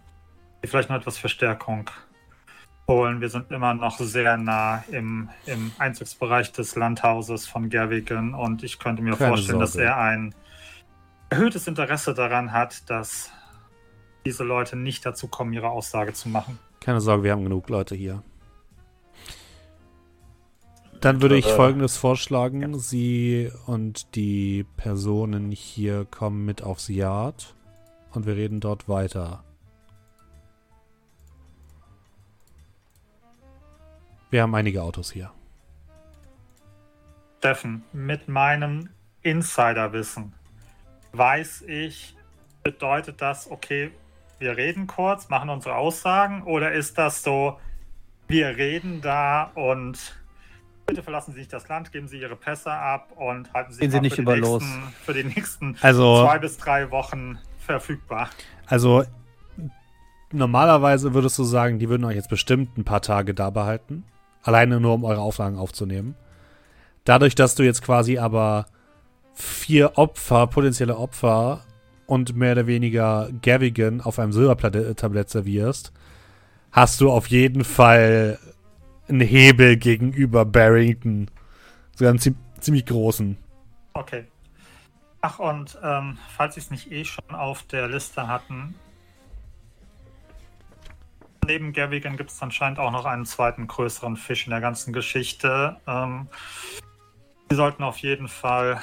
Sie vielleicht noch etwas Verstärkung holen. Wir sind immer noch sehr nah im, im Einzugsbereich des Landhauses von Gerwigen und ich könnte mir Keine vorstellen, Sorge. dass er ein erhöhtes Interesse daran hat, dass diese Leute nicht dazu kommen, ihre Aussage zu machen. Keine Sorge, wir haben genug Leute hier. Dann würde ich folgendes vorschlagen. Ja. Sie und die Personen hier kommen mit aufs Yard und wir reden dort weiter. Wir haben einige Autos hier. Steffen, mit meinem Insiderwissen weiß ich, bedeutet das, okay, wir reden kurz, machen unsere Aussagen oder ist das so, wir reden da und Bitte verlassen Sie nicht das Land, geben Sie Ihre Pässe ab und halten Sie, Sie nicht für, über los. Nächsten, für die nächsten also, zwei bis drei Wochen verfügbar. Also normalerweise würdest du sagen, die würden euch jetzt bestimmt ein paar Tage da behalten. Alleine nur, um eure Auflagen aufzunehmen. Dadurch, dass du jetzt quasi aber vier Opfer, potenzielle Opfer und mehr oder weniger Gavigan auf einem Silbertablett servierst, hast du auf jeden Fall einen Hebel gegenüber Barrington. So einen ziemlich großen. Okay. Ach, und ähm, falls Sie es nicht eh schon auf der Liste hatten, neben Gavigan gibt es anscheinend auch noch einen zweiten größeren Fisch in der ganzen Geschichte. Ähm, Sie sollten auf jeden Fall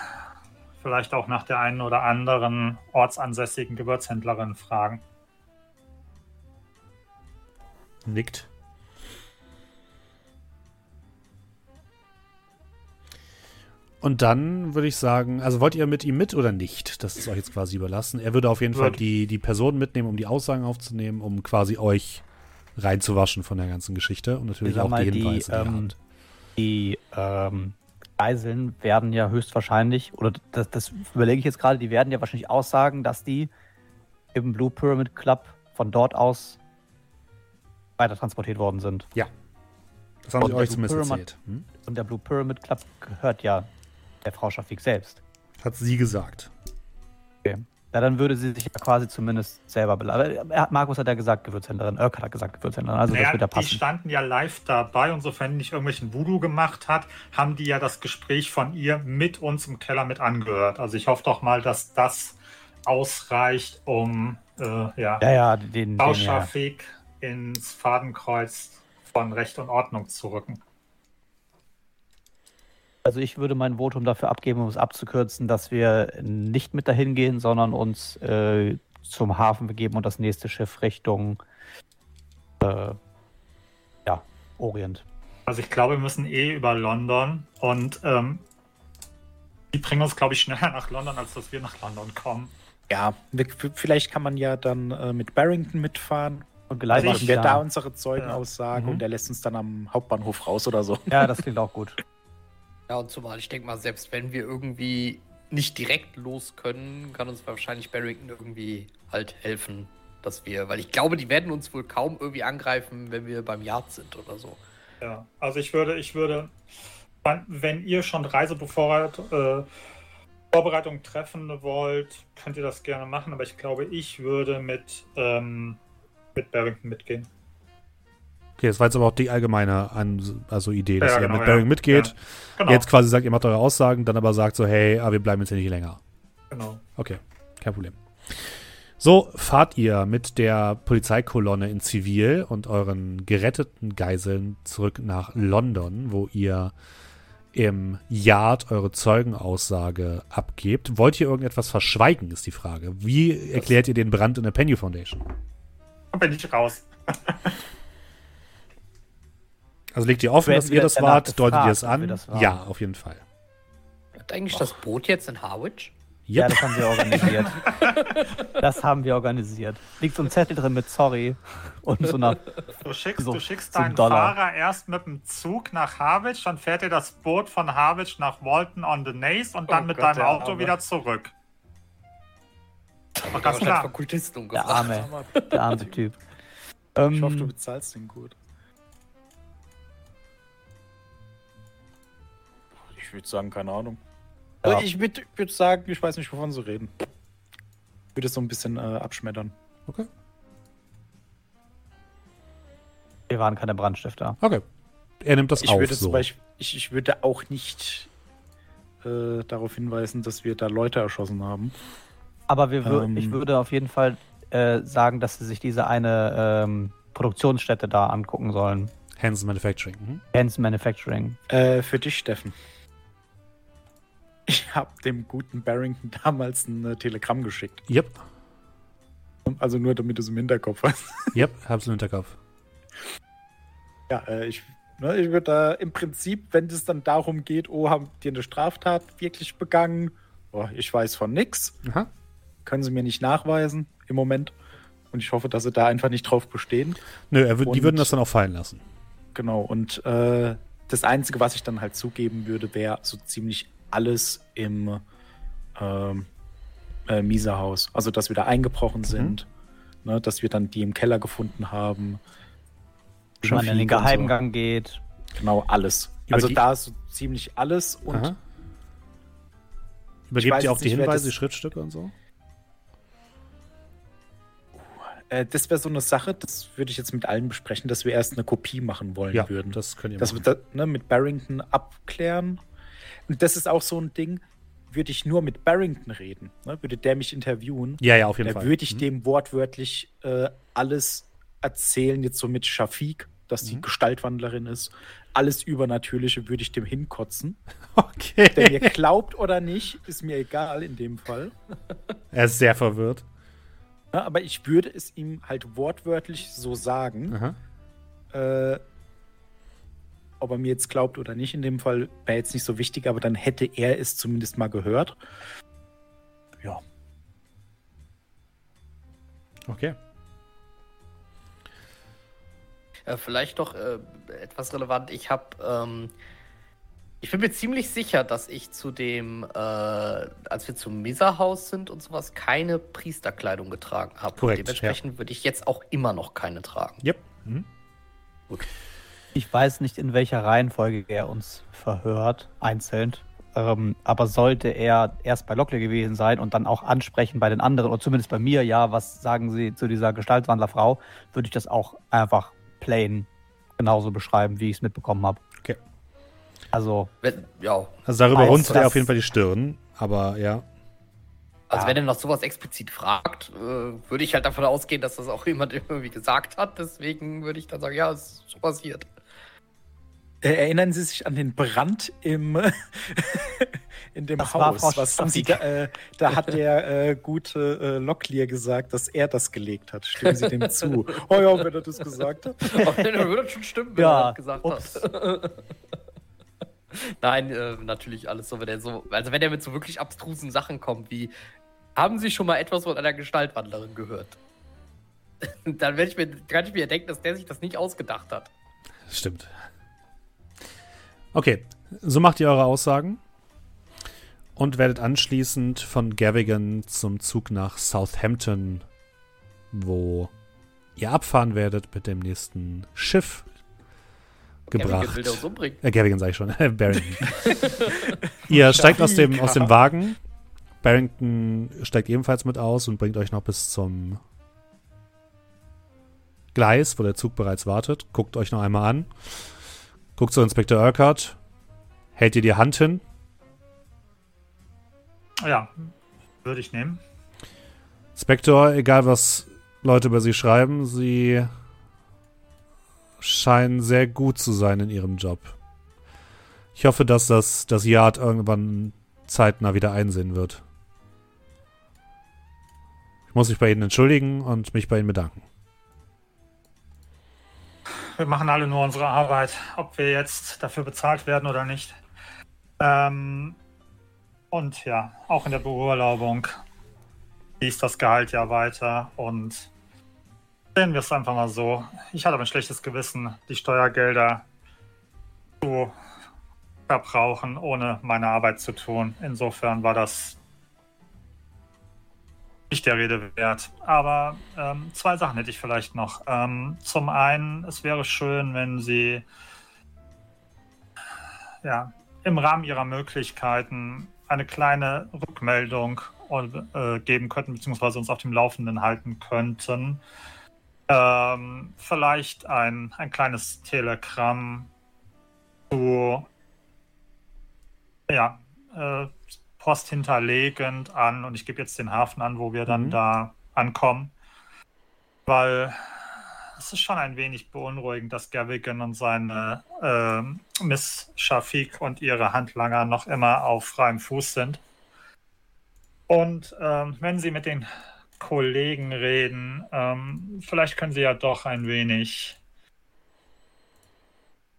vielleicht auch nach der einen oder anderen ortsansässigen Gewürzhändlerin fragen. Nickt. Und dann würde ich sagen, also wollt ihr mit ihm mit oder nicht? Das ist euch jetzt quasi überlassen. Er würde auf jeden Fall die, die Personen mitnehmen, um die Aussagen aufzunehmen, um quasi euch reinzuwaschen von der ganzen Geschichte und natürlich auch die Hinweise, die, ähm, die ähm, Geiseln werden ja höchstwahrscheinlich, oder das, das überlege ich jetzt gerade, die werden ja wahrscheinlich aussagen, dass die im Blue Pyramid Club von dort aus weiter transportiert worden sind. Ja. Das haben und sie euch zumindest erzählt. Hm? Und der Blue Pyramid Club gehört ja der Frau Schafik selbst. Hat sie gesagt. Okay. Ja, dann würde sie sich ja quasi zumindest selber beladen. Markus hat ja gesagt, Gewürzhändlerin. Irk hat gesagt, Gewürzhändlerin. Also naja, das wird ja die passen. standen ja live dabei und sofern nicht irgendwelchen Voodoo gemacht hat, haben die ja das Gespräch von ihr mit uns im Keller mit angehört. Also ich hoffe doch mal, dass das ausreicht, um äh, ja, Ja, ja, den, den ja. Ins Fadenkreuz von Recht und Ordnung zu rücken. Also ich würde mein Votum dafür abgeben, um es abzukürzen, dass wir nicht mit dahin gehen, sondern uns äh, zum Hafen begeben und das nächste Schiff Richtung äh, ja, Orient. Also ich glaube, wir müssen eh über London und ähm, die bringen uns, glaube ich, schneller nach London, als dass wir nach London kommen. Ja, vielleicht kann man ja dann äh, mit Barrington mitfahren. Und geleitet machen wir da unsere Zeugenaussagen Ja. und der lässt uns dann am Hauptbahnhof raus oder so. Ja, das klingt auch gut. Ja, und zumal ich denke mal, selbst wenn wir irgendwie nicht direkt los können, kann uns wahrscheinlich Barrington irgendwie halt helfen, dass wir, weil ich glaube, die werden uns wohl kaum irgendwie angreifen, wenn wir beim Yard sind oder so. Ja, also ich würde, ich würde, wenn ihr schon Reisevorbereitung äh, treffen wollt, könnt ihr das gerne machen, aber ich glaube, ich würde mit, ähm, mit Barrington mitgehen. Okay, das war jetzt aber auch die allgemeine An also Idee, dass Ja, ihr genau, mit ja. Bearing mitgeht. Ja, Genau, Jetzt quasi sagt, ihr macht eure Aussagen, dann aber sagt so, hey, ah, wir bleiben jetzt hier nicht länger. genau. Okay, kein Problem. So fahrt ihr mit der Polizeikolonne in Zivil und euren geretteten Geiseln zurück nach London, wo ihr im Yard eure Zeugenaussage abgebt. Wollt ihr irgendetwas verschweigen, ist die Frage. Wie erklärt ihr den Brand in der Penny Foundation? Dann bin ich raus. Also legt ihr offen, dass ihr das wart? Deutet ihr es an? Ja, auf jeden Fall. Hat eigentlich das Boot jetzt in Harwich? Ja, Yep. das haben wir organisiert. das haben wir organisiert. Liegt so ein Zettel drin mit Sorry und so einer. Du schickst, So, du schickst zum deinen Dollar. Fahrer erst mit dem Zug nach Harwich, dann fährt ihr das Boot von Harwich nach Walton on the Naze und dann Oh mit Gott, deinem Auto Arme. wieder zurück. Ach, Ja, ganz wahrscheinlich klar. Der arme, der arme Typ. Ich hoffe, du Ähm, bezahlst den gut. Ich würde sagen, keine Ahnung. Ja. Also ich würde würd sagen, ich weiß nicht, wovon sie reden. Ich würde es so ein bisschen äh, abschmettern. Okay. wir waren keine Brandstifter. Okay. Er nimmt das Ich auf. würde so. Beispiel, ich, ich würde auch nicht äh, darauf hinweisen, dass wir da Leute erschossen haben. Aber wir Ähm. ich würde auf jeden Fall äh, sagen, dass sie sich diese eine ähm, Produktionsstätte da angucken sollen. Hansen Manufacturing. Mhm. Hanson Manufacturing. Äh, für dich, Steffen. Ich habe dem guten Barrington damals ein äh, Telegramm geschickt. Yep. Also nur, damit du es im Hinterkopf hast. Yep, hab's im Hinterkopf. Ja, äh, ich, ne, ich würde da im Prinzip, wenn es dann darum geht, oh, haben die eine Straftat wirklich begangen? Oh, ich weiß von nix. Aha. Können sie mir nicht nachweisen im Moment. Und ich hoffe, dass sie da einfach nicht drauf bestehen. Nö, würd- die Und- würden das dann auch fallen lassen. Genau. Und äh, das Einzige, was ich dann halt zugeben würde, wäre so ziemlich alles im ähm, äh, Mieserhaus. Also, dass wir da eingebrochen sind. Ne, dass wir dann die im Keller gefunden haben. Wie man in den und so. Geheimgang geht. Genau, alles. Über also da ist so ziemlich alles und Aha. Übergebt ihr auch die nicht, Hinweise, das- die Schriftstücke und so? äh, das wäre so eine Sache, das würde ich jetzt mit allen besprechen, dass wir erst eine Kopie machen wollen Ja, würden. das könnt ihr dass machen. wir da, ne, mit Barrington abklären. Und das ist auch so ein Ding, würde ich nur mit Barrington reden, ne, würde der mich interviewen, ja, ja, auf jeden Fall. würde ich Mhm. dem wortwörtlich äh, alles erzählen, jetzt so mit Shafik, dass die Mhm. Gestaltwandlerin ist. Alles Übernatürliche würde ich dem hinkotzen. Okay. Der mir glaubt oder nicht, ist mir egal in dem Fall. er ist sehr verwirrt. Ja, aber ich würde es ihm halt wortwörtlich so sagen. Aha. Äh, ob er mir jetzt glaubt oder nicht, in dem Fall wäre jetzt nicht so wichtig, aber dann hätte er es zumindest mal gehört. Ja. Okay. Äh, vielleicht doch äh, etwas relevant. Ich habe, ähm, ich bin mir ziemlich sicher, dass ich zu dem, äh, als wir zum Mesa-Haus sind und sowas, keine Priesterkleidung getragen habe. Korrekt, Dementsprechend würde ich jetzt auch immer noch keine tragen. Yep. Mhm. Ich weiß nicht, in welcher Reihenfolge er uns verhört, einzeln. Ähm, aber sollte er erst bei Lockley gewesen sein und dann auch ansprechen bei den anderen, oder zumindest bei mir, ja, was sagen Sie zu dieser Gestaltwandlerfrau, würde ich das auch einfach plain genauso beschreiben, wie ich es mitbekommen habe. Okay. Also, Wenn, ja. Also darüber runzelt er auf jeden Fall die Stirn, aber ja. Also Ja. wenn er noch sowas explizit fragt, äh, würde ich halt davon ausgehen, dass das auch jemand irgendwie gesagt hat. Deswegen würde ich dann sagen, ja, es ist so passiert. Äh, Erinnern Sie sich an den Brand im in dem Das war Haus? Frau Was haben Sie da, äh, da hat der äh, gute äh, Locklear gesagt, dass er das gelegt hat. Stimmen Sie dem zu? Oh ja, wenn er das gesagt hat. Aber dann würde das schon stimmen, wenn Ja, er das gesagt ups. hat. Nein, äh, natürlich alles so, wenn er so, also wenn er mit so wirklich abstrusen Sachen kommt, wie haben Sie schon mal etwas von einer Gestaltwandlerin gehört? Dann werde ich mir, kann ich mir denken, dass der sich das nicht ausgedacht hat. Stimmt. Okay, so macht ihr eure Aussagen und werdet anschließend von Gavigan zum Zug nach Southampton, wo ihr abfahren werdet mit dem nächsten Schiff Gavigan gebracht. will der uns umbringen. Äh, Gavigan sage ich schon. Barrington. ihr steigt aus dem, aus dem Wagen. Barrington steigt ebenfalls mit aus und bringt euch noch bis zum Gleis, wo der Zug bereits wartet. Guckt euch noch einmal an. Guckt zu Inspektor Urquhart. Hält ihr die Hand hin. Ja, würde ich nehmen. Inspektor, egal was Leute über sie schreiben, sie scheinen sehr gut zu sein in ihrem Job. Ich hoffe, dass das, das Yard irgendwann zeitnah wieder einsehen wird. Ich muss mich bei Ihnen entschuldigen und mich bei Ihnen bedanken. Wir machen alle nur unsere Arbeit, ob wir jetzt dafür bezahlt werden oder nicht. Ähm, und ja, auch in der Beurlaubung fließt das Gehalt ja weiter und sehen wir es einfach mal so. Ich hatte ein schlechtes Gewissen, die Steuergelder zu verbrauchen, ohne meine Arbeit zu tun. Insofern war das nicht der Rede wert. Aber ähm, zwei Sachen hätte ich vielleicht noch. Ähm, zum einen, es wäre schön, wenn Sie ja, im Rahmen Ihrer Möglichkeiten eine kleine Rückmeldung äh, geben könnten, beziehungsweise uns auf dem Laufenden halten könnten. Ähm, vielleicht ein, ein kleines Telegramm zu ja, äh, Post hinterlegend an und ich gebe jetzt den Hafen an, wo wir dann Mhm. da ankommen. Weil es ist schon ein wenig beunruhigend, dass Gavigan und seine ähm, Miss Shafik und ihre Handlanger noch immer auf freiem Fuß sind. Und ähm, wenn Sie mit den Kollegen reden, ähm, vielleicht können Sie ja doch ein wenig,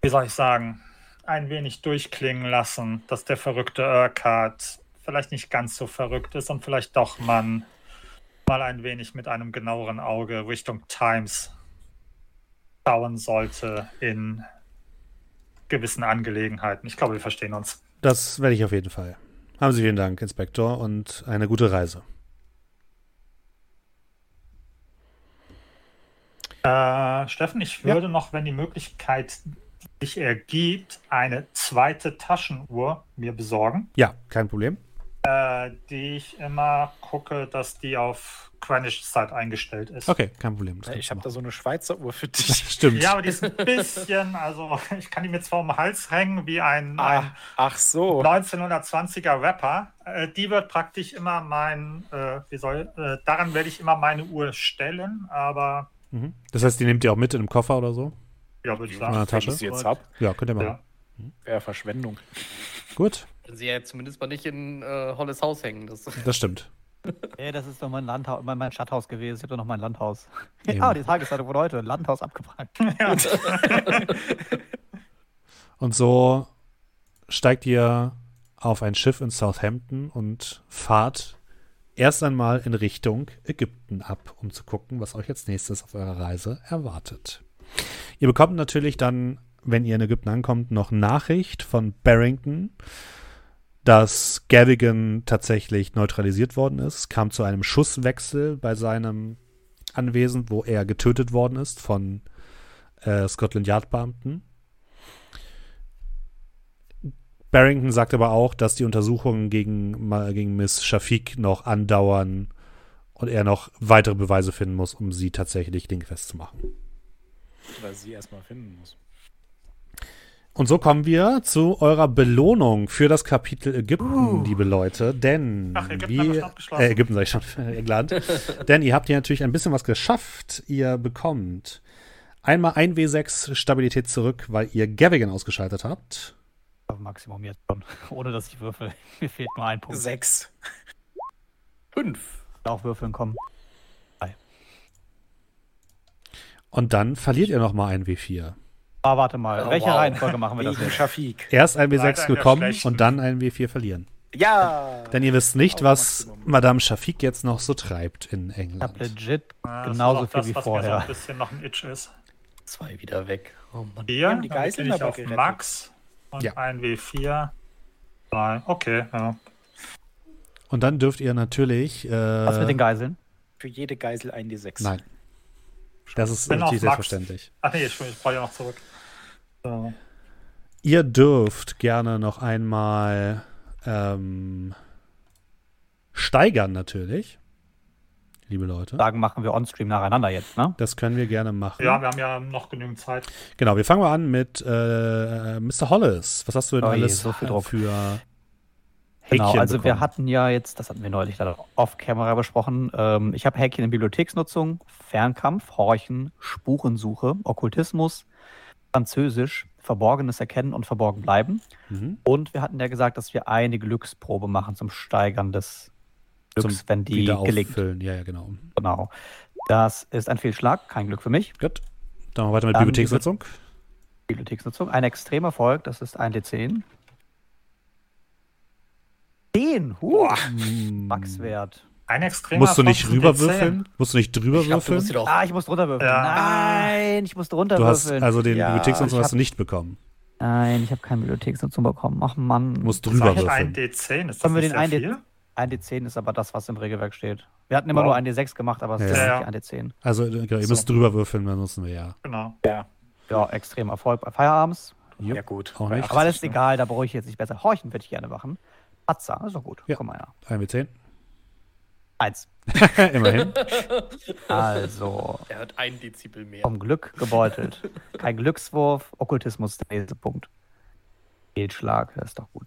wie soll ich sagen, ein wenig durchklingen lassen, dass der verrückte Urquhart vielleicht nicht ganz so verrückt ist und vielleicht doch man mal ein wenig mit einem genaueren Auge Richtung Times schauen sollte in gewissen Angelegenheiten. Ich glaube, wir verstehen uns. Das werde ich auf jeden Fall. Haben Sie vielen Dank, Inspektor, und eine gute Reise. Äh, Steffen, ich würde noch, wenn die Möglichkeit sich ergibt, eine zweite Taschenuhr mir besorgen, Ja, kein Problem. Äh, die ich immer gucke, dass die auf Greenwich Zeit eingestellt ist. Okay, kein Problem. Das Ich habe da so eine Schweizer Uhr für dich. Stimmt. Ja, aber die ist ein bisschen, also ich kann die mir zwar um den Hals hängen wie ein, Ah, ein ach so. 1920er Rapper. Äh, die wird praktisch immer mein, äh, wie soll, äh, daran werde ich immer meine Uhr stellen, aber Mhm. Das heißt, die nehmt ihr auch mit in einem Koffer oder so? ja, würde ich In sagen. einer Wenn ich Tasche? sie jetzt hab, Ja, könnt ihr machen. Ja. wäre Verschwendung. Gut, Können sie ja zumindest mal nicht in äh, Holles Haus hängen. Das, das stimmt. Ey, das ist doch mein, Landhaus, mein, mein Stadthaus gewesen. Ich habe doch noch mein Landhaus. Eben. Ja, die Tageszeitung von heute. Landhaus abgebrannt. Ja. Und so steigt ihr auf ein Schiff in Southampton und fahrt erst einmal in Richtung Ägypten ab, um zu gucken, was euch als nächstes auf eurer Reise erwartet. Ihr bekommt natürlich dann, wenn ihr in Ägypten ankommt, noch Nachricht von Barrington, dass Gavigan tatsächlich neutralisiert worden ist. Es kam zu einem Schusswechsel bei seinem Anwesen, wo er getötet worden ist von äh, Scotland Yard Beamten. Barrington sagt aber auch, dass die Untersuchungen gegen, gegen Miss Shafiq noch andauern und er noch weitere Beweise finden muss, um sie tatsächlich dingfest zu machen. Weil sie erstmal finden muss. Und so kommen wir zu eurer Belohnung für das Kapitel Ägypten, liebe Leute. Denn Ach, Ägypten abgeschlossen. äh, Ägypten sag ich schon, England. denn ihr habt hier natürlich ein bisschen was geschafft. Ihr bekommt einmal ein W6 Stabilität zurück, weil ihr Gavigan ausgeschaltet habt. Auf Maximum jetzt schon. Ohne dass ich würfel. Mir fehlt nur ein Punkt. Sechs. Fünf. Auch würfeln kommen. Und dann verliert ihr nochmal ein W4. Ah, warte mal. Oh, Welche wow. Reihenfolge machen wir das jetzt? Shafik. Erst ein Leider W6 in der bekommen schlechten. und dann ein W4 verlieren. Ja! Denn ihr wisst nicht, Auf was Maximum. Madame Shafik jetzt noch so treibt in Ich hab England. legit Ja, das genauso viel das, wie was Mir so vorher. ein bisschen noch ein Itch ist. Zwei wieder weg. Oh Mann. Hier, haben die Geiseln aber auf gerettet. Max und Ja. ein W4. Zwei. Okay, ja. Und dann dürft ihr natürlich. Äh, Was mit den Geiseln? Für jede Geisel ein D6. Nein. Das ist natürlich Max. selbstverständlich. Ach nee, ich, ich brauche ja noch zurück. So. Ihr dürft gerne noch einmal ähm, steigern, natürlich. Liebe Leute. Sagen, machen wir on-stream nacheinander jetzt, ne? Das können wir gerne machen. Ja, wir haben ja noch genügend Zeit. Genau, wir fangen mal an mit äh, Mr. Hollis. Was hast du denn Oh je, alles so viel Druck. für Genau, Häkchen also wir bekommen? hatten ja jetzt, das hatten wir neulich dann off-camera besprochen, ähm, ich habe Häkchen in Bibliotheksnutzung, Fernkampf, Horchen, Spurensuche, Okkultismus, Französisch, Verborgenes erkennen und verborgen bleiben. Mhm. Und wir hatten ja gesagt, dass wir eine Glücksprobe machen zum Steigern des Glücks, Zum wenn die gelingt. Ja, ja, genau. Genau. Das ist ein Fehlschlag, kein Glück für mich. Gut. Dann weiter mit Dann Bibliotheksnutzung. Bibliotheksnutzung. Ein extremer Erfolg, das ist ein D10. 10! Huh. Maxwert. Ein extremer Musst du nicht rüberwürfeln? Musst du nicht drüber Ich glaub, du musst würfeln? Ah, ich muss drunter würfeln. Ja. Nein, ich muss drunter Du hast würfeln. also den Ja, Bibliotheksnutzung hast du nicht bekommen. Nein, ich habe keine Bibliotheksnutzung bekommen. Ach Mann. Du musst drüber ist ein würfeln. D10, ist das Können wir nicht den sehr ein viel? Ein D10 ist aber das, was im Regelwerk steht. Wir hatten immer Wow. nur ein D6 gemacht, aber es Ja. ist Ja, nicht ein D10. Also genau, ihr So. müsst drüber würfeln, dann nutzen wir ja. Genau. Ja. Ja, extrem Erfolg bei Feierabends. Ja, gut. Auch nicht. Aber das ist 80, egal, da brauche ich jetzt nicht besser. Horchen würde ich gerne machen. Patza, ist doch gut. Ja. Komm mal her. Ein W10. Eins. Immerhin. Also, Er hat ein Dezibel mehr. vom Glück gebeutelt. Kein Glückswurf, Okkultismus, der nächste Punkt. Fehlschlag, das ist doch gut.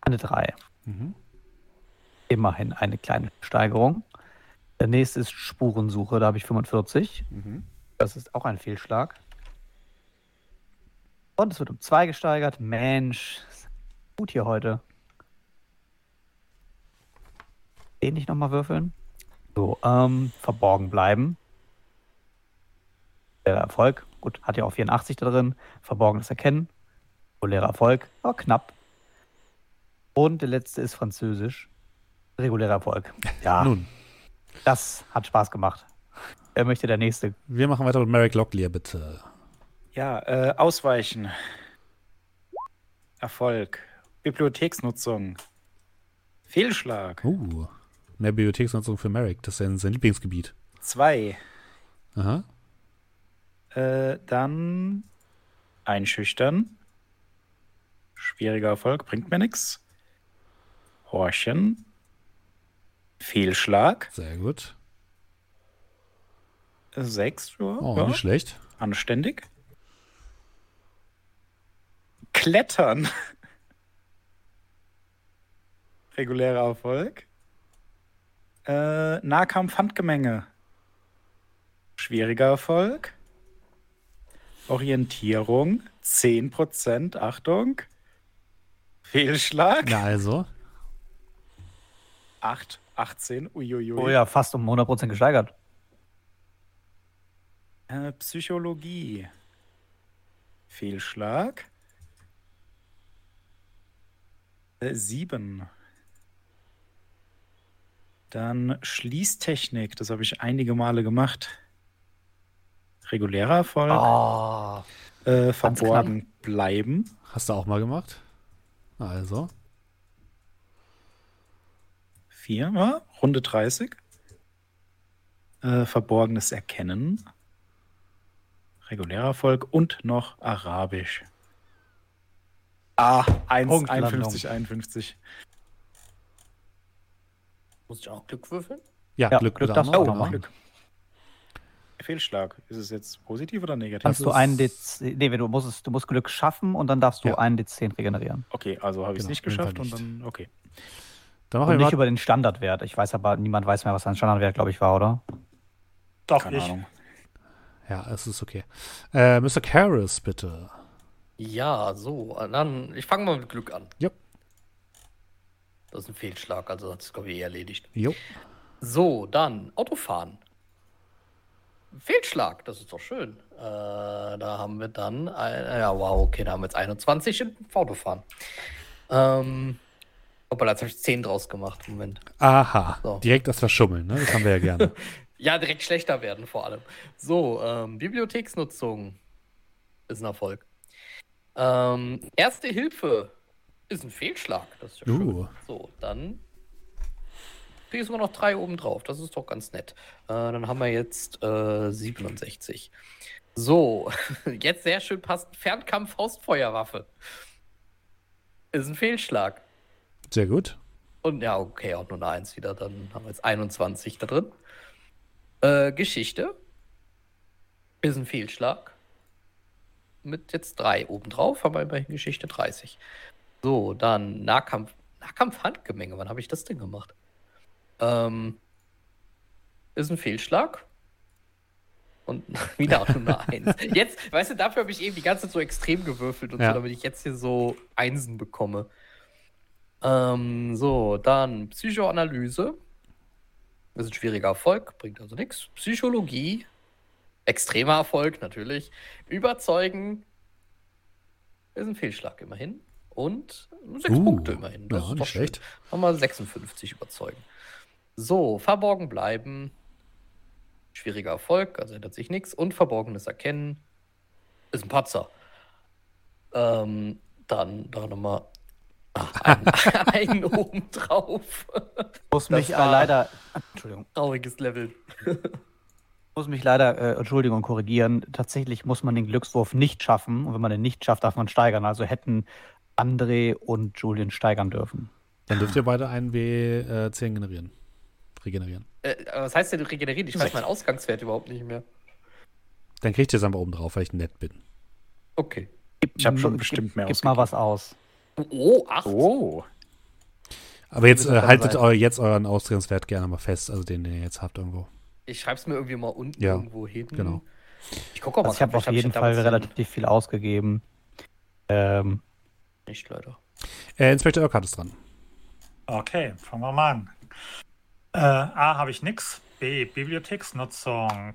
Eine 3. Mhm. Immerhin eine kleine Steigerung. Der nächste ist Spurensuche, da habe ich 45. Mhm. Das ist auch ein Fehlschlag. Und es wird um 2 gesteigert. Mensch, gut hier heute. Den nicht nochmal würfeln. So, ähm, verborgen bleiben. Der Erfolg, gut, hat ja auch 84 da drin. Verborgenes Erkennen. Regulärer Erfolg, aber knapp. Und der letzte ist Französisch. Regulärer Erfolg. Ja, Nun, das hat Spaß gemacht. Wer möchte der nächste? wir machen weiter mit Merrick Locklear, bitte. Ja, äh, ausweichen. Erfolg. Bibliotheksnutzung. Fehlschlag. Uh, mehr Bibliotheksnutzung für Merrick. Das ist ja sein Lieblingsgebiet. Zwei. Aha. Äh, dann einschüchtern. Schwieriger Erfolg, bringt mir nichts. Horchen. Fehlschlag. Sehr gut. Sechs, ja, Oh, ja. nicht schlecht. anständig. Klettern. Regulärer Erfolg. Äh, Nahkampf Handgemenge. Schwieriger Erfolg. Orientierung. 10%. Achtung. Fehlschlag. Na also. 8, 18. Uiuiui. Oh ja, fast um 100% gesteigert. Äh, Psychologie. Fehlschlag. Äh, sieben. Dann Schließtechnik. Das habe ich einige Male gemacht. Regulärer Erfolg. Oh. äh, verborgen bleiben. Hast du auch mal gemacht? Also. Vier. Ja, Runde 30. Äh, verborgenes Erkennen. Regulärer Erfolg. Und noch Arabisch. Ah, 1, Punktlandung. 51, 51. Muss ich auch Glück würfeln? Ja, Ja, Glück, Glück darfst du auch machen. Fehlschlag. Ist es jetzt positiv oder negativ? Kannst du einen D10, nee, du musst, es- du musst Glück schaffen und dann darfst du Ja. einen D10 regenerieren. Okay, also habe ich es Genau, nicht geschafft und nicht. dann, okay. Dann Und machen wir nicht über den Standardwert. Ich weiß aber, niemand weiß mehr, was sein Standardwert, glaube ich, war, oder? Doch, Keine ich. Ahnung. Ja, es ist okay. Äh, Mr. Karras, bitte. Ja, so. Dann, ich fange mal mit Glück an. Ja. Das ist ein Fehlschlag, also hat es, glaube ich, eh erledigt. Jo. So, dann Autofahren. Fehlschlag, das ist doch schön. Äh, da haben wir dann, ein, ja, wow, okay, da haben wir jetzt 21 im Autofahren. Ähm, Hoppala, jetzt habe ich 10 draus gemacht. Moment. Aha. So. Direkt das Verschummeln, ne? Das haben wir ja gerne. Ja, direkt schlechter werden vor allem. So, ähm, Bibliotheksnutzung ist ein Erfolg. Ähm, Erste Hilfe ist ein Fehlschlag. Das ist ja. Uh. So, dann ich sogar noch drei oben drauf. Das ist doch ganz nett. Äh, dann haben wir jetzt äh, 67. So, jetzt sehr schön passend. Fernkampf-Faustfeuerwaffe. Ist ein Fehlschlag. Sehr gut. Und ja, okay, auch nur eine Eins wieder. Dann haben wir jetzt 21 da drin. Äh, Geschichte ist ein Fehlschlag. Mit jetzt drei obendrauf, haben wir immerhin Geschichte 30. So, dann Nahkampf. Nahkampf-Handgemenge, wann habe ich das denn gemacht? Ähm, ist ein Fehlschlag. Und wieder eine Eins. Jetzt, weißt du, dafür habe ich eben die ganze Zeit so extrem gewürfelt und Ja. so, damit ich jetzt hier so Einsen bekomme. Ähm, so, dann Psychoanalyse. Das ist ein schwieriger Erfolg, bringt also nichts. Psychologie. Extremer Erfolg, natürlich. Überzeugen. Ist ein Fehlschlag immerhin. Und sechs Uh, Punkte immerhin. Das ja, ist nicht doch schlecht. Nochmal 56 überzeugen. So, verborgen bleiben. Schwieriger Erfolg, also ändert sich nichts. Und verborgenes Erkennen. Ist ein Patzer. Ähm, dann da nochmal einen, einen oben drauf. Muss Das mich äh, leider, Entschuldigung, Trauriges Level. muss mich leider, äh, Entschuldigung, korrigieren. Tatsächlich muss man den Glückswurf nicht schaffen. Und wenn man den nicht schafft, darf man steigern. Also hätten André und Julian steigern dürfen. Dann dürft ihr beide einen W10 generieren. Regenerieren. Äh, aber was heißt denn regenerieren? Ich weiß meinen Ausgangswert überhaupt nicht mehr. Dann kriegt ihr es einfach oben drauf, weil ich nett bin. Okay. Ich habe schon Gib- bestimmt mehr Gib mal was aus. Oh, acht. Oh, Aber jetzt äh, haltet eu jetzt euren Ausgangswert gerne mal fest, also den, den ihr jetzt habt irgendwo. Ich schreibe es mir irgendwie mal unten Ja, irgendwo hin. genau. Ich gucke auch mal. Also ich habe auf jeden Fall relativ viel ausgegeben. Ähm, Nicht leider. Äh, Inspektor Urquhart ist dran. Okay, fangen wir mal an. Äh, A habe ich nix. B, Bibliotheksnutzung.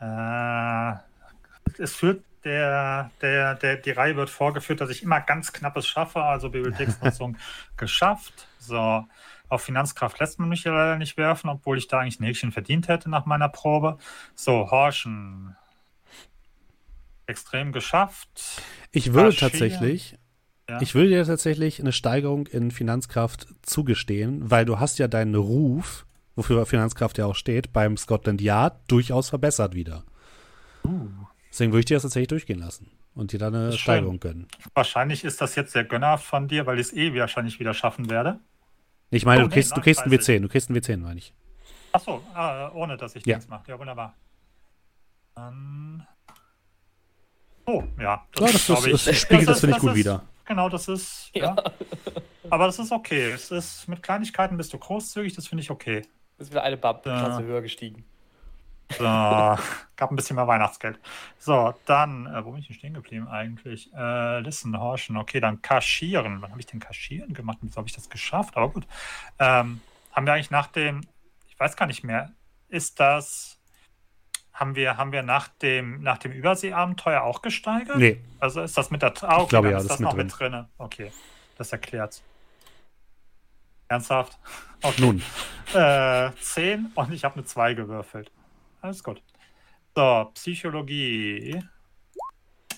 Äh, es führt der, der, der, die Reihe wird vorgeführt, dass ich immer ganz knappes schaffe, also Bibliotheksnutzung geschafft. So, auf Finanzkraft lässt man mich ja leider nicht werfen, obwohl ich da eigentlich ein Häkchen verdient hätte nach meiner Probe. So, Horschen. Extrem geschafft. Ich würde Kaschieren. tatsächlich, Ja. ich würde dir tatsächlich eine Steigerung in Finanzkraft zugestehen, weil du hast ja deinen Ruf, wofür Finanzkraft ja auch steht, beim Scotland Yard durchaus verbessert wieder. Deswegen würde ich dir das tatsächlich durchgehen lassen und dir da eine Uh. Ist schön. Steigerung gönnen. Wahrscheinlich ist das jetzt sehr gönnerhaft von dir, weil ich es eh wahrscheinlich wieder schaffen werde. Ich meine, Oh, du nee, kriegst, du kriegst einen weiß ich. W10, du kriegst einen W10, meine ich. Achso, ah, ohne dass ich Ja. nichts mache. Ja, wunderbar. Dann. Oh, ja. Ja, das, glaub das, das spiegelt das, ist- finde ich gut ist- wieder. Genau, das ist. Ja. Aber das ist okay. Es ist, mit Kleinigkeiten bist du großzügig, das finde ich okay. Ist wieder eine Bab Ja. Klasse höher gestiegen. So, gab ein bisschen mehr Weihnachtsgeld. So, dann, äh, wo bin ich denn stehen geblieben eigentlich? Äh, listen, horchen, okay, dann kaschieren. Wann habe ich denn kaschieren gemacht? Wieso habe ich das geschafft? Aber gut. Ähm, haben wir eigentlich nach dem, ich weiß gar nicht mehr, ist das, haben wir, haben wir nach dem, nach dem Überseeabenteuer auch gesteigert? Nee, Also ist das mit der, ah, okay, glaube, ja, ist das das ist noch mit mit drin. Okay, das erklärt's. Ernsthaft? Okay. nun. Äh, 10 und ich habe eine 2 gewürfelt. Alles gut. So, Psychologie.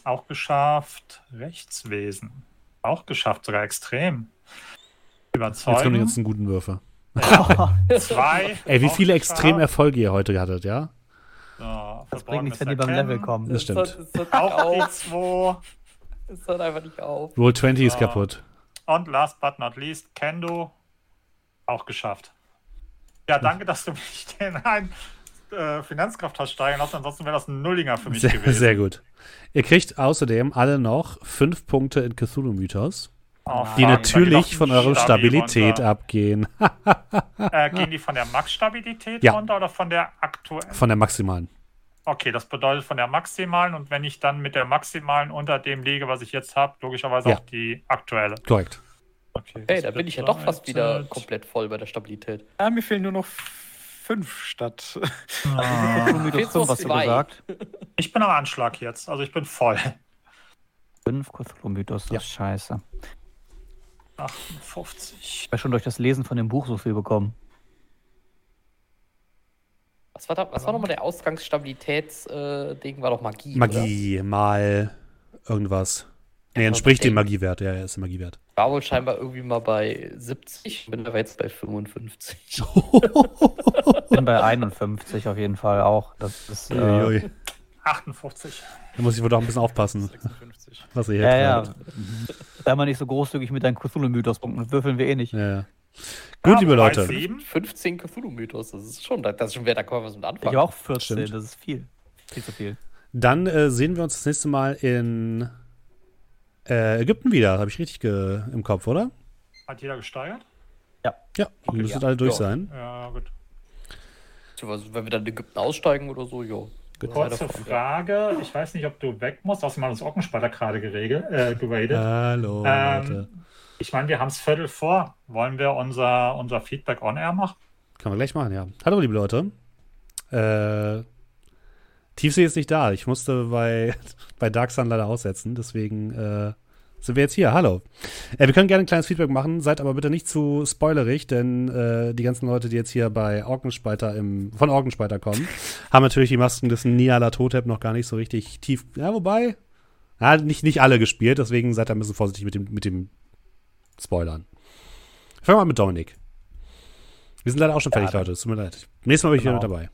Auch geschafft. Rechtswesen. Auch geschafft, sogar extrem. Jetzt kommen die Überzeugen. ganzen guten Würfe. Zwei. Ey, wie viele. Extremerfolge ihr heute hattet, ja? Das bringt nichts, wenn die beim Level kommen. Das stimmt. Das hat Auch die auch. 2. Das hört einfach nicht auf. Roll 20 ist kaputt. Und last but not least, Kendo. Auch geschafft. Ja, danke, dass du mich den einen äh, Finanzkraft hast steigen lassen. Ansonsten wäre das ein Nullinger für mich Sehr, gewesen. sehr gut. Ihr kriegt außerdem alle noch fünf Punkte in Cthulhu-Mythos, Oh, die fuck, natürlich von eurer ein Stabilität runter. abgehen. Äh, gehen die von der Max-Stabilität Ja. runter oder von der aktuellen? Von der maximalen. Okay, das bedeutet von der maximalen und wenn ich dann mit der maximalen unter dem liege, was ich jetzt habe, logischerweise Ja. auch die aktuelle. Korrekt. Okay, Hey, das da bin ich ja doch fast wieder komplett voll bei der Stabilität. Ah, mir fehlen nur noch fünf statt. Ah, Mythos Fehlst 5 noch hast du gesagt. ich bin am Anschlag jetzt, also ich bin voll. 5 Cthulhu-Mythos, das Ja. ist scheiße. 58. Ich habe schon durch das Lesen von dem Buch so viel bekommen. Was war, da, was war nochmal der Ausgangsstabilitätsding? war doch Magie. Magie, mal irgendwas. Nee, entspricht dem Magiewert. Ja, ja, ist der Magiewert. Oder? War wohl scheinbar irgendwie mal bei 70. Bin aber jetzt bei 55. Bin bei 51 auf jeden Fall auch. Das ist, äh, Uiuiui. 58. Da muss ich wohl doch ein bisschen aufpassen, 56. was ihr hier ja, ja. Sei mal nicht so großzügig mit deinen Cthulhu-Mythos-Punkten. Würfeln wir eh nicht. Ja, ja. Gut, liebe Leute. 7. 15 Cthulhu-Mythos, das ist schon, das ist schon wer, da können wir was mit Ich anfangen. habe auch 14, Stimmt. das ist viel. Viel zu viel. Dann äh, sehen wir uns das nächste Mal in äh, Ägypten wieder. Habe ich richtig im Kopf, oder? Hat jeder gesteigert? Ja, ihr Okay, müsstet ja. alle durch Ja. sein. Ja, gut. Beziehungsweise, Wenn wir dann in Ägypten aussteigen oder so, jo. Kurze Weiter voran. Frage. Ich weiß nicht, ob du weg musst. Außerdem haben das Ockenspalter gerade geregelt, äh, geradet. Hallo, Ähm, Leute. Ich meine, wir haben es Viertel vor. Wollen wir unser, unser Feedback on-air machen? Kann man gleich machen, ja. Hallo, liebe Leute. Äh, Tiefsee ist nicht da. Ich musste bei, bei Dark Sun leider aussetzen. Deswegen äh, sind wir jetzt hier. Hallo. Äh, wir können gerne ein kleines Feedback machen. Seid aber bitte nicht zu spoilerig, denn äh, die ganzen Leute, die jetzt hier bei Orkenspalter im, von Orkenspalter kommen, haben natürlich die Masken des Niala Totep noch gar nicht so richtig tief. Ja, wobei. Ja, nicht, nicht alle gespielt. Deswegen seid da ein bisschen vorsichtig mit dem, mit dem Spoilern. Fangen wir mal mit Dominik. Wir sind leider auch schon fertig, Ja, Leute. Es tut mir leid. Nächstes Mal bin ich wieder Genau. mit dabei.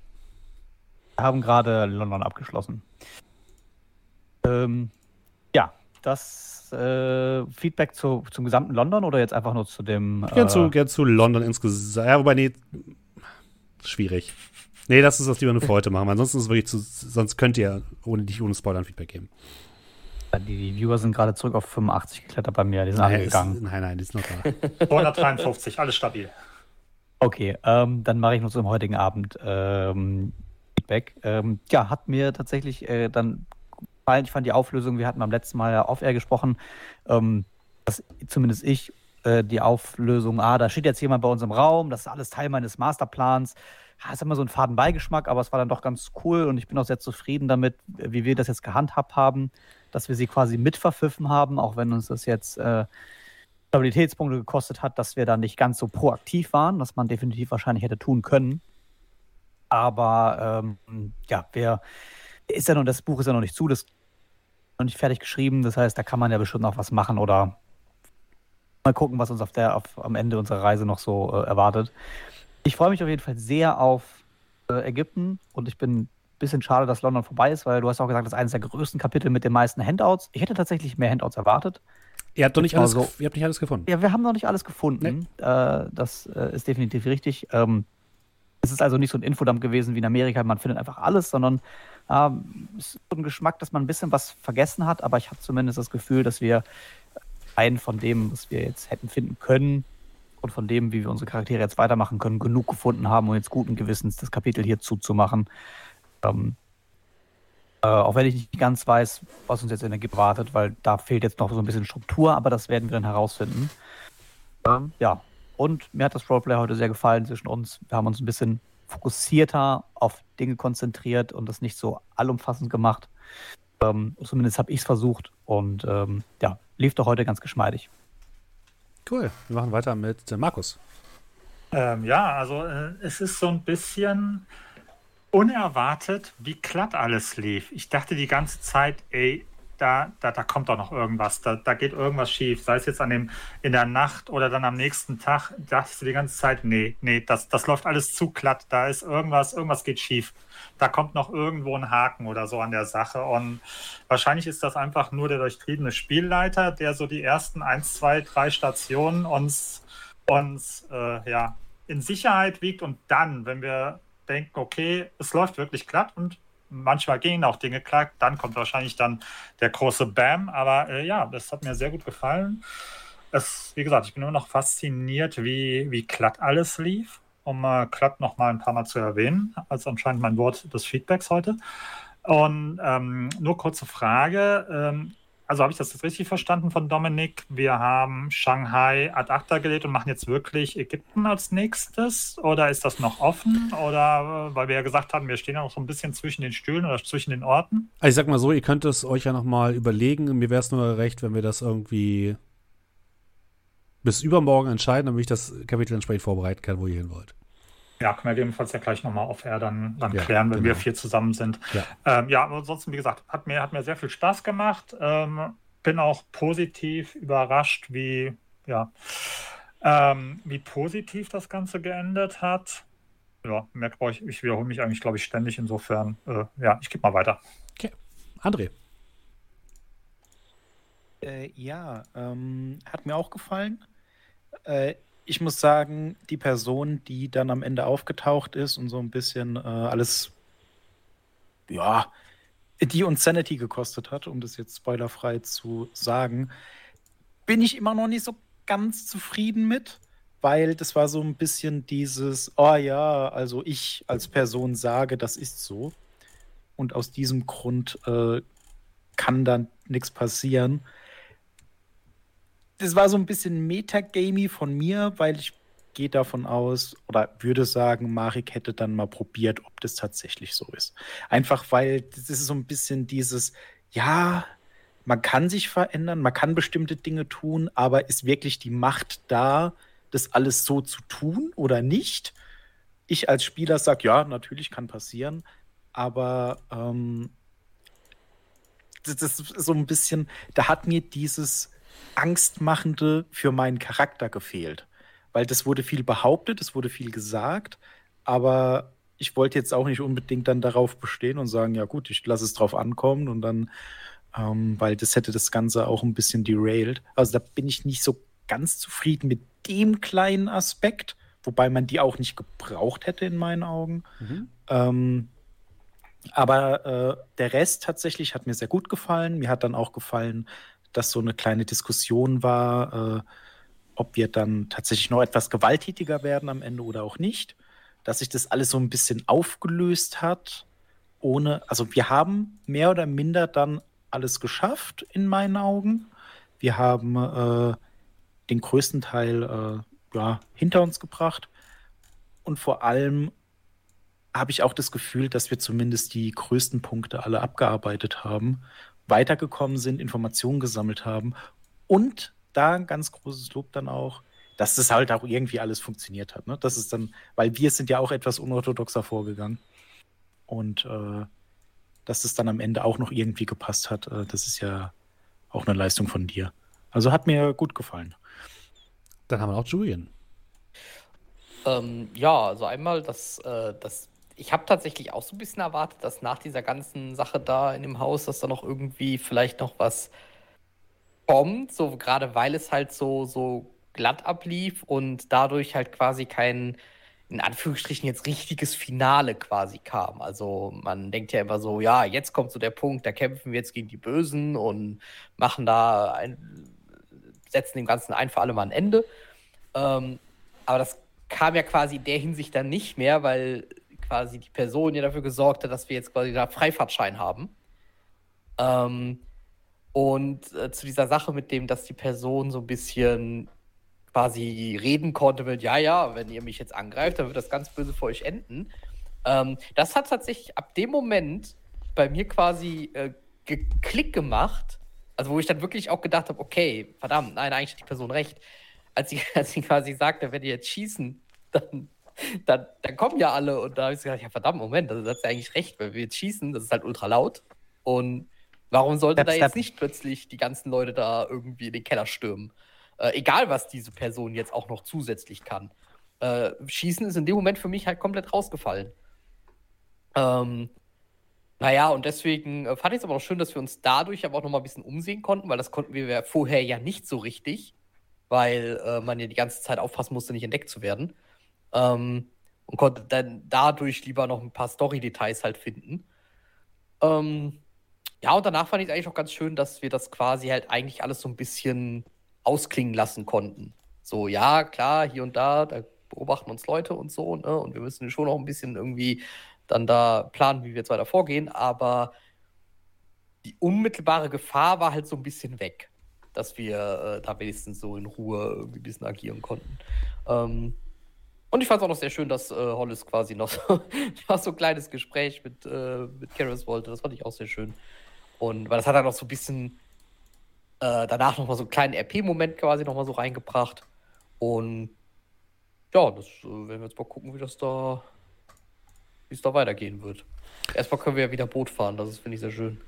Wir haben gerade London abgeschlossen. Ähm, ja, das äh, Feedback zu, zum gesamten London oder jetzt einfach nur zu dem. Gern, äh, zu, gern zu London insgesamt. Ja, wobei, nee, schwierig. Nee, lass uns das lieber nur für heute machen. Ansonsten ist es wirklich zu, sonst könnt ihr ohne dich ohne Spoilern Feedback geben. Die, die Viewer sind gerade zurück auf 85 geklettert bei mir. Die sind Nein, angegangen. ist, nein, nein, die ist noch da. 253, alles stabil. Okay, ähm, dann mache ich nur zum heutigen Abend ähm, Feedback. Ähm, ja, hat mir tatsächlich äh, dann gefallen. Ich fand die Auflösung, wir hatten beim letzten Mal ja off-air gesprochen, ähm, dass zumindest ich äh, die Auflösung, ah, da steht jetzt jemand bei uns im Raum, das ist alles Teil meines Masterplans. Ja, ist immer so ein faden Beigeschmack, aber es war dann doch ganz cool und ich bin auch sehr zufrieden damit, wie wir das jetzt gehandhabt haben, dass wir sie quasi mitverpfiffen haben, auch wenn uns das jetzt äh, Stabilitätspunkte gekostet hat, dass wir da nicht ganz so proaktiv waren, was man definitiv wahrscheinlich hätte tun können. Aber ähm, ja, wer ist ja noch, das Buch ist ja noch nicht zu, das ist noch nicht fertig geschrieben. Das heißt, da kann man ja bestimmt noch was machen oder mal gucken, was uns auf der, auf, am Ende unserer Reise noch so äh, erwartet. Ich freue mich auf jeden Fall sehr auf äh, Ägypten und ich bin bisschen schade, dass London vorbei ist, weil du hast auch gesagt, das ist eines der größten Kapitel mit den meisten Handouts. Ich hätte tatsächlich mehr Handouts erwartet. Ihr habt doch nicht mal alles, ihr habt nicht alles gefunden. Ja, wir haben noch nicht alles gefunden. Äh, das äh, ist definitiv richtig. Ähm, es ist also nicht so ein Infodump gewesen wie in Amerika, man findet einfach alles, sondern ähm, es ist so ein Geschmack, dass man ein bisschen was vergessen hat, aber ich habe zumindest das Gefühl, dass wir einen von dem, was wir jetzt hätten finden können und von dem, wie wir unsere Charaktere jetzt weitermachen können, genug gefunden haben, um jetzt guten Gewissens das Kapitel hier zuzumachen. Ähm, äh, auch wenn ich nicht ganz weiß, was uns jetzt in der Ägypten wartet, weil da fehlt jetzt noch so ein bisschen Struktur, aber das werden wir dann herausfinden. Ähm, ja, und mir hat das Roleplay heute sehr gefallen zwischen uns. Wir haben uns ein bisschen fokussierter auf Dinge konzentriert und das nicht so allumfassend gemacht. Ähm, zumindest habe ich es versucht und ähm, ja, lief doch heute ganz geschmeidig. Cool. Wir machen weiter mit Markus. Ähm, ja, also äh, es ist so ein bisschen unerwartet, wie glatt alles lief. Ich dachte die ganze Zeit, ey, da, da, da kommt doch noch irgendwas, da, da geht irgendwas schief. Sei es jetzt an dem, in der Nacht oder dann am nächsten Tag, dachtest du die ganze Zeit, nee, nee, das, das läuft alles zu glatt, da ist irgendwas, irgendwas geht schief. Da kommt noch irgendwo ein Haken oder so an der Sache. Und wahrscheinlich ist das einfach nur der durchtriebene Spielleiter, der so die ersten eins, zwei, drei Stationen uns, uns äh, ja, in Sicherheit wiegt und dann, wenn wir denken, okay, es läuft wirklich glatt und manchmal gehen auch Dinge klar. Dann kommt wahrscheinlich dann der große Bam. Aber äh, ja, das hat mir sehr gut gefallen. Es, wie gesagt, ich bin immer noch fasziniert, wie, wie glatt alles lief. Um mal glatt noch mal ein paar Mal zu erwähnen, als anscheinend mein Wort des Feedbacks heute. Und ähm, nur kurze Frage. Ähm, also habe ich das jetzt richtig verstanden von Dominik? Wir haben Shanghai ad acta gelegt und machen jetzt wirklich Ägypten als nächstes? Oder ist das noch offen? Oder äh, weil wir ja gesagt haben, wir stehen ja noch so ein bisschen zwischen den Stühlen oder zwischen den Orten? Also ich sag mal so, ihr könnt es euch ja noch mal überlegen. Mir wäre es nur recht, wenn wir das irgendwie bis übermorgen entscheiden, damit ich das Kapitel entsprechend vorbereiten kann, wo ihr hin wollt. Ja, können wir jedenfalls ja gleich nochmal auf Air dann, dann ja, klären, wenn genau. wir vier zusammen sind. Ja. Ähm, ja, ansonsten, wie gesagt, hat mir, hat mir sehr viel Spaß gemacht. Ähm, bin auch positiv überrascht, wie, ja, ähm, wie positiv das Ganze geendet hat. Ja, mehr brauche ich, ich wiederhole mich eigentlich, glaube ich, ständig. Insofern, äh, ja, ich gebe mal weiter. Okay. André. Äh, ja, ähm, hat mir auch gefallen. Äh, ich muss sagen, die Person, die dann am Ende aufgetaucht ist und so ein bisschen äh, alles, ja, die uns Sanity gekostet hat, um das jetzt spoilerfrei zu sagen, bin ich immer noch nicht so ganz zufrieden mit, weil das war so ein bisschen dieses, oh ja, also ich als Person sage, das ist so. Und aus diesem Grund äh, kann dann nichts passieren das war so ein bisschen Metagamey von mir, weil ich gehe davon aus oder würde sagen, Marek hätte dann mal probiert, ob das tatsächlich so ist. Einfach weil das ist so ein bisschen dieses, ja, man kann sich verändern, man kann bestimmte Dinge tun, aber ist wirklich die Macht da, das alles so zu tun oder nicht? Ich als Spieler sage, ja, natürlich kann passieren, aber ähm, das, das ist so ein bisschen, da hat mir dieses Angstmachende für meinen Charakter gefehlt. Weil das wurde viel behauptet, es wurde viel gesagt, aber ich wollte jetzt auch nicht unbedingt dann darauf bestehen und sagen, ja gut, ich lasse es drauf ankommen und dann, ähm, weil das hätte das Ganze auch ein bisschen derailed. Also da bin ich nicht so ganz zufrieden mit dem kleinen Aspekt, wobei man die auch nicht gebraucht hätte in meinen Augen. Mhm. Ähm, aber äh, der Rest tatsächlich hat mir sehr gut gefallen. Mir hat dann auch gefallen, dass so eine kleine Diskussion war, äh, ob wir dann tatsächlich noch etwas gewalttätiger werden am Ende oder auch nicht. Dass sich das alles so ein bisschen aufgelöst hat, ohne, also wir haben mehr oder minder dann alles geschafft in meinen Augen. Wir haben äh, den größten Teil äh, ja, hinter uns gebracht. Und vor allem habe ich auch das Gefühl, dass wir zumindest die größten Punkte alle abgearbeitet haben weitergekommen sind, Informationen gesammelt haben und da ein ganz großes Lob dann auch, dass das halt auch irgendwie alles funktioniert hat. Ne? Das ist dann, weil wir sind ja auch etwas unorthodoxer vorgegangen und äh, dass es dann am Ende auch noch irgendwie gepasst hat, äh, das ist ja auch eine Leistung von dir. Also hat mir gut gefallen. Dann haben wir auch Julian. Ähm, ja, also einmal das, äh, das ich habe tatsächlich auch so ein bisschen erwartet, dass nach dieser ganzen Sache da in dem Haus, dass da noch irgendwie vielleicht noch was kommt, so gerade weil es halt so, so glatt ablief und dadurch halt quasi kein, in Anführungsstrichen jetzt richtiges Finale quasi kam. Also man denkt ja immer so, ja, jetzt kommt so der Punkt, da kämpfen wir jetzt gegen die Bösen und machen da ein, setzen dem Ganzen ein für alle mal ein Ende. Ähm, aber das kam ja quasi in der Hinsicht dann nicht mehr, weil quasi die Person, die dafür gesorgt hat, dass wir jetzt quasi da Freifahrtschein haben. Ähm, und äh, zu dieser Sache mit dem, dass die Person so ein bisschen quasi reden konnte mit, ja, ja, wenn ihr mich jetzt angreift, dann wird das ganz böse für euch enden. Ähm, das hat tatsächlich ab dem Moment bei mir quasi äh, geklick gemacht, also wo ich dann wirklich auch gedacht habe, okay, verdammt, nein, eigentlich hat die Person recht. Als sie, als sie quasi sagte, wenn die jetzt schießen, dann dann, dann kommen ja alle und da habe ich gesagt, ja verdammt, Moment, das hat ja eigentlich recht, weil wir jetzt schießen, das ist halt ultra laut und Warum sollte Step, da step. jetzt nicht plötzlich die ganzen Leute da irgendwie in den Keller stürmen? Äh, egal, was diese Person jetzt auch noch zusätzlich kann. Äh, Schießen ist in dem Moment für mich halt komplett rausgefallen. Ähm, naja, und deswegen äh, fand ich es aber auch schön, dass wir uns dadurch aber auch noch mal ein bisschen umsehen konnten, weil das konnten wir ja vorher ja nicht so richtig, weil äh, man ja die ganze Zeit aufpassen musste, nicht entdeckt zu werden. Ähm, und konnte dann dadurch lieber noch ein paar Story-Details halt finden. Ähm, ja, und danach fand ich es eigentlich auch ganz schön, dass wir das quasi halt eigentlich alles so ein bisschen ausklingen lassen konnten. So, ja, klar, hier und da, da beobachten uns Leute und so, ne? Und wir müssen schon noch ein bisschen irgendwie dann da planen, wie wir jetzt weiter vorgehen, aber die unmittelbare Gefahr war halt so ein bisschen weg, dass wir äh, da wenigstens so in Ruhe irgendwie ein bisschen agieren konnten. Ähm, und ich fand es auch noch sehr schön, dass äh, Hollis quasi noch so, so ein kleines Gespräch mit, äh, mit Karis wollte. Das fand ich auch sehr schön. Und weil das hat dann noch so ein bisschen äh, danach noch mal so einen kleinen RP-Moment quasi noch mal so reingebracht. Und ja, das äh, werden wir jetzt mal gucken, wie das da, wie es da weitergehen wird. Erstmal können wir ja wieder Boot fahren, das finde ich, sehr schön.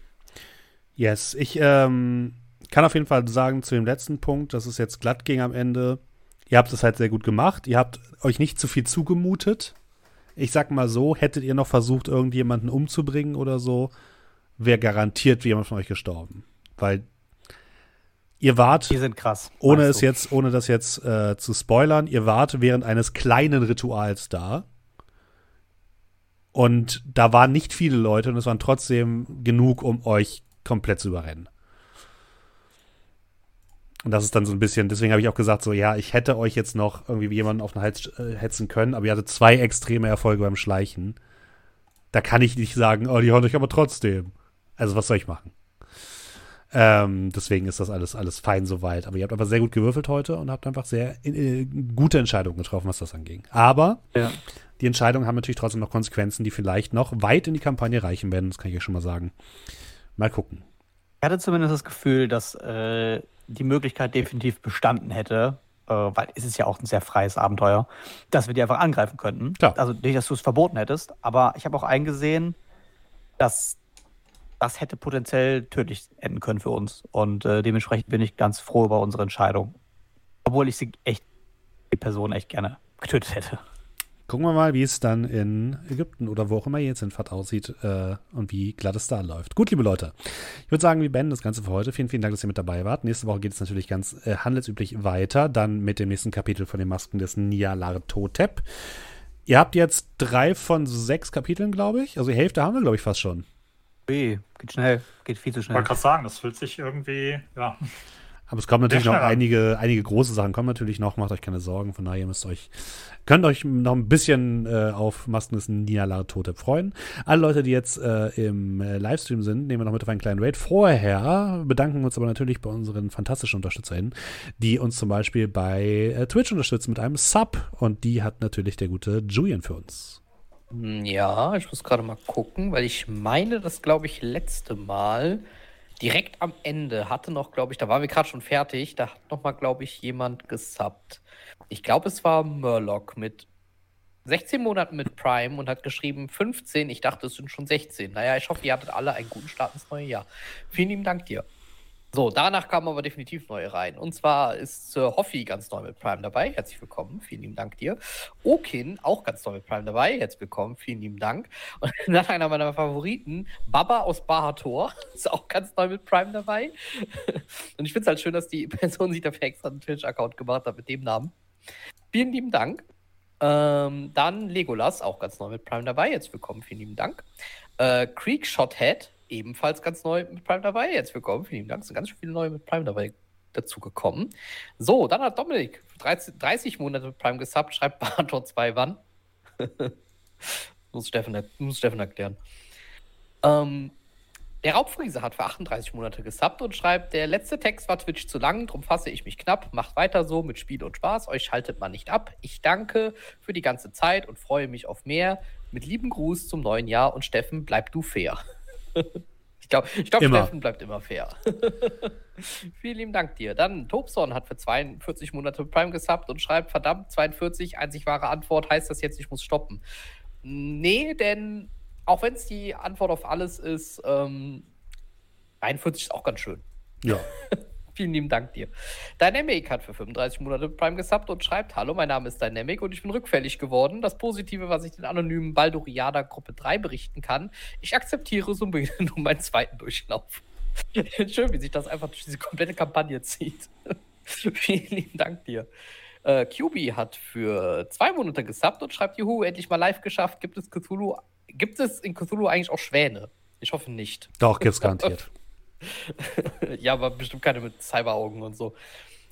Yes, ich ähm, kann auf jeden Fall sagen zu dem letzten Punkt, dass es jetzt glatt ging am Ende. Ihr habt es halt sehr gut gemacht. Ihr habt euch nicht zu viel zugemutet. Ich sag mal so, hättet ihr noch versucht, irgendjemanden umzubringen oder so, wäre garantiert jemand von euch gestorben. Weil ihr wart, Die sind krass. ohne es du? jetzt, ohne das jetzt äh, zu spoilern, ihr wart während eines kleinen Rituals da. Und da waren nicht viele Leute und es waren trotzdem genug, um euch komplett zu überrennen. Und das ist dann so ein bisschen, deswegen habe ich auch gesagt, so, ja, ich hätte euch jetzt noch irgendwie jemanden auf den Hals äh, hetzen können, aber ihr hattet zwei extreme Erfolge beim Schleichen. Da kann ich nicht sagen, oh, die hauen euch aber trotzdem. Also, was soll ich machen? Ähm, deswegen ist das alles, alles fein soweit. Aber ihr habt aber sehr gut gewürfelt heute und habt einfach sehr äh, gute Entscheidungen getroffen, was das anging. Aber Ja. die Entscheidungen haben natürlich trotzdem noch Konsequenzen, die vielleicht noch weit in die Kampagne reichen werden. Das kann ich euch schon mal sagen. Mal gucken. Ich hatte zumindest das Gefühl, dass äh, die Möglichkeit definitiv bestanden hätte, äh, weil es ist ja auch ein sehr freies Abenteuer, dass wir die einfach angreifen könnten. Klar. Also nicht, dass du es verboten hättest, aber ich habe auch eingesehen, dass das hätte potenziell tödlich enden können für uns. Und äh, dementsprechend bin ich ganz froh über unsere Entscheidung. Obwohl ich sie echt, die Person echt gerne getötet hätte. Gucken wir mal, wie es dann in Ägypten oder wo auch immer ihr jetzt in Fahrt aussieht äh, und wie glatt es da läuft. Gut, liebe Leute. Ich würde sagen, wir beenden das Ganze für heute. Vielen, vielen Dank, dass ihr mit dabei wart. Nächste Woche geht es natürlich ganz äh, handelsüblich weiter. Dann mit dem nächsten Kapitel von den Masken des Nialartotep. Ihr habt jetzt drei von sechs Kapiteln, glaube ich. Also die Hälfte haben wir, glaube ich, fast schon. Ui, geht schnell, geht viel zu Ich schnell. wollte gerade sagen, das fühlt sich irgendwie, ja, Aber es kommen natürlich noch einige, einige große Sachen, kommen natürlich noch, macht euch keine Sorgen. Von daher müsst ihr euch, könnt euch noch ein bisschen äh, auf Masken des Nialar-Totep freuen. Alle Leute, die jetzt äh, im äh, Livestream sind, nehmen wir noch mit auf einen kleinen Raid. Vorher bedanken wir uns aber natürlich bei unseren fantastischen UnterstützerInnen, die uns zum Beispiel bei äh, Twitch unterstützen mit einem Sub. Und die hat natürlich der gute Julian für uns. Ja, ich muss gerade mal gucken, weil ich meine, das glaube ich letzte Mal direkt am Ende hatte noch, glaube ich, da waren wir gerade schon fertig, da hat noch mal, glaube ich, jemand gesubbt. Ich glaube, es war Murloc mit 16 Monaten mit Prime und hat geschrieben 15. Ich dachte, es sind schon 16. Naja, ich hoffe, ihr hattet alle einen guten Start ins neue Jahr. Vielen lieben Dank dir. So, danach kamen aber definitiv neue rein. Und zwar ist äh, Hoffi ganz neu mit Prime dabei. Herzlich willkommen. Vielen lieben Dank dir. Okin auch ganz neu mit Prime dabei. Herzlich willkommen. Vielen lieben Dank. Und dann einer meiner Favoriten, Baba aus Bahator, ist auch ganz neu mit Prime dabei. Und ich finde es halt schön, dass die Person sich dafür extra einen Twitch-Account gemacht hat mit dem Namen. Vielen lieben Dank. Ähm, dann Legolas, auch ganz neu mit Prime dabei. Jetzt willkommen, vielen lieben Dank. Äh, Creek Shothead, ebenfalls ganz neu mit Prime dabei. Jetzt willkommen, vielen Dank. Es sind ganz viele neue mit Prime dabei dazu gekommen. So, dann hat Dominik 30, 30 Monate mit Prime gesubbt, schreibt Bahator 2 wann. muss, Steffen, muss Steffen erklären. Ähm, der Raubfriese hat für 38 Monate gesubbt und schreibt, der letzte Text war Twitch zu lang, drum fasse ich mich knapp. Macht weiter so mit Spiel und Spaß, euch schaltet man nicht ab. Ich danke für die ganze Zeit und freue mich auf mehr. Mit lieben Gruß zum neuen Jahr und Steffen, bleib du fair. Ich glaube, ich glaub, Immer. Steffen bleibt immer fair. Vielen lieben Dank dir. Dann Tobson hat für 42 Monate Prime gesubbt und schreibt, verdammt, 42, einzig wahre Antwort, heißt das jetzt, ich muss stoppen. Nee, denn auch wenn es die Antwort auf alles ist, ähm, 43 ist auch ganz schön. Ja. Vielen lieben Dank dir. Dynamic hat für 35 Monate Prime gesubbt und schreibt: Hallo, mein Name ist Dynamic und ich bin rückfällig geworden. Das Positive, was ich den anonymen Balduriada Gruppe 3 berichten kann, ich akzeptiere so nur meinen zweiten Durchlauf. Schön, wie sich das einfach durch diese komplette Kampagne zieht. Vielen lieben Dank dir. Äh, QB hat für zwei Monate gesubbt und schreibt: Juhu, endlich mal live geschafft. Gibt es Cthulhu? Gibt es in Cthulhu eigentlich auch Schwäne? Ich hoffe nicht. Doch, gibt's garantiert. ja, aber bestimmt keine mit Cyberaugen und so.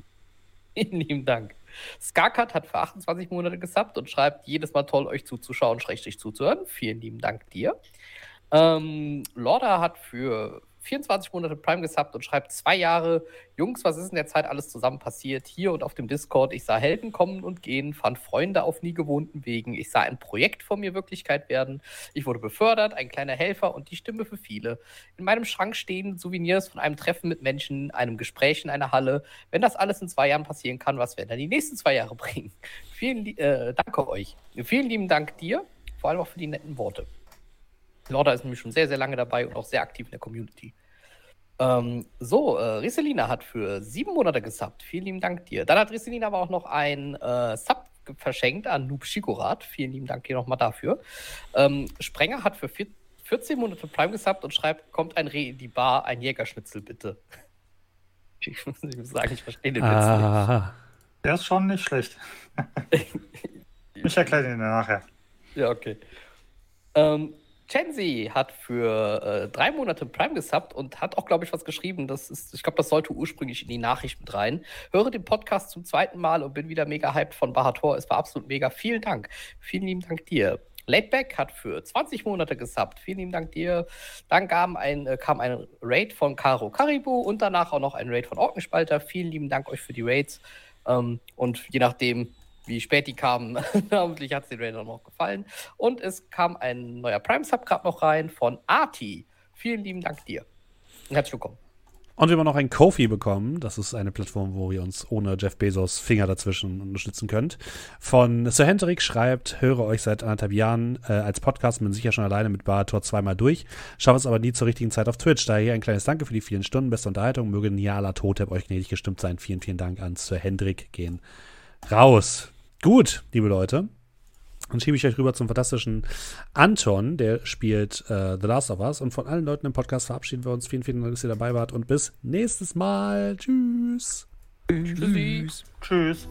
Vielen lieben Dank. Skarkat hat für 28 Monate gesubbt und schreibt jedes Mal toll, euch zuzuschauen, schrägstrich zuzuhören. Vielen lieben Dank dir. Ähm, Lorda hat für 24 Monate Prime gesubbt und schreibt zwei Jahre. Jungs, was ist in der Zeit alles zusammen passiert? Hier und auf dem Discord. Ich sah Helden kommen und gehen, fand Freunde auf nie gewohnten Wegen. Ich sah ein Projekt vor mir Wirklichkeit werden. Ich wurde befördert, ein kleiner Helfer und die Stimme für viele. In meinem Schrank stehen Souvenirs von einem Treffen mit Menschen, einem Gespräch in einer Halle. Wenn das alles in zwei Jahren passieren kann, was werden dann die nächsten zwei Jahre bringen? Vielen äh, Danke euch. Vielen lieben Dank dir, vor allem auch für die netten Worte. Lorda ist nämlich schon sehr, sehr lange dabei und auch sehr aktiv in der Community. Ähm, so, äh, Risselina hat für sieben Monate gesubbt. Vielen lieben Dank dir. Dann hat Risselina aber auch noch ein äh, Sub verschenkt an Noob Shikorat. Vielen lieben Dank dir nochmal dafür. Ähm, Sprenger hat für vier, 14 Monate Prime gesubbt und schreibt: Kommt ein Reh in die Bar, ein Jägerschnitzel bitte. Ich muss sagen, ich verstehe den Witz Ah, Der ist schon nicht schlecht. ich erkläre den nachher. nicht. Ja, okay. Ähm, Chenzi hat für äh, drei Monate Prime gesubbt und hat auch, glaube ich, was geschrieben. Das ist, ich glaube, das sollte ursprünglich in die Nachricht mit rein. Höre den Podcast zum zweiten Mal und bin wieder mega hyped von Bahator. Es war absolut mega. Vielen Dank. Vielen lieben Dank dir. Laidback hat für 20 Monate gesubbt. Vielen lieben Dank dir. Dann kam ein, äh, kam ein Raid von Caro Caribou und danach auch noch ein Raid von Orkenspalter. Vielen lieben Dank euch für die Raids. Ähm, und je nachdem, wie spät die kamen, hoffentlich hat es den Raid auch noch gefallen. Und es kam ein neuer Prime-Sub gerade noch rein von Arti. Vielen lieben Dank dir. Herzlich willkommen. Und wir haben noch ein Kofi bekommen. Das ist eine Plattform, wo ihr uns ohne Jeff Bezos Finger dazwischen unterstützen könnt. Von Sir Hendrik schreibt, höre euch seit anderthalb Jahren äh, als Podcast, bin sicher schon alleine mit Barator zweimal durch, schaffe es aber nie zur richtigen Zeit auf Twitch. Daher hier ein kleines Danke für die vielen Stunden, beste Unterhaltung, möge Niala Totep euch gnädig gestimmt sein. Vielen, vielen Dank an Sir Hendrik. Gehen raus. Gut, liebe Leute. Dann schiebe ich euch rüber zum fantastischen Anton, der spielt äh, The Last of Us. Und von allen Leuten im Podcast verabschieden wir uns. Vielen, vielen Dank, dass ihr dabei wart. Und bis nächstes Mal. Tschüss. Tschüssi. Tschüss.